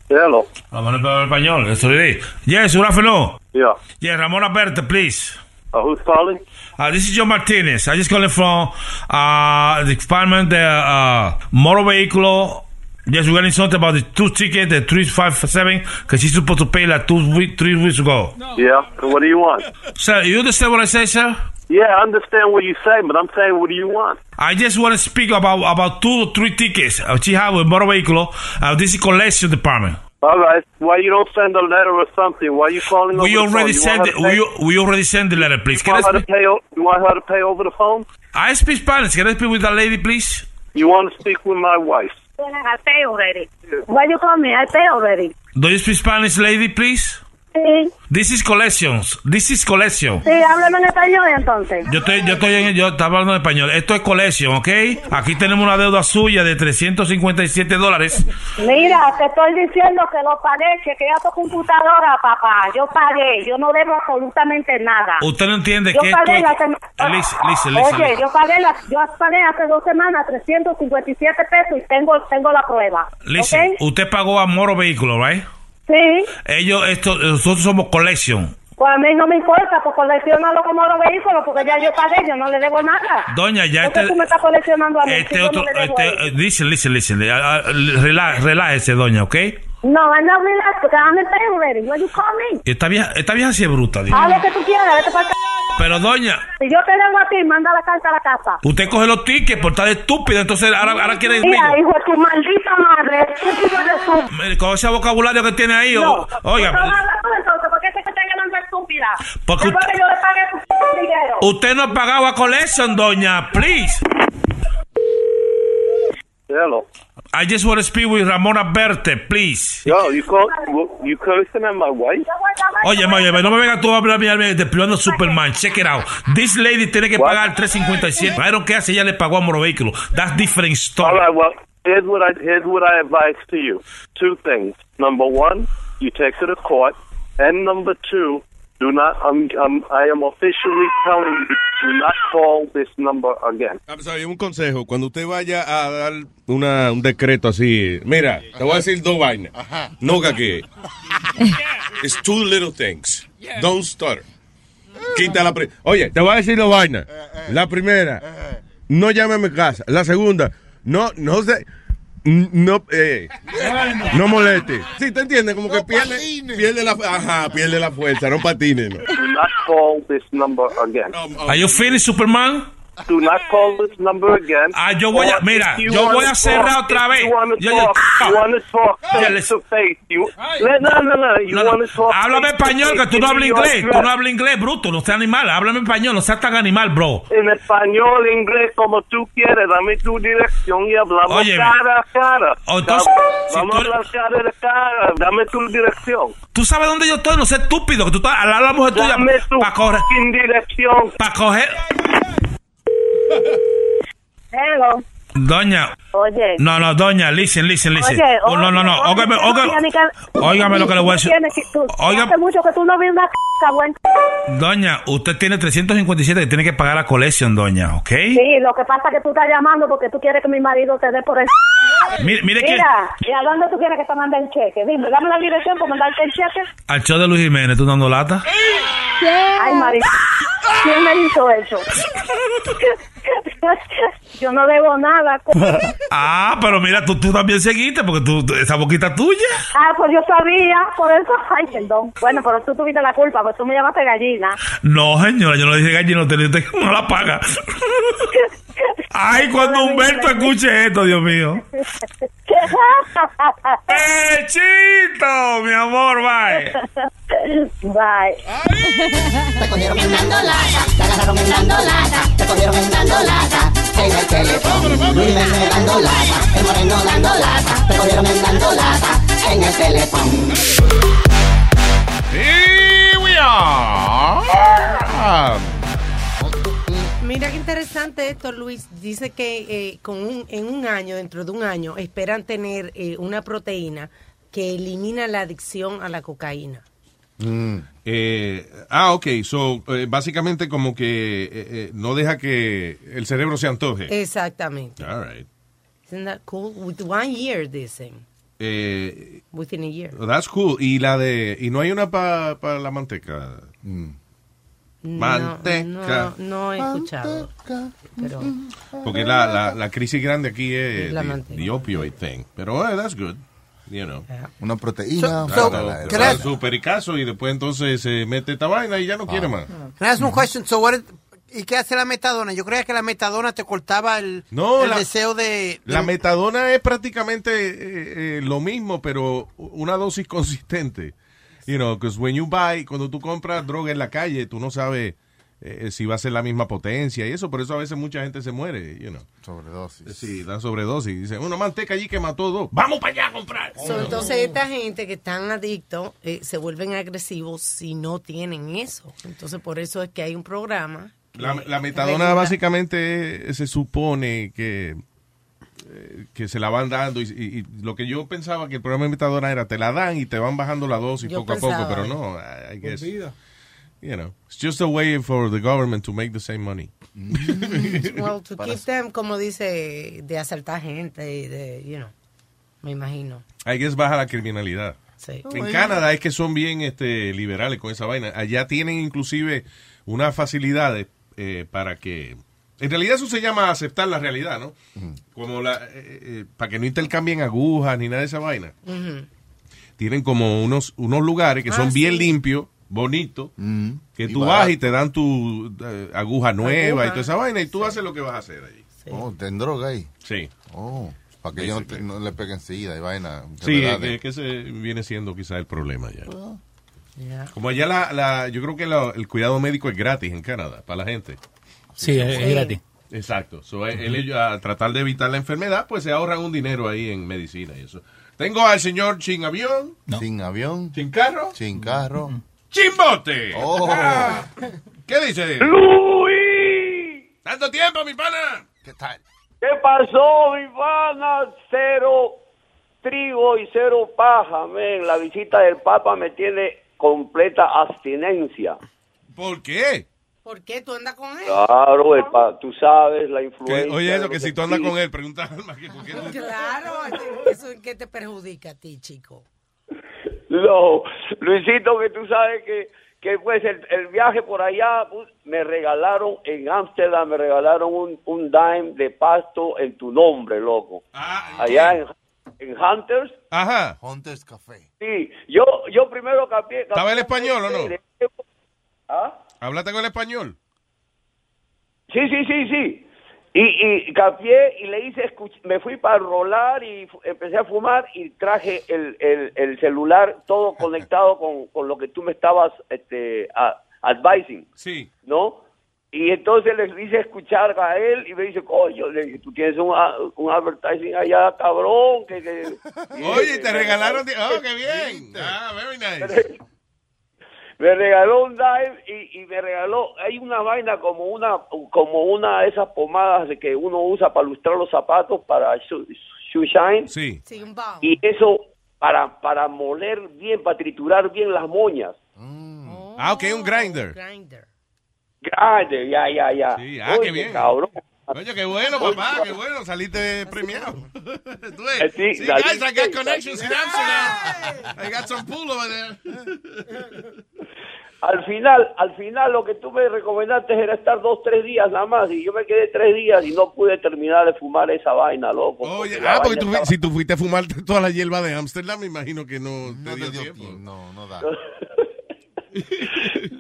Speaker 27: Hello.
Speaker 25: Vamos a hablar español, estoy Yes, good afternoon.
Speaker 27: Yeah.
Speaker 25: Yeah, Ramon Alberto, please.
Speaker 27: Uh, who's calling?
Speaker 25: Uh, this is Joe Martinez. I just calling from uh, the department, the uh, motor vehicle. Yes, we're getting something about the two ticket, the 357, because she's supposed to pay like two week, three weeks ago.
Speaker 27: Yeah. What do you want?
Speaker 25: Sir, you understand what I say, sir?
Speaker 27: Yeah, I understand what you say, but I'm saying, what do you want?
Speaker 25: I just want to speak about about two or three tickets uh, she have with motor vehicle. Uh, this is collection department.
Speaker 27: All right. Why you don't send a letter or something? Why you calling over
Speaker 25: We
Speaker 27: the
Speaker 25: already
Speaker 27: You
Speaker 25: sent it.
Speaker 27: pay-
Speaker 25: We, we already sent the letter, please.
Speaker 27: You
Speaker 25: Can I
Speaker 27: want, her to
Speaker 25: speak?
Speaker 27: pay, o- you want her to pay over the phone?
Speaker 25: I speak Spanish. Can I speak with that lady, please?
Speaker 27: You want to speak with my wife?
Speaker 28: I pay already. Why you call me? I pay already.
Speaker 25: Do you speak Spanish, lady, please?
Speaker 28: Sí,
Speaker 25: This is collections. This is collection.
Speaker 28: sí, háblame en español entonces.
Speaker 25: Yo estoy, yo estoy en, yo estaba hablando en español. Esto es collection, ¿ok? Aquí tenemos una deuda suya de 357 dólares.
Speaker 28: Mira, te estoy diciendo que lo pagué, chequea tu computadora, papá. Yo pagué, yo no debo absolutamente nada.
Speaker 25: Usted no entiende
Speaker 28: Yo
Speaker 25: que esto
Speaker 28: pagué
Speaker 25: es...
Speaker 28: la semana.
Speaker 25: Listen, listen, listen,
Speaker 28: Oye, yo pagué, la, yo pagué hace dos semanas 357 pesos y tengo, tengo la prueba.
Speaker 25: Listen,
Speaker 28: ¿ok?
Speaker 25: usted pagó a Moro Vehículo, ¿right?
Speaker 28: Sí,
Speaker 25: Ellos, esto, nosotros somos collection.
Speaker 28: pues a mí no me importa, pues coleccionalo como los vehículos, porque ya yo pagué, yo no le debo nada.
Speaker 25: Doña, ya
Speaker 28: ¿Por qué
Speaker 25: este,
Speaker 28: tú me estás coleccionando a mí? si
Speaker 25: este otro,
Speaker 28: no le debo
Speaker 25: este, listen, listen, listen. Relá- Relájese, doña, ¿ok?
Speaker 28: No, because I'm in pay already. What you call me?
Speaker 25: Esta vieja, esta vieja sí es bruta, digo.
Speaker 28: Haz lo que tú quieras, vete para acá.
Speaker 25: Pero doña,
Speaker 28: Si yo te debo a ti, manda la carta a la casa.
Speaker 25: usted coge los tickets por estar estúpida, entonces ahora, ahora quiere ir
Speaker 28: Mira, hijo de tu maldita madre, de su...
Speaker 25: Con ese vocabulario que tiene ahí,
Speaker 28: No,
Speaker 25: o- oiga,
Speaker 28: ¿tú estás hablando entonces? ¿Por qué te estás llamando estúpida?
Speaker 25: Porque usted-
Speaker 28: que yo le pague tu p- dinero.
Speaker 25: usted no ha pagado a collection, doña, please.
Speaker 27: Hello.
Speaker 25: I just want to speak with Ramona Berte, please.
Speaker 27: Yo, you call, you cursing at my wife?
Speaker 25: Oye, oye, no me vengas tú a hablar de privando Superman. Check it out. This lady tiene que pagar 357. I don't care si ella le pagó a Moro Vehículo. That's different
Speaker 27: All
Speaker 25: story.
Speaker 27: right. Well, here's what I here's what I advise to you. Two things. Number one, you take to court, and number two, Do not. Um, um, I am officially telling you, do not call this number again.
Speaker 7: I'm sorry, un consejo. Cuando usted vaya a dar una, un decreto así, mira, te voy a decir dos vainas. No que *laughs* It's two little things. Don't stutter. Quita la pri- Oye, te voy a decir dos vainas. La primera, no llame a mi casa. La segunda, no, no sé. No, eh, no moleste. Sí, te entiendes, como que pierde, pierde la, ajá, pierde la fuerza, no patine. No.
Speaker 27: Not call this number again.
Speaker 29: Are you finished, Superman?
Speaker 27: Do not call this number again.
Speaker 29: Ah, yo voy a-
Speaker 27: Or
Speaker 29: mira, yo voy a cerrar
Speaker 27: talk-
Speaker 29: otra vez.
Speaker 27: You want to
Speaker 29: Yo- yo-
Speaker 27: talk, face to face. You, no, no, no, you
Speaker 29: No, no.
Speaker 27: talk
Speaker 29: Háblame
Speaker 27: face
Speaker 29: español, que
Speaker 27: face.
Speaker 29: tú no hablas inglés. Tú no hablas inglés, bruto. No seas animal. Háblame español, no seas tan animal, bro.
Speaker 27: En español, inglés, como tú quieres, dame tu dirección y hablamos
Speaker 29: Óyeme.
Speaker 27: cara a cara.
Speaker 29: O entonces, si
Speaker 27: Vamos
Speaker 29: tú
Speaker 27: a hablar cara a cara, dame tu dirección.
Speaker 29: Tú sabes dónde yo estoy, no sé estúpido. Que tú estás al lado de la mujer tuya.
Speaker 27: Dame tu
Speaker 29: coger.
Speaker 27: fucking dirección.
Speaker 29: Para coger.
Speaker 28: Hello.
Speaker 29: Doña.
Speaker 28: Oye.
Speaker 29: No, no, doña, listen, listen, listen.
Speaker 28: Oye,
Speaker 29: Oh, no, no, no. Óigame, óigame, lo que le voy a decir. Oiga-
Speaker 28: Hace mucho que tú no ves una c buen.
Speaker 29: Doña, usted tiene 357 que tiene que pagar la colección, doña, ¿ok?
Speaker 28: Sí, lo que pasa es que tú estás llamando porque tú quieres que mi marido te dé por el.
Speaker 29: Mire, mire que
Speaker 28: Mira, ¿y a dónde tú quieres que te mande el cheque? Dime, dame la dirección para mandarte el cheque.
Speaker 29: al show de Luis Jiménez, ¿tú dando lata?
Speaker 28: Ay, María, ¿quién me hizo eso? Yo no debo nada.
Speaker 29: Ah, pero mira, tú, tú también seguiste porque tú, tú- esa boquita tuya.
Speaker 28: Ah, pues yo sabía, por eso. Ay, perdón. Bueno, pero tú tuviste la culpa, pues tú me llamaste gallina.
Speaker 29: No, señora, yo no dije te dije que no la paga. Ay, cuando Humberto escuche esto, Dios mío. *laughs* ¡Pechito! Mi amor, bye.
Speaker 28: Bye.
Speaker 30: Te cogieron dando lata, te agarraron dando lata, te cogieron dando lata en el teléfono. Luis Jiménez dando lata, el moreno dando lata, te cogieron dando lata en el teléfono.
Speaker 7: Here we are.
Speaker 9: Mira qué interesante esto, Luis. Dice que eh, con un, en un año, dentro de un año, esperan tener eh, una proteína que elimina la adicción a la cocaína.
Speaker 7: Eh, ah, ok. So, eh, básicamente como que eh, eh, no deja que el cerebro se antoje.
Speaker 9: Exactamente.
Speaker 7: All right.
Speaker 9: Isn't that cool? With one year, dicen.
Speaker 7: Eh,
Speaker 9: Within a year.
Speaker 7: that's cool. Y la de y no hay una para la manteca. Manteca.
Speaker 9: No, no, no he escuchado. Pero
Speaker 7: Porque la, la, la crisis grande aquí es
Speaker 9: La
Speaker 7: the,
Speaker 9: manteca.
Speaker 7: the opioid thing. Pero eh, that's good. You know.
Speaker 4: Una proteína. La-
Speaker 7: su pericazo y después entonces se mete esta vaina y ya no quiere más.
Speaker 8: Can I ask one question? So what is- ¿Y qué hace la metadona? Yo creía que la metadona te cortaba el,
Speaker 7: No,
Speaker 8: el
Speaker 7: la-
Speaker 8: deseo de...
Speaker 7: La
Speaker 8: de-
Speaker 7: metadona es prácticamente eh, eh, lo mismo, pero una dosis consistente. You know, because when you buy, cuando tú compras droga en la calle, tú no sabes eh, si va a ser la misma potencia y eso, por eso a veces mucha gente se muere, you know.
Speaker 4: Sobredosis.
Speaker 7: Sí, dan sobredosis. Dicen, una manteca allí que mató dos. Vamos para allá a comprar.
Speaker 9: So, entonces esta gente que están adictos eh, se vuelven agresivos si no tienen eso. Entonces por eso es que hay un programa.
Speaker 7: La, la metadona
Speaker 9: regula-
Speaker 7: básicamente eh, se supone que eh, que se la van dando y, y- y lo que yo pensaba que el programa de metadona era te la dan y te van bajando la dosis
Speaker 9: Yo
Speaker 7: poco a poco, pero no, I, I guess, you know, it's just a way for the government to make the same money. *laughs*
Speaker 9: Well, to keep them, como dice, de asaltar gente, y de, you know, me imagino.
Speaker 7: I guess baja la criminalidad.
Speaker 9: Sí.
Speaker 7: En Canadá es que son bien este liberales con esa vaina. Allá tienen inclusive unas facilidades eh, para que... En realidad eso se llama aceptar la realidad, ¿no? Como la... eh, eh, para que no intercambien agujas ni nada de esa vaina. Tienen como unos, unos lugares que
Speaker 9: Ah,
Speaker 7: son bien
Speaker 9: sí.
Speaker 7: limpios, bonitos, que
Speaker 4: Y
Speaker 7: tú
Speaker 4: barato.
Speaker 7: vas y te dan tu eh, aguja nueva y toda esa vaina y tú haces lo que vas a hacer allí.
Speaker 4: Oh, ten droga ahí.
Speaker 7: Sí.
Speaker 4: Oh, para que ellos no, le peguen sida y vaina.
Speaker 7: Sí, es que, que ese viene siendo quizá el problema ya.
Speaker 9: Yeah.
Speaker 7: Como allá la, la- yo creo que la- el cuidado médico es gratis en Canadá para la gente.
Speaker 24: Sí, es- es gratis.
Speaker 7: Exacto. So, eh, él- a tratar de evitar la enfermedad, pues se ahorran un dinero ahí en medicina y eso. Tengo al señor Chin Avión.
Speaker 4: Sin avión.
Speaker 7: Sin carro.
Speaker 4: Sin carro.
Speaker 7: Chimbote.
Speaker 4: Oh.
Speaker 7: Ah. ¿Qué dice?
Speaker 27: Luis.
Speaker 7: Tanto tiempo, mi pana.
Speaker 4: ¿Qué tal?
Speaker 27: ¿Qué pasó, mi pana? Cero trigo y cero paja, men. La visita del Papa me tiene
Speaker 31: completa abstinencia.
Speaker 7: ¿Por qué?
Speaker 9: ¿Por qué tú andas con él?
Speaker 31: Claro, el pa- tú sabes la
Speaker 7: Que-
Speaker 31: influencia.
Speaker 7: oye,
Speaker 31: de
Speaker 7: eso,
Speaker 31: los
Speaker 7: que si tú andas con él, pregunta a Alma que por qué tú-
Speaker 9: Claro, eso es que te perjudica a ti, chico.
Speaker 31: No, Luisito, que tú sabes que, que pues el, el viaje por allá, pues, me regalaron en Ámsterdam, me regalaron un, un dime de pasto en tu nombre, loco. allá en, en Hunters.
Speaker 7: Ajá.
Speaker 4: Hunters Café.
Speaker 31: Sí, yo, yo primero capié.
Speaker 7: ¿Estaba el español o no?
Speaker 31: ¿Ah?
Speaker 7: ¿Hablaste con el español?
Speaker 31: Sí, sí, sí, sí. Y, y capié y le hice, me fui para rolar y empecé a fumar y traje el, el, el celular todo *laughs* conectado con, con lo que tú me estabas este, a- advising,
Speaker 7: Sí.
Speaker 31: ¿no? Y entonces le hice escuchar a él y me dice, coño, le dije, tú tienes un, un advertising allá, cabrón. Que, que... *laughs*
Speaker 7: Oye, te regalaron. Oh, qué bien. Ah, very nice.
Speaker 31: Me regaló un dime y, y me regaló hay una vaina como una como una de esas pomadas de que uno usa para lustrar los zapatos para shoe, shoe shine
Speaker 7: Sí.
Speaker 9: Sí, un
Speaker 31: y eso para para moler bien para triturar bien las moñas
Speaker 7: Ah, ok, un grinder.
Speaker 9: Grinder.
Speaker 31: grande ya ya ya
Speaker 7: Sí, ah,
Speaker 31: Oye,
Speaker 7: qué bien.
Speaker 31: cabrón
Speaker 7: Oye, qué bueno, papá, qué bueno. Saliste premiado. *laughs* Tú ves.
Speaker 31: Eh, sí,
Speaker 7: Sí,
Speaker 31: salí-
Speaker 7: guys, I got connections in Amsterdam. I got some pool over there.
Speaker 31: al final al final lo que tú me recomendaste era estar dos tres días nada más y yo me quedé tres días y no pude terminar de fumar esa vaina loco
Speaker 7: Oye, ah, porque
Speaker 31: vaina
Speaker 7: tú,
Speaker 31: estaba-
Speaker 7: si tú fuiste a fumar toda la hierba de Amsterdam, me imagino que no, te dio tiempo.
Speaker 4: No, no da. *laughs*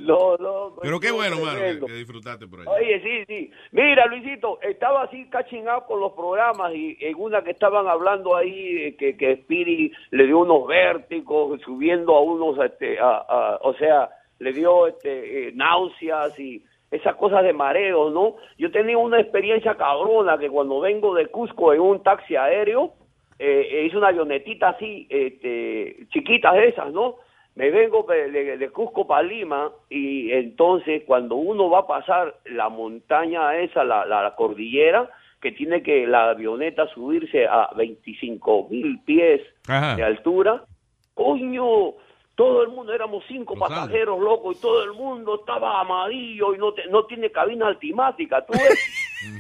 Speaker 31: no *laughs* no
Speaker 7: Pero qué bueno, mano, que, disfrutaste por allá.
Speaker 31: Oye, sí, sí. Mira, Luisito, estaba así catching up con los programas y en una que estaban hablando ahí que, que Spiri le dio unos vértigos, subiendo a unos, este, a- a- o sea, le dio este, eh, náuseas y esas cosas de mareos, ¿no? Yo tenía una experiencia cabrona que cuando vengo de Cusco en un taxi aéreo, eh, eh, hice una avionetita así, este, chiquitas esas, ¿no? Me vengo de, de- Cusco para Lima y entonces cuando uno va a pasar la montaña esa, la, la, la cordillera, que tiene que la avioneta subirse a 25 mil pies
Speaker 7: Ajá.
Speaker 31: de altura, coño, todo el mundo, éramos cinco pasajeros locos y todo el mundo estaba amarillo y no, te- no tiene cabina altimática, tú ves.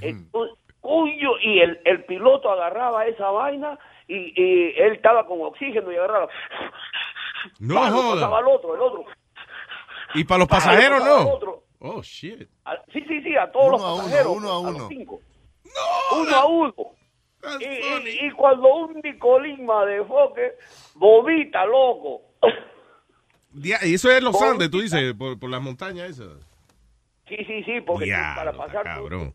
Speaker 31: Entonces, coño, y el, el piloto agarraba esa vaina y, y él estaba con oxígeno y agarraba.
Speaker 7: No joda.
Speaker 31: pasaba otro, el otro.
Speaker 7: Y para los
Speaker 31: Pa, lo
Speaker 7: pasajeros, no.
Speaker 31: otro.
Speaker 7: Oh, shit.
Speaker 31: A- Sí, sí, sí, a todos
Speaker 4: Uno
Speaker 31: los
Speaker 4: a uno,
Speaker 31: pasajeros.
Speaker 4: uno a uno.
Speaker 31: cinco. uno a uno. Y, y- y cuando un Nicolima de foque vomita, loco.
Speaker 7: Y eso es los Andes, tú dices, por, por las montañas esas.
Speaker 31: Sí, sí, sí, porque
Speaker 7: Diablo,
Speaker 31: para pasar
Speaker 7: cabrón.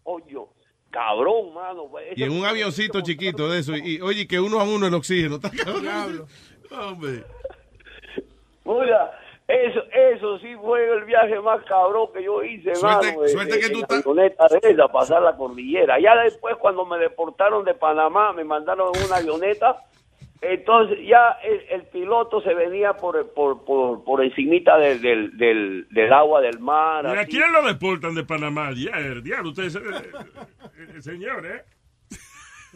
Speaker 31: cabrón, mano. pues,
Speaker 7: Y en un avioncito chiquito de eso. Y oye, que uno a uno el oxígeno. Está cabrón. Hombre.
Speaker 31: Oiga, eso, eso sí fue el viaje más cabrón que yo hice,
Speaker 7: Suerte-
Speaker 31: mano,
Speaker 7: suerte
Speaker 31: de-
Speaker 7: que
Speaker 31: en
Speaker 7: tú
Speaker 31: la
Speaker 7: estás-
Speaker 31: avioneta de esa, pasar la cordillera. Ya después, cuando me deportaron de Panamá, me mandaron en una avioneta. Entonces ya el, el piloto se venía por por por, por encimita del, del, del, del agua del mar.
Speaker 10: ¿Y a
Speaker 31: así.
Speaker 10: quién lo deportan de Panamá? Ayer, diablo, ustedes, eh, eh, señor, ¿eh?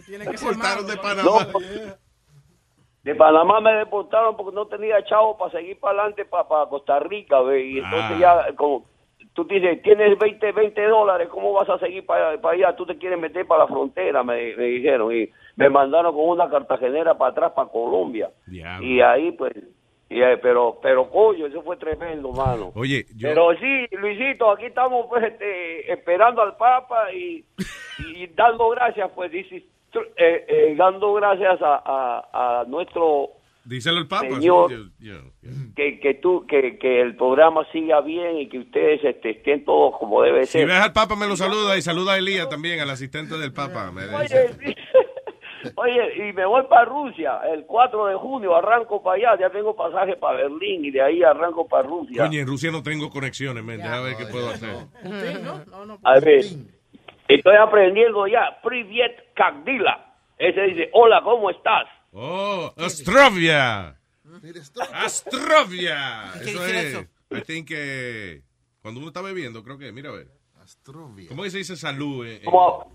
Speaker 6: Tiene que
Speaker 7: ser Cortaron de Panamá.
Speaker 31: No, *laughs* de Panamá me deportaron porque no tenía chavo para seguir para adelante para Costa Rica, ve, y entonces
Speaker 7: Ah.
Speaker 31: ya como tú dices, tienes 20, 20 dólares, ¿cómo vas a seguir para, para allá? Tú te quieres meter para la frontera, me, me dijeron, y me mandaron con una cartagenera para atrás, para Colombia. Y ahí pues, y, eh, pero, pero coño, eso fue tremendo, mano.
Speaker 7: Oye, yo.
Speaker 31: Pero sí, Luisito, aquí estamos pues este, esperando al Papa y, y dando gracias, pues dice, eh, eh, dando gracias a, a, a nuestro
Speaker 7: Díselo el Papa.
Speaker 31: Señor. que, que tú que, que el programa siga bien y que ustedes este, estén todos como debe
Speaker 7: Si
Speaker 31: ser.
Speaker 7: ves al Papa, me lo saluda y saluda a Elías también, al asistente del Papa. Me.
Speaker 31: Oye. *laughs* Oye, y me voy para Rusia el 4 de junio, arranco para allá, ya tengo pasaje para Berlín y de ahí arranco para Rusia.
Speaker 7: Coño, en Rusia no tengo conexiones, men. Déjame ver qué puedo hacer.
Speaker 31: A ver, estoy aprendiendo ya. Privet Kagdila. Ese dice, hola, ¿cómo estás?
Speaker 7: Oh, Astrovia. Astrovia.
Speaker 31: ¿Qué
Speaker 7: Eso es.
Speaker 31: eso?
Speaker 7: I think que cuando uno está bebiendo, creo que, mira a ver.
Speaker 4: Astrovia.
Speaker 7: ¿Cómo que se dice salud? eh, eh?
Speaker 31: ¿Cómo?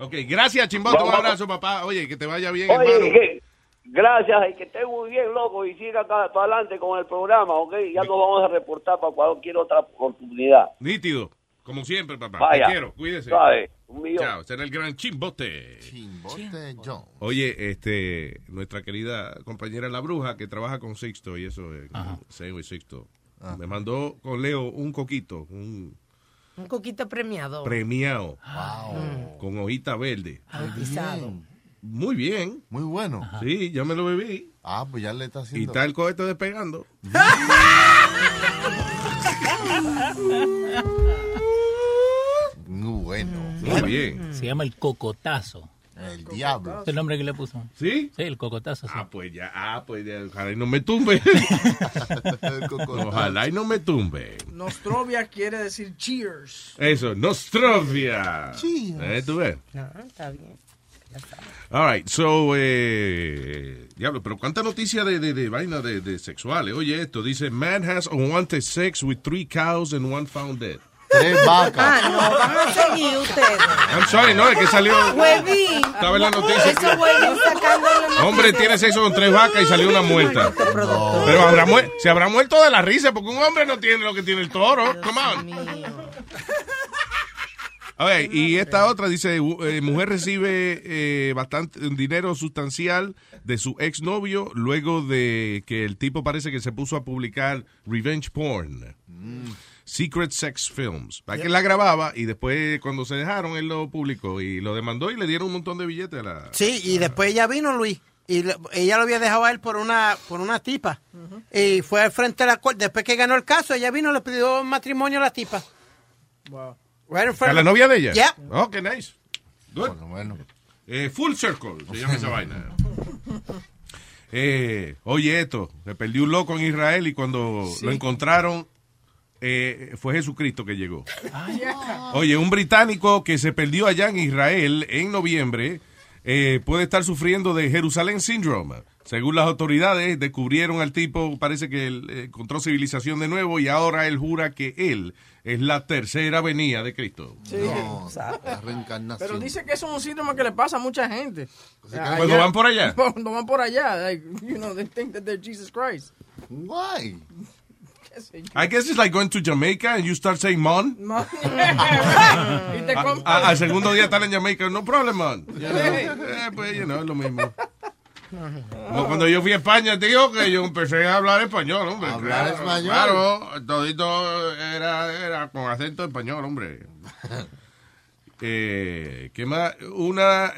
Speaker 7: Ok, gracias, Chimbote. Un abrazo, papá. Oye, que te vaya bien,
Speaker 31: Oye,
Speaker 7: hermano.
Speaker 31: ¿qué? Gracias y que esté muy bien, loco, y siga acá para adelante con el programa, ¿ok? Ya nos vamos a reportar para cualquier otra oportunidad.
Speaker 7: Nítido. Como siempre, papá.
Speaker 31: Vaya.
Speaker 7: Te quiero. Cuídese.
Speaker 31: Suave. Un millón.
Speaker 7: Chao. Será el gran Chimbote.
Speaker 4: Chimbote John.
Speaker 7: Oye, este, nuestra querida compañera La Bruja, que trabaja con Sixto y eso, eh, Sego y Sixto, me mandó con Leo un coquito, un
Speaker 9: Un coquito premiado.
Speaker 7: premiado,
Speaker 9: Mm.
Speaker 7: con hojita verde.
Speaker 9: Bautizado.
Speaker 7: Muy bien.
Speaker 4: Muy bueno.
Speaker 7: Sí, ya me lo bebí.
Speaker 4: Ah, pues ya le está
Speaker 7: Y
Speaker 4: haciendo.
Speaker 7: está el cohete despegando. *laughs* *laughs*
Speaker 4: Bueno.
Speaker 7: Muy bien.
Speaker 24: Se llama el cocotazo.
Speaker 4: El diablo.
Speaker 24: Es el nombre que le puso.
Speaker 7: ¿Sí?
Speaker 24: Sí, el cocotazo. sí.
Speaker 7: Ah, pues ya, ah, pues ya, ojalá y no me tumbe. *laughs* ojalá y no me tumbe.
Speaker 6: Nostrovia quiere decir cheers.
Speaker 7: Eso, Nostrovia.
Speaker 6: Cheers.
Speaker 7: Eh, tú ves.
Speaker 9: No, está bien.
Speaker 7: All right, so, eh, diablo, pero cuánta noticia de, de, de vaina de, de sexuales. Oye, esto dice, man has unwanted sex with three cows and one found dead.
Speaker 4: Tres vacas.
Speaker 9: Ah, no, van a seguir ustedes.
Speaker 7: I'm sorry, no, es que salió.
Speaker 9: Huevín.
Speaker 7: Estaba en la noticia.
Speaker 9: Eso huevín sacando la noticia.
Speaker 7: Hombre tiene sexo con tres vacas y salió una muerta. Pero habrá mu- se habrá muerto de la risa porque un hombre no tiene lo que tiene el toro. Come on. A ver, y esta otra dice, eh, mujer recibe eh, bastante un dinero sustancial de su exnovio luego de que el tipo parece que se puso a publicar revenge porn. Secret Sex Films. Para que él la grababa y después cuando se dejaron él lo publicó y lo demandó y le dieron un montón de billetes a la...
Speaker 8: Sí, y después ella vino, Luis, y le- ella lo había dejado a él por una por una tipa. Y fue al frente de la corte. Después que ganó el caso, ella vino y le pidió matrimonio a la tipa.
Speaker 6: Wow.
Speaker 8: Right in front
Speaker 7: ¿A
Speaker 8: of-
Speaker 7: la novia de ella?
Speaker 8: Yeah.
Speaker 7: Oh, qué nice. Good. Eh, full Circle se llama esa vaina. *laughs* Eh, oye, esto, se perdió un loco en Israel y cuando
Speaker 6: Sí.
Speaker 7: lo encontraron eh, fue Jesucristo que llegó. Oye, un británico que se perdió allá en Israel en noviembre eh, puede estar sufriendo de Jerusalén Syndrome. Según las autoridades, descubrieron al tipo, parece que él eh, encontró civilización de nuevo y ahora él jura que él es la tercera venida de Cristo.
Speaker 6: Sí.
Speaker 4: No, *laughs* la reencarnación.
Speaker 6: Pero dice que eso es un síndrome que le pasa a mucha gente.
Speaker 7: Cuando van por allá. *laughs*
Speaker 6: Cuando van por allá, like, you know, they think that they're Jesus Christ.
Speaker 4: Why?
Speaker 7: I guess it's like going to Jamaica and you start saying mon. *laughs* A- al segundo día estar en Jamaica, no problem. You *laughs* know, eh, pues, you know, es lo mismo. Como cuando yo fui a España, tío, que yo empecé a hablar español, hombre.
Speaker 4: Hablar
Speaker 7: claro,
Speaker 4: español.
Speaker 7: Claro, todito era, era con acento español, hombre. *laughs* Eh, ¿Qué más? Una...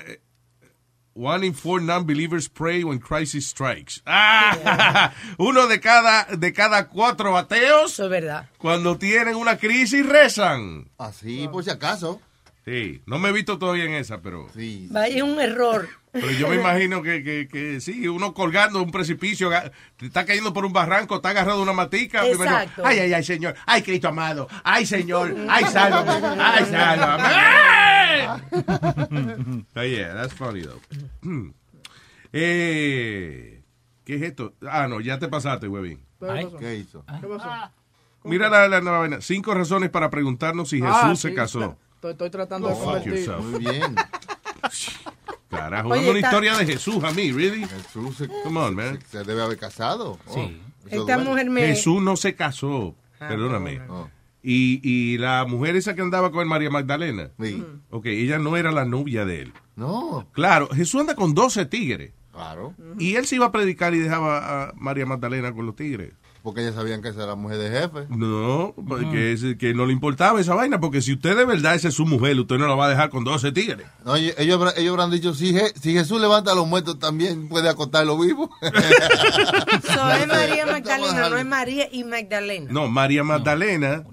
Speaker 7: One in four non-believers pray when crisis strikes. Ah, *laughs* uno de cada, de cada cuatro ateos
Speaker 9: Eso es verdad.
Speaker 7: cuando tienen una crisis rezan.
Speaker 4: Así, por si acaso.
Speaker 7: Sí, no me he visto todavía en esa, pero...
Speaker 4: Sí.
Speaker 9: Vaya un error.
Speaker 7: Pero yo me imagino que, que, que sí, uno colgando de un precipicio, está cayendo por un barranco, está agarrado de una matica. primero,
Speaker 9: Exacto.
Speaker 7: ay, ay, ay, señor. Ay, Cristo amado. Ay, señor. Ay, *laughs* sálvame. Ay, sálvame. oh, *laughs* yeah, that's funny, though. *clears throat* eh, ¿Qué es esto? Ah, no, ya te pasaste, huevín.
Speaker 4: ¿Qué hizo?
Speaker 6: ¿Qué pasó?
Speaker 7: Mira la, la nueva vaina. Cinco razones para preguntarnos si Jesús
Speaker 6: Ah,
Speaker 7: se
Speaker 6: sí.
Speaker 7: casó.
Speaker 6: Estoy, estoy tratando de
Speaker 7: Go fuck
Speaker 6: convertir.
Speaker 4: Muy bien. *laughs*
Speaker 7: Carajo,
Speaker 9: Oye,
Speaker 7: una
Speaker 9: está-
Speaker 7: historia de Jesús a mí, really?
Speaker 4: Jesús se,
Speaker 7: Come on, man.
Speaker 4: se debe haber casado. Oh,
Speaker 24: Sí.
Speaker 9: Esta mujer me...
Speaker 7: Jesús no se casó,
Speaker 9: Ah,
Speaker 7: perdóname.
Speaker 4: Oh,
Speaker 7: Y, y la mujer esa que andaba con María Magdalena,
Speaker 4: sí.
Speaker 7: ok, ella no era la novia de él.
Speaker 4: No,
Speaker 7: Claro, Jesús anda con 12 tigres.
Speaker 4: Claro.
Speaker 7: Y él se iba a predicar y dejaba a María Magdalena con los tigres.
Speaker 4: Porque ellas sabían que esa era la mujer de jefe.
Speaker 7: No, porque es- que no le importaba esa vaina, porque si usted de verdad esa es su mujer, usted no la va a dejar con 12 tigres.
Speaker 4: No, ellos, ellos habrán- ellos habrán dicho, si, Je- si Jesús levanta a los muertos, también puede acostarlo vivo. *laughs*
Speaker 9: So, es María Magdalena, no es María y Magdalena.
Speaker 7: No, María Magdalena,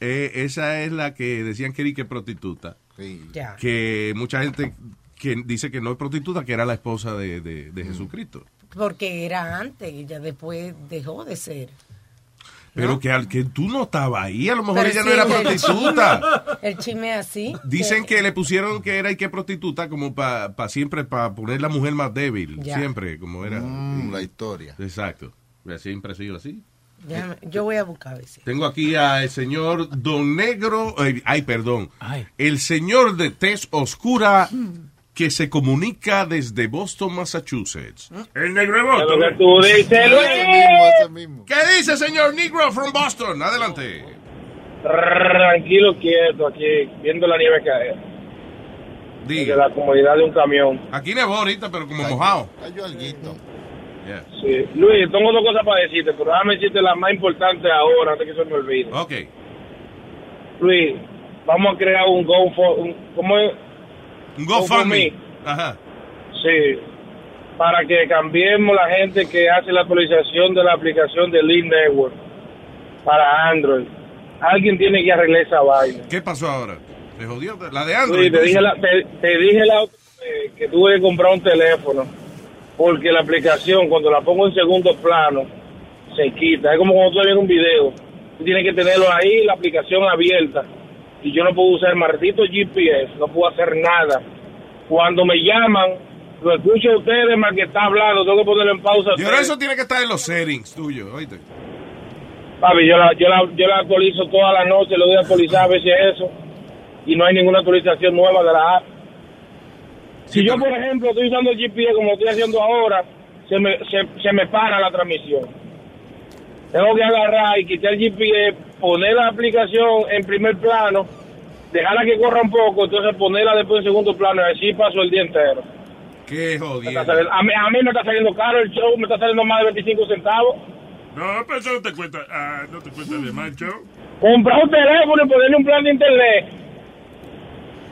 Speaker 7: eh, esa es la que decían que era y que prostituta.
Speaker 4: Sí.
Speaker 9: Ya.
Speaker 7: Que mucha gente que dice que no es prostituta, que era la esposa de, de- de Jesucristo.
Speaker 9: Porque era antes, ya después dejó de ser.
Speaker 7: Pero que al que tú no estabas ahí, a lo mejor
Speaker 9: Pero
Speaker 7: ella
Speaker 9: sí,
Speaker 7: no era
Speaker 9: el
Speaker 7: prostituta. *laughs*
Speaker 9: El chisme así.
Speaker 7: Dicen que le pusieron que era y que prostituta como para siempre, para poner la mujer más débil.
Speaker 9: Ya.
Speaker 7: Siempre, como era.
Speaker 4: Mm, la historia.
Speaker 7: Exacto. Siempre ha sido así.
Speaker 9: Déjame- yo voy a buscar a ver si-
Speaker 7: Tengo aquí al señor Don Negro, eh, ay, perdón,
Speaker 24: Ay.
Speaker 7: el señor de tez oscura, que se comunica desde Boston, Massachusetts.
Speaker 10: El negro de
Speaker 7: Boston.
Speaker 10: lo que tú dices, Luis.
Speaker 7: ¿Qué dice, señor Negro from Boston? Adelante.
Speaker 32: Tranquilo, quieto, aquí, viendo la nieve caer.
Speaker 7: Diga.
Speaker 32: De la comodidad de un camión.
Speaker 7: Aquí nevó ahorita, pero como mojado.
Speaker 4: Cayó alguito.
Speaker 7: Yeah.
Speaker 32: Sí. Luis, tengo dos cosas para decirte, pero déjame decirte la más importante ahora, antes que se me olvide.
Speaker 7: Ok.
Speaker 32: Luis, vamos a crear un Go for... Un, ¿Cómo es?
Speaker 7: Un GoFundMe. Ajá.
Speaker 32: Sí. Para que cambiemos la gente que hace la actualización de la aplicación de Lean Network para Android. Alguien tiene que arreglar esa vaina.
Speaker 7: ¿Qué pasó ahora? ¿Se jodió? La de Android.
Speaker 32: Luis, te dije, la, te, te dije la que tuve que comprar un teléfono porque la aplicación cuando la pongo en segundo plano se quita. Es como cuando tú ves un video. Tú tienes que tenerlo ahí, la aplicación abierta. Y yo no puedo usar el maldito GPS, no puedo hacer nada. Cuando me llaman, lo escucho a ustedes más que está hablando, tengo que ponerlo en pausa.
Speaker 7: Y ahora eso tiene que estar en los settings tuyos, oíste.
Speaker 32: Papi, yo la, yo, la, yo la actualizo toda la noche, le doy a actualizar a veces eso, y no hay ninguna actualización nueva de la app. si yo, por ejemplo, estoy usando el GPS como estoy haciendo ahora, se me, se, se me para la transmisión. Tengo que agarrar y quitar el GPS, poner la aplicación en primer plano, dejarla que corra un poco, entonces ponerla después en segundo plano, y así paso el día entero.
Speaker 7: Qué jodido.
Speaker 32: a, mí, a mí me está saliendo caro el show, me está saliendo más de 25 centavos.
Speaker 10: No, pero eso no te cuenta, ah, no te cuenta de macho.
Speaker 32: comprar un teléfono y ponerle un plan de internet.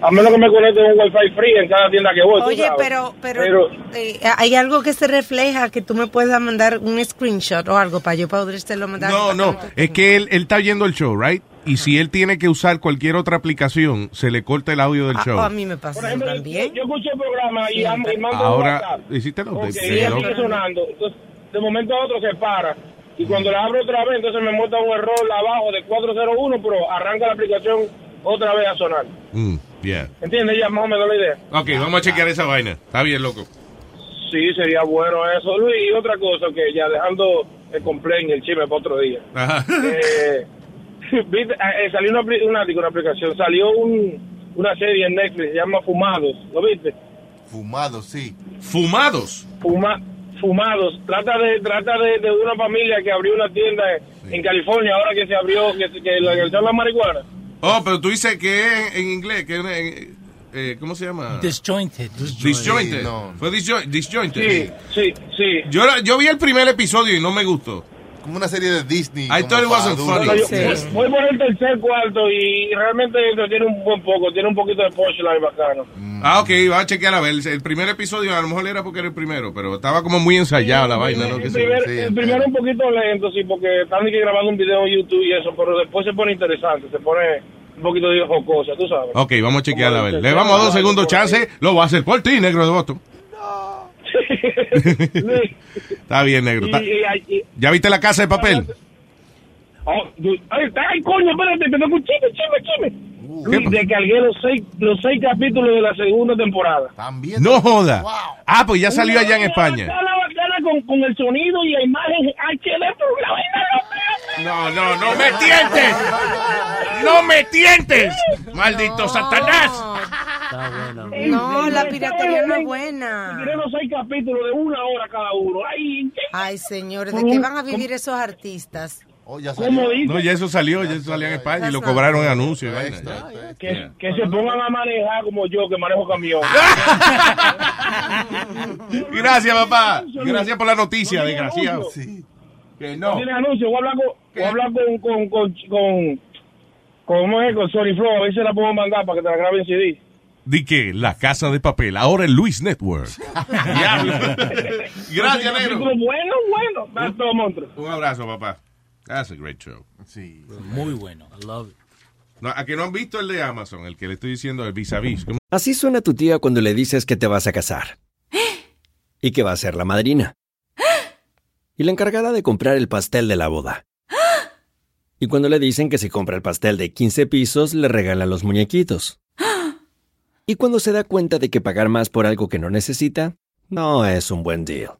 Speaker 32: A menos que me conecte un wifi free en cada tienda que voy.
Speaker 9: Oye, pero, pero, eh, hay algo que se refleja que tú me puedas mandar un screenshot o algo para yo podérselo mandar.
Speaker 7: No, no, es que él, él está viendo el show, right? Y si él tiene que usar cualquier otra aplicación, se le corta el audio del
Speaker 9: Ah,
Speaker 7: show.
Speaker 9: a mí me pasa
Speaker 32: Por ejemplo,
Speaker 9: también.
Speaker 32: yo escucho el programa y, am- y mando
Speaker 7: Ahora,
Speaker 32: WhatsApp.
Speaker 7: hiciste lo
Speaker 32: Ok,
Speaker 7: de-
Speaker 32: sigue sonando. Entonces, de momento a otro se para. Y cuando la abro otra vez, entonces me muestra un error abajo de 401, pero arranca la aplicación otra vez a sonar.
Speaker 7: Mm, yeah.
Speaker 32: ¿Entiendes? Ya más o menos la idea.
Speaker 7: Ok, vamos a chequear esa vaina. Está bien, loco.
Speaker 32: Sí, sería bueno eso. Luis, y otra cosa que ya dejando el complaint y el chisme para otro día.
Speaker 7: Ajá.
Speaker 32: Eh, *laughs* ¿viste? Eh, salió una, una, digo, una aplicación, salió un, una serie en Netflix, se llama Fumados, ¿lo viste?
Speaker 4: Fumados, sí.
Speaker 7: ¿Fumados?
Speaker 32: Fuma, fumados, trata de trata de, de una familia que abrió una tienda en California, ahora que se abrió, que, se- que legalizaron la marihuana.
Speaker 7: Oh, pero tú dices que es en inglés, que es una- en- eh, ¿cómo se llama?
Speaker 24: Disjointed.
Speaker 7: Disjointed. Fue disjo- disjointed.
Speaker 32: Sí, sí, sí.
Speaker 7: Yo, la- yo vi el primer episodio y no me gustó.
Speaker 4: Como una serie de Disney.
Speaker 7: I thought it wasn't funny.
Speaker 32: Voy por el tercer cuarto y realmente tiene un buen poco, tiene un poquito de punchline bacano.
Speaker 7: Ah, ok, va a chequear a ver. El, primer episodio a lo mejor era porque era el primero, pero estaba como muy ensayado la vaina, ¿no?
Speaker 32: El,
Speaker 7: Que sí.
Speaker 32: primer- el primero un poquito lento, sí, porque están aquí grabando un video en YouTube y eso, pero después se pone interesante, se pone un poquito de jocosa, tú sabes.
Speaker 7: Ok, vamos a chequear a ver. Le vamos a dos segundos chance. Lo va a hacer por ti, negro de Boston. *laughs* Está bien, negro.
Speaker 32: Y-
Speaker 7: está-
Speaker 32: y- y-
Speaker 7: ¿Ya viste la casa de papel?
Speaker 32: Oh, ay, coño, espérate, te tengo un chisme, chisme, chisme.
Speaker 7: ¿Qué
Speaker 32: Luis, descargué los seis, los seis capítulos de la segunda temporada.
Speaker 4: También.
Speaker 7: No joda. Ah, pues ya salió allá en España.
Speaker 32: Con, con el sonido y la imagen HD, pero la vaina.
Speaker 7: No, no, no me tientes. No me tientes. Maldito Satanás.
Speaker 9: No, la piratería no es buena.
Speaker 32: Tiré los seis capítulos de una hora cada uno. Ay,
Speaker 9: Ay, señores, ¿de qué van a vivir esos artistas?
Speaker 32: ¿Cómo dice?
Speaker 7: No, ya eso salió, ya eso salió en España y lo cobraron en ya.
Speaker 32: Que, que se pongan a manejar como yo, que manejo camión. *laughs*
Speaker 7: Gracias, papá. Gracias por la noticia, desgraciado. Que
Speaker 32: No
Speaker 7: no.
Speaker 32: tiene anuncio. Voy a hablar con, voy a hablar con, con, con, con, ¿cómo es? Con Sony Flow. A ver si la puedo mandar para que te la graben en CD.
Speaker 7: Di que la casa de papel, ahora en Luis Network. *laughs* Diablo. Gracias, negro.
Speaker 32: Bueno, bueno.
Speaker 7: Un abrazo, papá. That's a great show.
Speaker 4: Sí.
Speaker 24: Muy bueno. I love it.
Speaker 7: No, a que no han visto el de Amazon, el que le estoy diciendo, el vis a vis. ¿Cómo?
Speaker 33: Así suena tu tía cuando le dices que te vas a casar. *gasps* Y que va a ser la madrina. *gasps* Y la encargada de comprar el pastel de la boda. *gasps* Y cuando le dicen que si compra el pastel de 15 pisos, le regalan los muñequitos. Y cuando se da cuenta de que pagar más por algo que no necesita, no es un buen deal.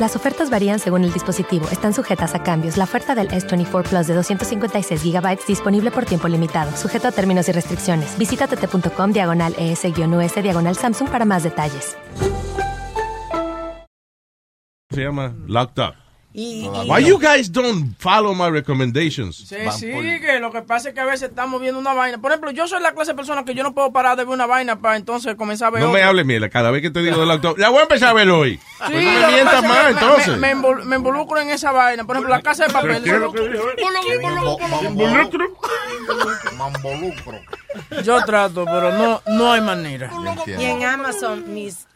Speaker 34: Las ofertas varían según el dispositivo. Están sujetas a cambios. La oferta del S24 Plus de 256 GB disponible por tiempo limitado, sujeto a términos y restricciones. Visita tt.com diagonal ES-US diagonal Samsung para más detalles.
Speaker 7: Se llama Locked Up.
Speaker 9: Y,
Speaker 7: Why you guys don't follow my recommendations?
Speaker 6: Sí, sí, que lo que pasa es que a veces estamos viendo una vaina. Por ejemplo, yo soy la clase de persona que yo no puedo parar de ver una vaina para entonces comenzar a ver
Speaker 7: No me
Speaker 6: otra.
Speaker 7: hables mierda, cada vez que te digo de Locked Up, la voy a empezar a ver hoy.
Speaker 6: Sí,
Speaker 7: Pues no
Speaker 6: lo
Speaker 7: me mientas más, entonces.
Speaker 6: Me, me invol- me involucro en esa vaina. Por ejemplo, la casa de papel.
Speaker 10: ¿Qué es lo que dijo? Involucro.
Speaker 6: Yo trato, pero no, no hay manera.
Speaker 9: y en Amazon, Miss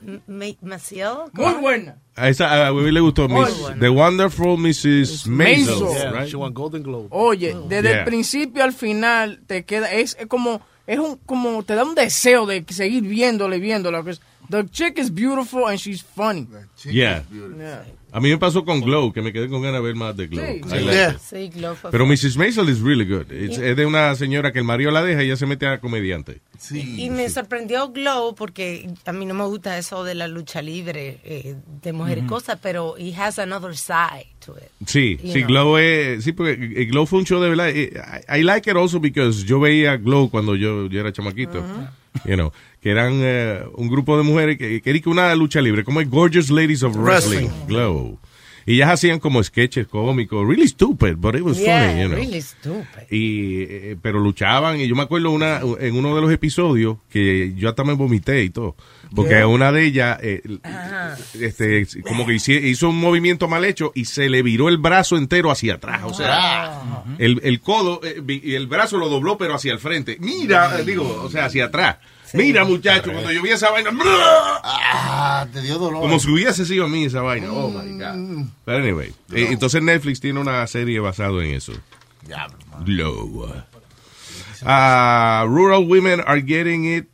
Speaker 9: Maciel.
Speaker 6: Muy buena.
Speaker 7: A esa a Willy le gustó Miss. The Wonderful Mrs. Maisel.
Speaker 11: Yeah,
Speaker 7: right?
Speaker 11: she won Golden Globe.
Speaker 6: Oye, desde
Speaker 7: Yeah.
Speaker 6: el principio al final te queda es, es como es un como te da un deseo de seguir viéndole viéndola. The chick is beautiful and she's funny.
Speaker 7: Yeah.
Speaker 6: Yeah.
Speaker 7: A mí me pasó con Glow, que me quedé con ganas de ver más de Glow.
Speaker 6: Sí, sí.
Speaker 7: like
Speaker 6: Yeah.
Speaker 9: Sí, Glow
Speaker 7: Pero. Mrs. Maisel is really good. It's-
Speaker 9: Y-
Speaker 7: es de una señora que el marido la deja y ella se mete a comediante.
Speaker 9: Y me sorprendió Glow porque a mí no me gusta eso de la lucha libre eh, de mujer y
Speaker 7: Ujú.
Speaker 9: cosas, pero he has another side to it.
Speaker 7: Sí, sí,
Speaker 9: know.
Speaker 7: Glow es, sí, porque eh, Glow fue un show de verdad. eh, I, I like it also because yo veía Glow cuando yo, yo era chamaquito, you know, que eran eh, un grupo de mujeres que querían que una lucha libre, como el Gorgeous Ladies of Wrestling,
Speaker 9: Wrestling.
Speaker 7: Glow. Y ellas hacían como sketches cómicos, really stupid, but it was
Speaker 9: Yeah,
Speaker 7: funny, you know.
Speaker 9: really stupid.
Speaker 7: Y, eh, pero luchaban, y yo me acuerdo una, en uno de los episodios que yo hasta me vomité y todo. Porque
Speaker 9: Yeah.
Speaker 7: una de ellas, eh, este, como que hici- hizo un movimiento mal hecho y se le viró el brazo entero hacia atrás. O sea, el, el codo eh, y el brazo lo dobló, pero hacia el frente. Mira, digo, o sea, hacia atrás. Mira, muchacho, cuando yo vi esa vaina,
Speaker 4: Ah, te dio dolor.
Speaker 7: como si hubiese sido a mí esa vaina. Oh my God. But anyway, eh, entonces Netflix tiene una serie basada en eso. Glow. Ah, rural women are getting it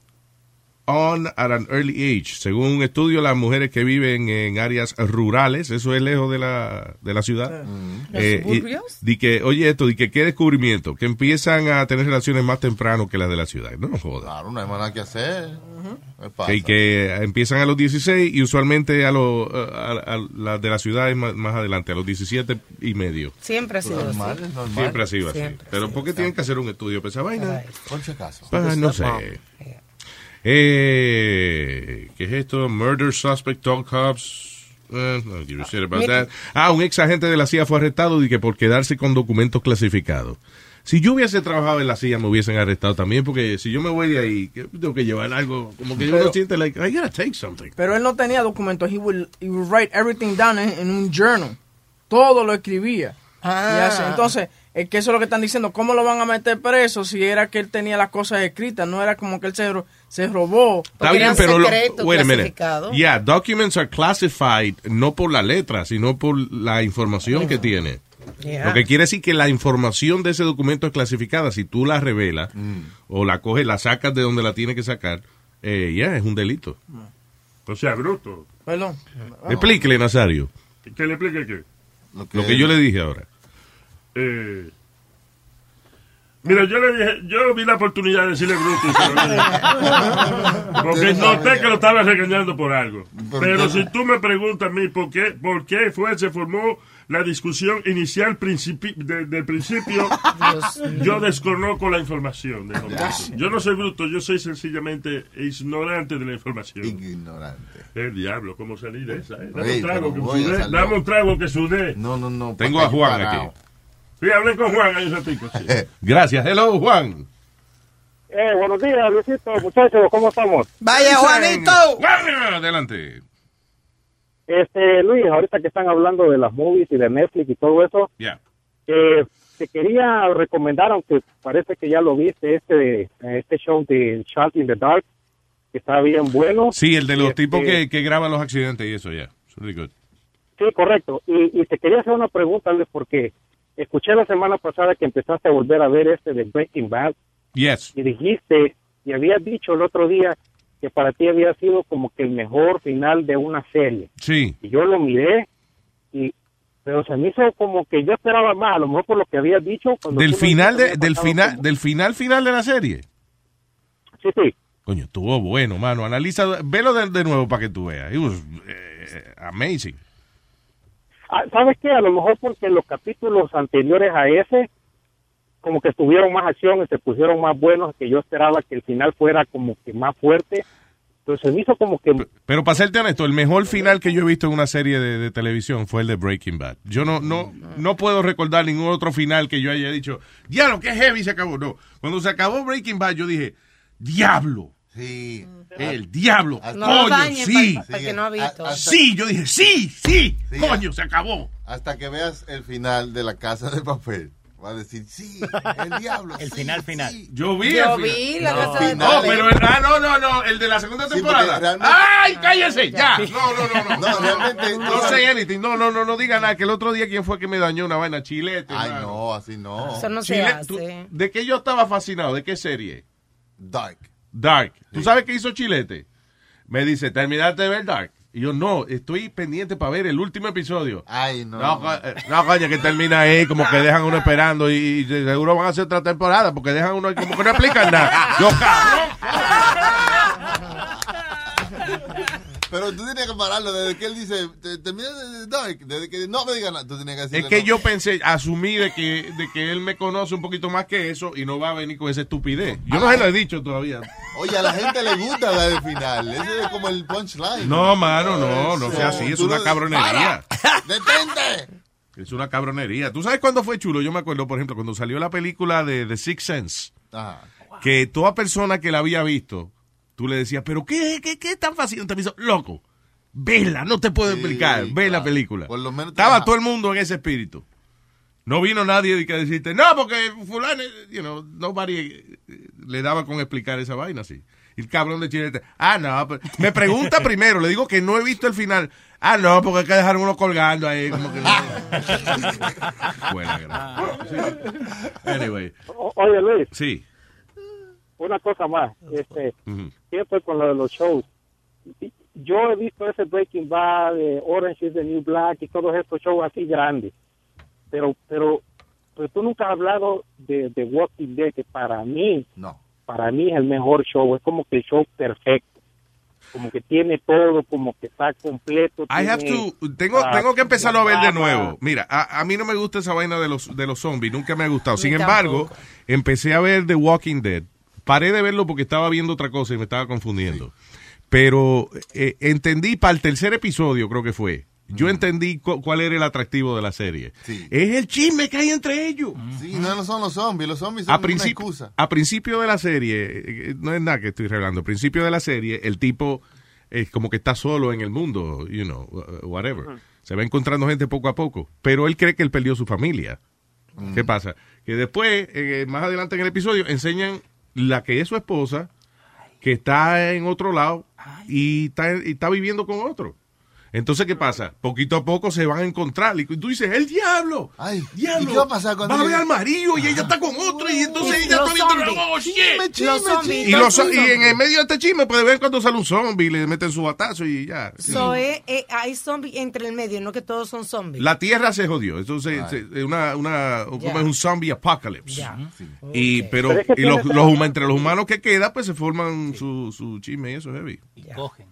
Speaker 7: on at an early age. Según un estudio, las mujeres que viven en áreas rurales, eso es lejos de la, de la ciudad. eh,
Speaker 9: ¿Los
Speaker 7: y-
Speaker 9: suburbios?
Speaker 7: di que, oye, esto, di que qué descubrimiento, que empiezan a tener relaciones más temprano que las de la ciudad. No jodas.
Speaker 4: Claro, no hay más nada que hacer. ¿Qué pasa?
Speaker 7: Que, que empiezan a los 16 y usualmente a, los a, a- a las de la ciudad es más, más adelante, a los 17 y medio.
Speaker 9: Siempre ha sido
Speaker 4: Normal,
Speaker 9: así.
Speaker 4: es normal.
Speaker 7: Siempre ha sido así.
Speaker 9: Siempre
Speaker 7: Pero ¿por qué tienen que hacer un estudio para esa vaina?
Speaker 4: Por si acaso.
Speaker 7: Pues, no sé. Eh, ¿Qué es esto? Murder suspect told cops. Eh, no give a shit about
Speaker 9: Mira.
Speaker 7: that. Ah, un ex agente de la CIA fue arrestado y que por quedarse con documentos clasificados. Si yo hubiese trabajado en la CIA me hubiesen arrestado también porque si yo me voy de ahí tengo que llevar algo como que
Speaker 6: Pero-
Speaker 7: uno siente like I gotta take something.
Speaker 6: Pero él no tenía documentos. He would, he would write everything down en, en un journal. Todo lo escribía.
Speaker 9: Ah.
Speaker 6: Entonces, es que eso es lo que están diciendo. ¿Cómo lo van a meter preso si era que él tenía las cosas escritas? No era como que él se, ro- se robó.
Speaker 7: Está bien, pero lo,
Speaker 9: secreto
Speaker 7: wait a. Yeah, documents are classified no por la letra, sino por la información que tiene.
Speaker 9: Yeah.
Speaker 7: Lo que quiere decir que la información de ese documento es clasificada. Si tú la revelas o la coges, la sacas de donde la tienes que sacar, eh, ya es un delito.
Speaker 10: O sea, bruto.
Speaker 6: Perdón.
Speaker 7: Explíquele, Nazario,
Speaker 10: ¿Qué le explique qué?
Speaker 7: lo que yo le dije ahora.
Speaker 10: Eh, mira, yo le dije, yo vi la oportunidad de decirle dije. *laughs* Porque noté que lo estaba regañando por algo. Pero si tú me preguntas a mí por qué, por qué fue, se formó la discusión inicial principi- de- del principio, yo desconozco la información. de. Yo no soy bruto, yo soy sencillamente ignorante de la información.
Speaker 4: Ignorante.
Speaker 10: El diablo, ¿cómo salir de esa? eh? Dame un trago que sudé. Dame un trago que sudé.
Speaker 4: No, no, no.
Speaker 7: Tengo a Juan
Speaker 4: parado.
Speaker 7: aquí.
Speaker 10: Sí, hablé con Juan ahí un ratico. sí. *laughs*
Speaker 7: Gracias. Hello, Juan.
Speaker 22: Eh, buenos días, Luisito, muchachos, ¿cómo estamos?
Speaker 8: Vaya, Juanito.
Speaker 7: Juan, adelante.
Speaker 22: Este, Luis, ahorita que están hablando de las movies y de Netflix y todo eso,
Speaker 7: Ya.
Speaker 22: eh, te quería recomendar, aunque parece que ya lo viste, este, este show de Shot in the Dark, que está bien bueno.
Speaker 7: Sí, el de los
Speaker 22: Este,
Speaker 7: tipos que, que graban los accidentes y eso, ya. It's really good.
Speaker 22: Sí, correcto. Y, y te quería hacer una pregunta, Luis, porque escuché la semana pasada que empezaste a volver a ver este de Breaking Bad
Speaker 7: Yes.
Speaker 22: y dijiste, y habías dicho el otro día
Speaker 35: que para ti había sido como que el mejor final de una serie.
Speaker 7: Sí.
Speaker 35: Y yo lo miré y pero se me hizo como que yo esperaba más, a lo mejor por lo que habías dicho.
Speaker 7: Del final de, del final,
Speaker 35: pasado
Speaker 7: del final final de la serie.
Speaker 35: Sí, sí.
Speaker 7: Coño, estuvo bueno, mano. Analiza, velo de, de nuevo para que tú veas. It was eh, amazing.
Speaker 35: Ah, ¿Sabes qué? A lo mejor porque los capítulos anteriores a ese, como que tuvieron más acción y se pusieron más buenos, que yo esperaba que el final fuera como que más fuerte. Entonces me hizo como que...
Speaker 7: Pero para serte honesto, el mejor final que yo he visto en una serie de, de televisión fue el de Breaking Bad. Yo no, no, no puedo recordar ningún otro final que yo haya dicho, diablo, qué heavy se acabó. No, cuando se acabó Breaking Bad, yo dije, diablo.
Speaker 4: Sí.
Speaker 7: El diablo.
Speaker 9: No lo
Speaker 7: coño,
Speaker 9: dañen
Speaker 7: sí.
Speaker 9: para- para que no ha visto.
Speaker 4: hasta-
Speaker 7: Sí, yo dije, sí, sí.
Speaker 4: Sí,
Speaker 7: coño, se acabó.
Speaker 4: Hasta que veas el final de la casa de papel. Va a decir, sí, el diablo. *laughs*
Speaker 24: El
Speaker 4: sí,
Speaker 24: final final.
Speaker 7: Yo vi
Speaker 9: Yo
Speaker 7: el
Speaker 9: vi
Speaker 7: final.
Speaker 9: la
Speaker 7: no,
Speaker 9: casa de
Speaker 7: no,
Speaker 9: papel.
Speaker 7: pero el- ah, no, no, no, el de la segunda
Speaker 4: Sí,
Speaker 7: temporada. ¡Ay, cállese! Ya. No, no, no, no.
Speaker 4: No, realmente.
Speaker 7: No sé anything. No, no, no, no diga nada. Que el otro día, ¿quién fue que me dañó una vaina? Chilete.
Speaker 4: Ay,
Speaker 7: mano.
Speaker 4: no, así no.
Speaker 9: Eso no se
Speaker 7: Chile-
Speaker 9: hace.
Speaker 7: tú- ¿De qué yo estaba fascinado? ¿De qué serie?
Speaker 4: Dark.
Speaker 7: Dark. ¿Tú sabes qué hizo Chilete? Me dice, ¿terminaste de ver Dark? Y yo, no, estoy pendiente para ver el último episodio.
Speaker 4: Ay, no.
Speaker 7: No, eh, no, coño, que termina ahí, como que dejan uno esperando y, y seguro van a hacer otra temporada porque dejan uno ahí como que no explican nada. Yo,
Speaker 4: Pero tú tienes que pararlo desde que él dice, "Te- de Dark, desde que no me digan nada, tú tienes que decirle
Speaker 7: Es que
Speaker 4: no.
Speaker 7: yo pensé, asumí de que, de que él me conoce un poquito más que eso y no va a venir con esa estupidez. Yo no se lo he dicho todavía.
Speaker 4: Oye, a la gente le gusta dar el final. Ese es como el punchline.
Speaker 7: No, mano, no, no sea así, es una cabronería.
Speaker 4: ¡Para! ¡Detente!
Speaker 7: Es una cabronería. ¿Tú sabes cuándo fue chulo? Yo me acuerdo, por ejemplo, cuando salió la película de The Sixth Sense,
Speaker 4: Ajá.
Speaker 7: que toda persona que la había visto, tú le decías, pero ¿qué, qué, qué tan fácil? Te hizo, loco, vela, no te puedo
Speaker 4: Sí,
Speaker 7: explicar, ve la película.
Speaker 4: Por lo menos te
Speaker 7: Estaba todo el mundo en ese espíritu. No vino nadie de que decirte, no, porque fulano, you know, nobody eh, le daba con explicar esa vaina así. Y el cabrón de Chile, ah, no, pero- me pregunta *laughs* primero, le digo que no he visto el final. Ah, no, porque hay que dejar uno colgando ahí, como que... Buena *laughs* gran. *laughs* Anyway,
Speaker 35: O- Oye, Luis,
Speaker 7: sí.
Speaker 35: Una cosa más. Este, siempre con lo de los shows. Yo he visto ese Breaking Bad, eh, Orange is the New Black y todos estos shows así grandes. Pero, pero, pero tú nunca has hablado de, de Walking Dead, que para mí,
Speaker 4: No.
Speaker 35: para mí es el mejor show. Es como que el show perfecto. Como que tiene todo, como que está completo.
Speaker 7: I have to, tengo, tengo que empezarlo a ver de nuevo. Mira, a, a mí no me gusta esa vaina de los, de los zombies, nunca me ha gustado. Sin embargo, empecé a ver The Walking Dead. Paré de verlo porque estaba viendo otra cosa y me estaba confundiendo. Pero eh, entendí para el tercer episodio, creo que fue. Yo entendí cu- cuál era el atractivo de la serie.
Speaker 4: Sí.
Speaker 7: Es el chisme que hay entre ellos.
Speaker 4: Sí, no, no son los zombies. Los zombies son
Speaker 7: A
Speaker 4: una
Speaker 7: principio,
Speaker 4: excusa.
Speaker 7: a principio de la serie, eh, no es nada que estoy revelando, a principio de la serie, el tipo es como que está solo en el mundo, you know, uh, whatever. Se va encontrando gente poco a poco, pero él cree que él perdió su familia. ¿Qué pasa? Que después, eh, más adelante en el episodio, enseñan la que es su esposa, que está en otro lado y está, y está viviendo con otro. Entonces, ¿qué pasa? Poquito a poco se van a encontrar. Y tú dices, ¡el diablo!
Speaker 4: Ay,
Speaker 7: ¡Diablo!
Speaker 4: ¿y qué va a pasar cuando
Speaker 7: Va a ver al marido y ella está con otro y entonces
Speaker 9: Y
Speaker 7: ella está viendo...
Speaker 9: zombies.
Speaker 7: ¡Oh, shit!
Speaker 9: Los.
Speaker 7: Y, los, y en el medio de este chisme, pues de ver cuando sale un zombie, le meten su batazo y ya.
Speaker 9: So, eh, eh, hay zombies entre el medio, no que todos son zombies.
Speaker 7: La tierra se jodió. Entonces, es una, una, como es un zombie apocalypse. Y, pero, y los, entre los humanos que queda, pues se forman su, su chisme y eso es heavy.
Speaker 24: Y cogen.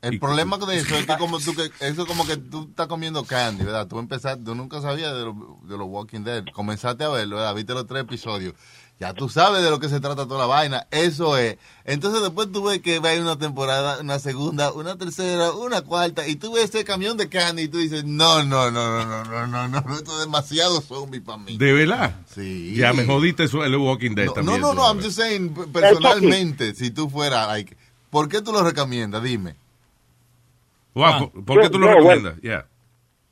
Speaker 4: El
Speaker 7: Y-
Speaker 4: problema con eso es que *laughs* como tú que eso es como que tú estás comiendo candy, ¿verdad? Tú empezaste, tú nunca sabías de, lo- de los Walking Dead. Comenzaste a verlo, ¿verdad? Viste los tres episodios. Ya tú sabes de lo que se trata toda la vaina. Eso es. Entonces después tú ves que va a ir una temporada, una segunda, una tercera, una cuarta, y tú ves ese camión de candy y tú dices, no, no, no, no, no, no, no, no, esto es demasiado zombie para mí.
Speaker 7: ¿De verdad?
Speaker 4: Sí.
Speaker 7: Ya me jodiste eso, el Walking Dead
Speaker 4: No,
Speaker 7: también.
Speaker 4: no, no, no, I'm just saying, personalmente, si tú fueras, like, ¿por qué tú lo recomiendas? Dime.
Speaker 7: Wow, ¿por- ¿Por qué tú lo
Speaker 35: yo,
Speaker 7: recomiendas? Ya.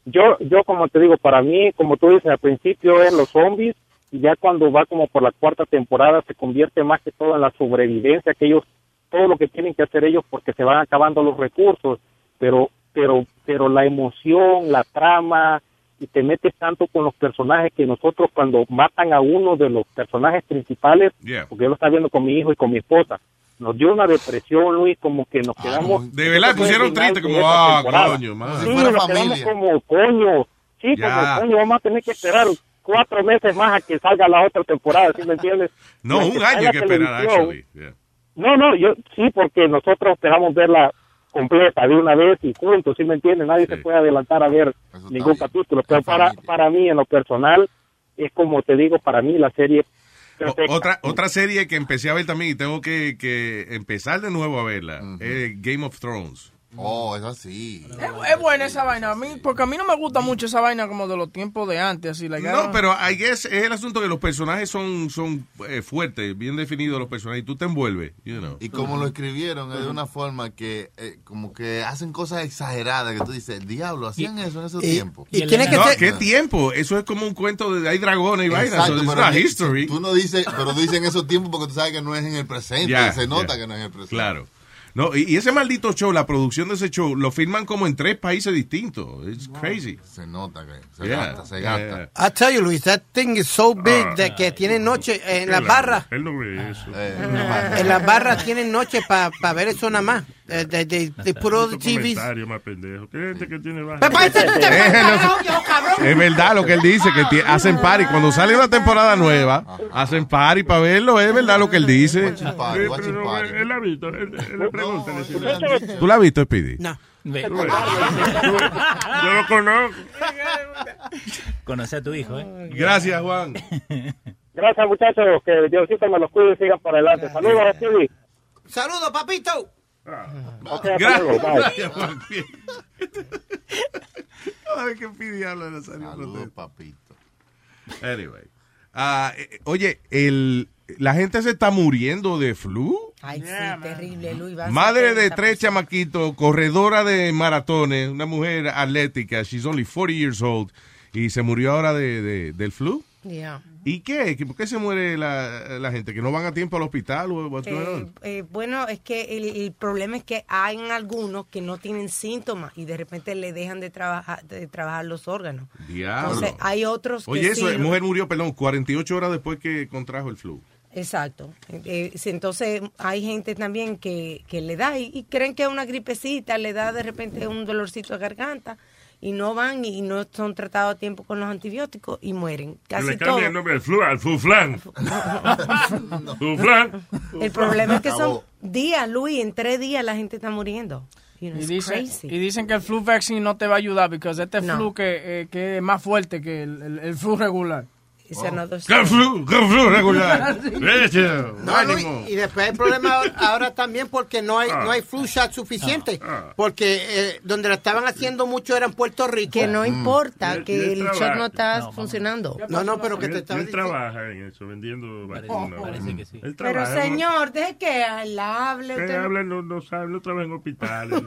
Speaker 35: Yo, yo como te digo, para mí, como tú dices, al principio es los zombies y ya cuando va como por la cuarta temporada se convierte más que todo en la sobrevivencia, que ellos, todo lo que tienen que hacer ellos porque se van acabando los recursos, pero, pero, pero la emoción, la trama, y te metes tanto con los personajes que nosotros cuando matan a uno de los personajes principales,
Speaker 7: Yeah.
Speaker 35: porque yo lo estaba viendo con mi hijo y con mi esposa, nos dio una depresión, Luis, como que nos quedamos...
Speaker 7: De verdad, pusieron triste, como, ah, coño, madre.
Speaker 35: Sí,
Speaker 7: fuera
Speaker 35: nos quedamos
Speaker 7: familia.
Speaker 35: como, coño, sí,
Speaker 7: Ya.
Speaker 35: como, coño, vamos a tener que esperar cuatro meses más a que salga la otra temporada, ¿sí me entiendes? *laughs*
Speaker 7: No, un año que esperar, actually. Yeah.
Speaker 35: No, no, yo sí, porque nosotros esperamos verla completa de una vez y juntos, ¿sí me entiendes? Nadie se puede adelantar a ver ningún capítulo, pero para, para mí, en lo personal, es como te digo, para mí la serie.
Speaker 7: Otra, otra serie que empecé a ver también y tengo que, que empezar de nuevo a verla es Game of Thrones.
Speaker 4: Oh, es así.
Speaker 6: Es, es buena esa vaina, a mí, porque a mí no me gusta mucho esa vaina como de los tiempos de antes, así like,
Speaker 7: No, pero I guess es el asunto que los personajes son, son eh, fuertes, bien definidos los personajes, y tú te envuelves, you know.
Speaker 4: Y como lo escribieron es de una forma que eh, como que hacen cosas exageradas que tú dices, diablo, hacían eso en esos tiempos.
Speaker 7: No, ¿Qué tiempo? Eso es como un cuento de hay dragones y vainas.
Speaker 4: Exacto,
Speaker 7: so it's
Speaker 4: pero
Speaker 7: not
Speaker 4: que-
Speaker 7: history.
Speaker 4: Tú no dices, pero dicen esos tiempos porque tú sabes que no es en el presente. Se nota que no es en el presente.
Speaker 7: Claro. No, y, y ese maldito show, la producción de ese show, lo firman como en tres países distintos. It's crazy.
Speaker 4: Se nota que se
Speaker 7: Yeah,
Speaker 4: gasta, se gasta.
Speaker 8: I tell you, Luis, that thing is so big that que tiene noche en las barras.
Speaker 10: Él no ve eso.
Speaker 8: En las barras tienen noche para ver eso nada más. Eh, They, they, they put all the
Speaker 10: Estos
Speaker 8: TVs.
Speaker 10: comentarios más pendejos. ¿Qué gente que tiene baja?
Speaker 8: Papá, este tú te
Speaker 7: Eh,
Speaker 8: carajo,
Speaker 7: no-
Speaker 8: yo, cabrón.
Speaker 7: Es verdad lo que él dice, que hacen party. Cuando sale una temporada nueva, hacen party para verlo. Es verdad lo que él dice.
Speaker 10: Él, ha visto.
Speaker 7: ¿Tú la has visto, Speedy?
Speaker 8: No.
Speaker 10: Yo lo conozco.
Speaker 24: Conoce a tu hijo, ¿eh?
Speaker 7: Gracias, Juan.
Speaker 35: Gracias, muchachos, que Diosito me los cuide y sigan para adelante. Saludos Stevie.
Speaker 8: Saludos, papito.
Speaker 35: Ok, hasta luego, bye. *laughs*
Speaker 7: Gracias. Ay, qué pidiablo salió
Speaker 4: Saludos, papito.
Speaker 7: Anyway. Ah, eh, oye, el, la gente se está muriendo de flu.
Speaker 9: Ay, sí, terrible, Luis.
Speaker 7: Madre de tres chamaquitos, corredora de maratones, una mujer atlética, she's only 40 years old, y se murió ahora de, de- del flu.
Speaker 9: Yeah.
Speaker 7: ¿Y qué? ¿Por qué se muere la, la gente? ¿Que no van a tiempo al hospital? o
Speaker 9: Eh, eh, bueno, es que el, el problema es que hay algunos que no tienen síntomas y de repente le dejan de trabajar de trabajar los órganos.
Speaker 7: Diablo.
Speaker 9: Entonces, hay otros que
Speaker 7: Oye, eso,
Speaker 9: sí
Speaker 7: es, mujer murió, perdón, 48 horas después que contrajo el flu.
Speaker 9: Exacto. Eh, entonces hay gente también que, que le da y, y creen que es una gripecita, le da de repente un dolorcito de garganta y no van y no son tratados a tiempo con los antibióticos y mueren. Casi
Speaker 10: le
Speaker 9: todos.
Speaker 10: cambia el nombre al flu, al fuflán. *laughs* Fuflán.
Speaker 9: El problema es que son días, Luis, en tres días la gente está muriendo. You know,
Speaker 6: Y dicen, y dicen que el flu vaccine no te va a ayudar porque este
Speaker 9: No.
Speaker 6: flu que, eh, que es más fuerte que el, el- el flu regular.
Speaker 9: It's another
Speaker 7: ¡Qué
Speaker 9: story.
Speaker 7: flu! ¡Qué flu regular! *laughs*
Speaker 8: No,
Speaker 7: ánimo.
Speaker 8: Luis, y después hay problema ahora- también porque no hay no hay flu shot suficiente. Porque eh, donde lo estaban haciendo mucho era en Puerto Rico.
Speaker 9: Que no importa,
Speaker 10: Él-
Speaker 9: que el shot no está funcionando.
Speaker 8: No, no, pero que te estaba
Speaker 10: él trabaja en eso, vendiendo vacunas.
Speaker 24: parece que sí.
Speaker 10: Él
Speaker 9: Pero señor, deje que él hable.
Speaker 10: Él
Speaker 9: usted no-
Speaker 10: habla, no, no sabe, no trabaja en hospitales. *laughs*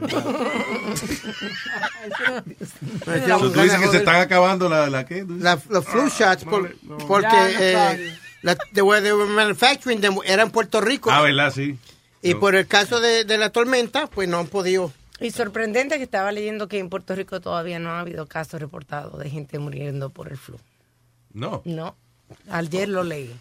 Speaker 7: Tú dices que se están acabando la, la ¿qué?
Speaker 8: La- los flu shots por-
Speaker 10: le- no.
Speaker 8: porque
Speaker 6: Ya, no
Speaker 8: eh, la, they were manufacturing them, era en Puerto Rico
Speaker 7: Ah, ¿verdad? Sí.
Speaker 8: y por el caso de, de la tormenta pues no han podido
Speaker 9: Y sorprendente que estaba leyendo que en Puerto Rico todavía no ha habido casos reportados de gente muriendo por el flu.
Speaker 7: No.
Speaker 9: No, ayer lo leí.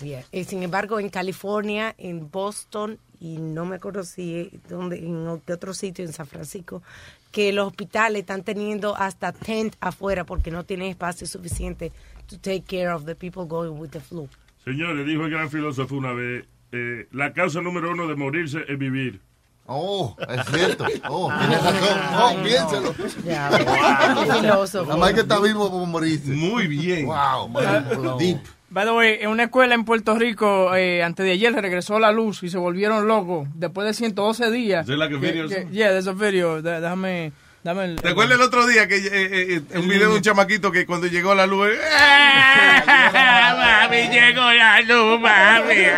Speaker 9: Yeah. Y sin embargo, en California, en Boston, y no me acuerdo si donde, en qué otro sitio, en San Francisco, que los hospitales están teniendo hasta tent afuera porque no tienen espacio suficiente to take care of the people going with the flu.
Speaker 10: Señores, dijo el gran filósofo una vez, eh, la causa número uno de morirse es vivir.
Speaker 4: Oh, es cierto. Oh, tienes razón. Oh, piénselo.
Speaker 9: Ya, *laughs* filósofo.
Speaker 4: Nada más que está vivo como morirse.
Speaker 7: Muy bien.
Speaker 4: Wow, man. Deep.
Speaker 6: By the way, en una escuela en Puerto Rico, eh, antes de ayer regresó la luz y se volvieron locos después de 112 días.
Speaker 7: Is there like a
Speaker 6: Que- que- yeah, there's a video. Déjame, dame el...
Speaker 7: ¿Te acuerdas el otro día que eh, eh, un video de un chamaquito que cuando llegó la luz... eh, *laughs*
Speaker 25: mami, llegó la luz, mami. Llegó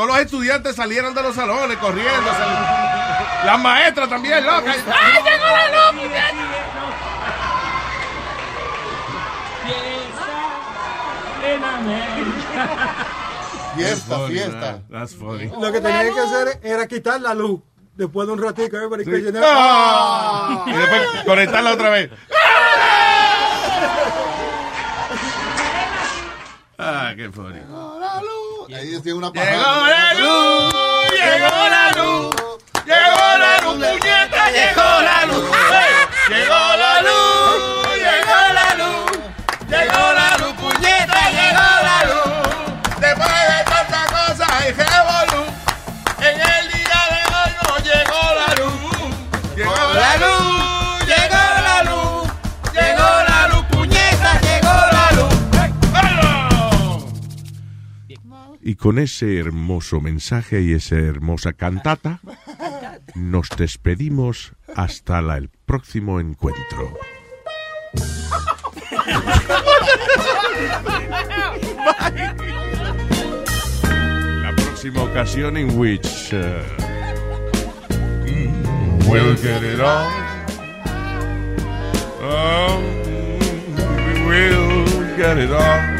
Speaker 7: todos los estudiantes salieron de los salones corriendo. sal- Las maestras también, locas. ¡Ay, llegó la luz!
Speaker 4: Fiesta,
Speaker 7: Funny,
Speaker 4: fiesta.
Speaker 7: man. That's funny.
Speaker 36: Lo que tenía que hacer era quitar la luz. Después de un ratito, everybody
Speaker 7: Sí.
Speaker 36: creyendo-
Speaker 7: ¡Ah! Y después conectarla otra vez. *laughs* Ah, qué funny.
Speaker 4: Ahí tiene una
Speaker 25: Llegó la luz, llegó la luz, llegó la luz, puñeta, llegó la luz. Llegó la luz, llegó la luz, llegó Y
Speaker 7: con ese hermoso mensaje y esa hermosa cantata, nos despedimos hasta la- el próximo encuentro. La próxima ocasión en which uh, mm, we'll get it on. Oh, mm, we'll get it on.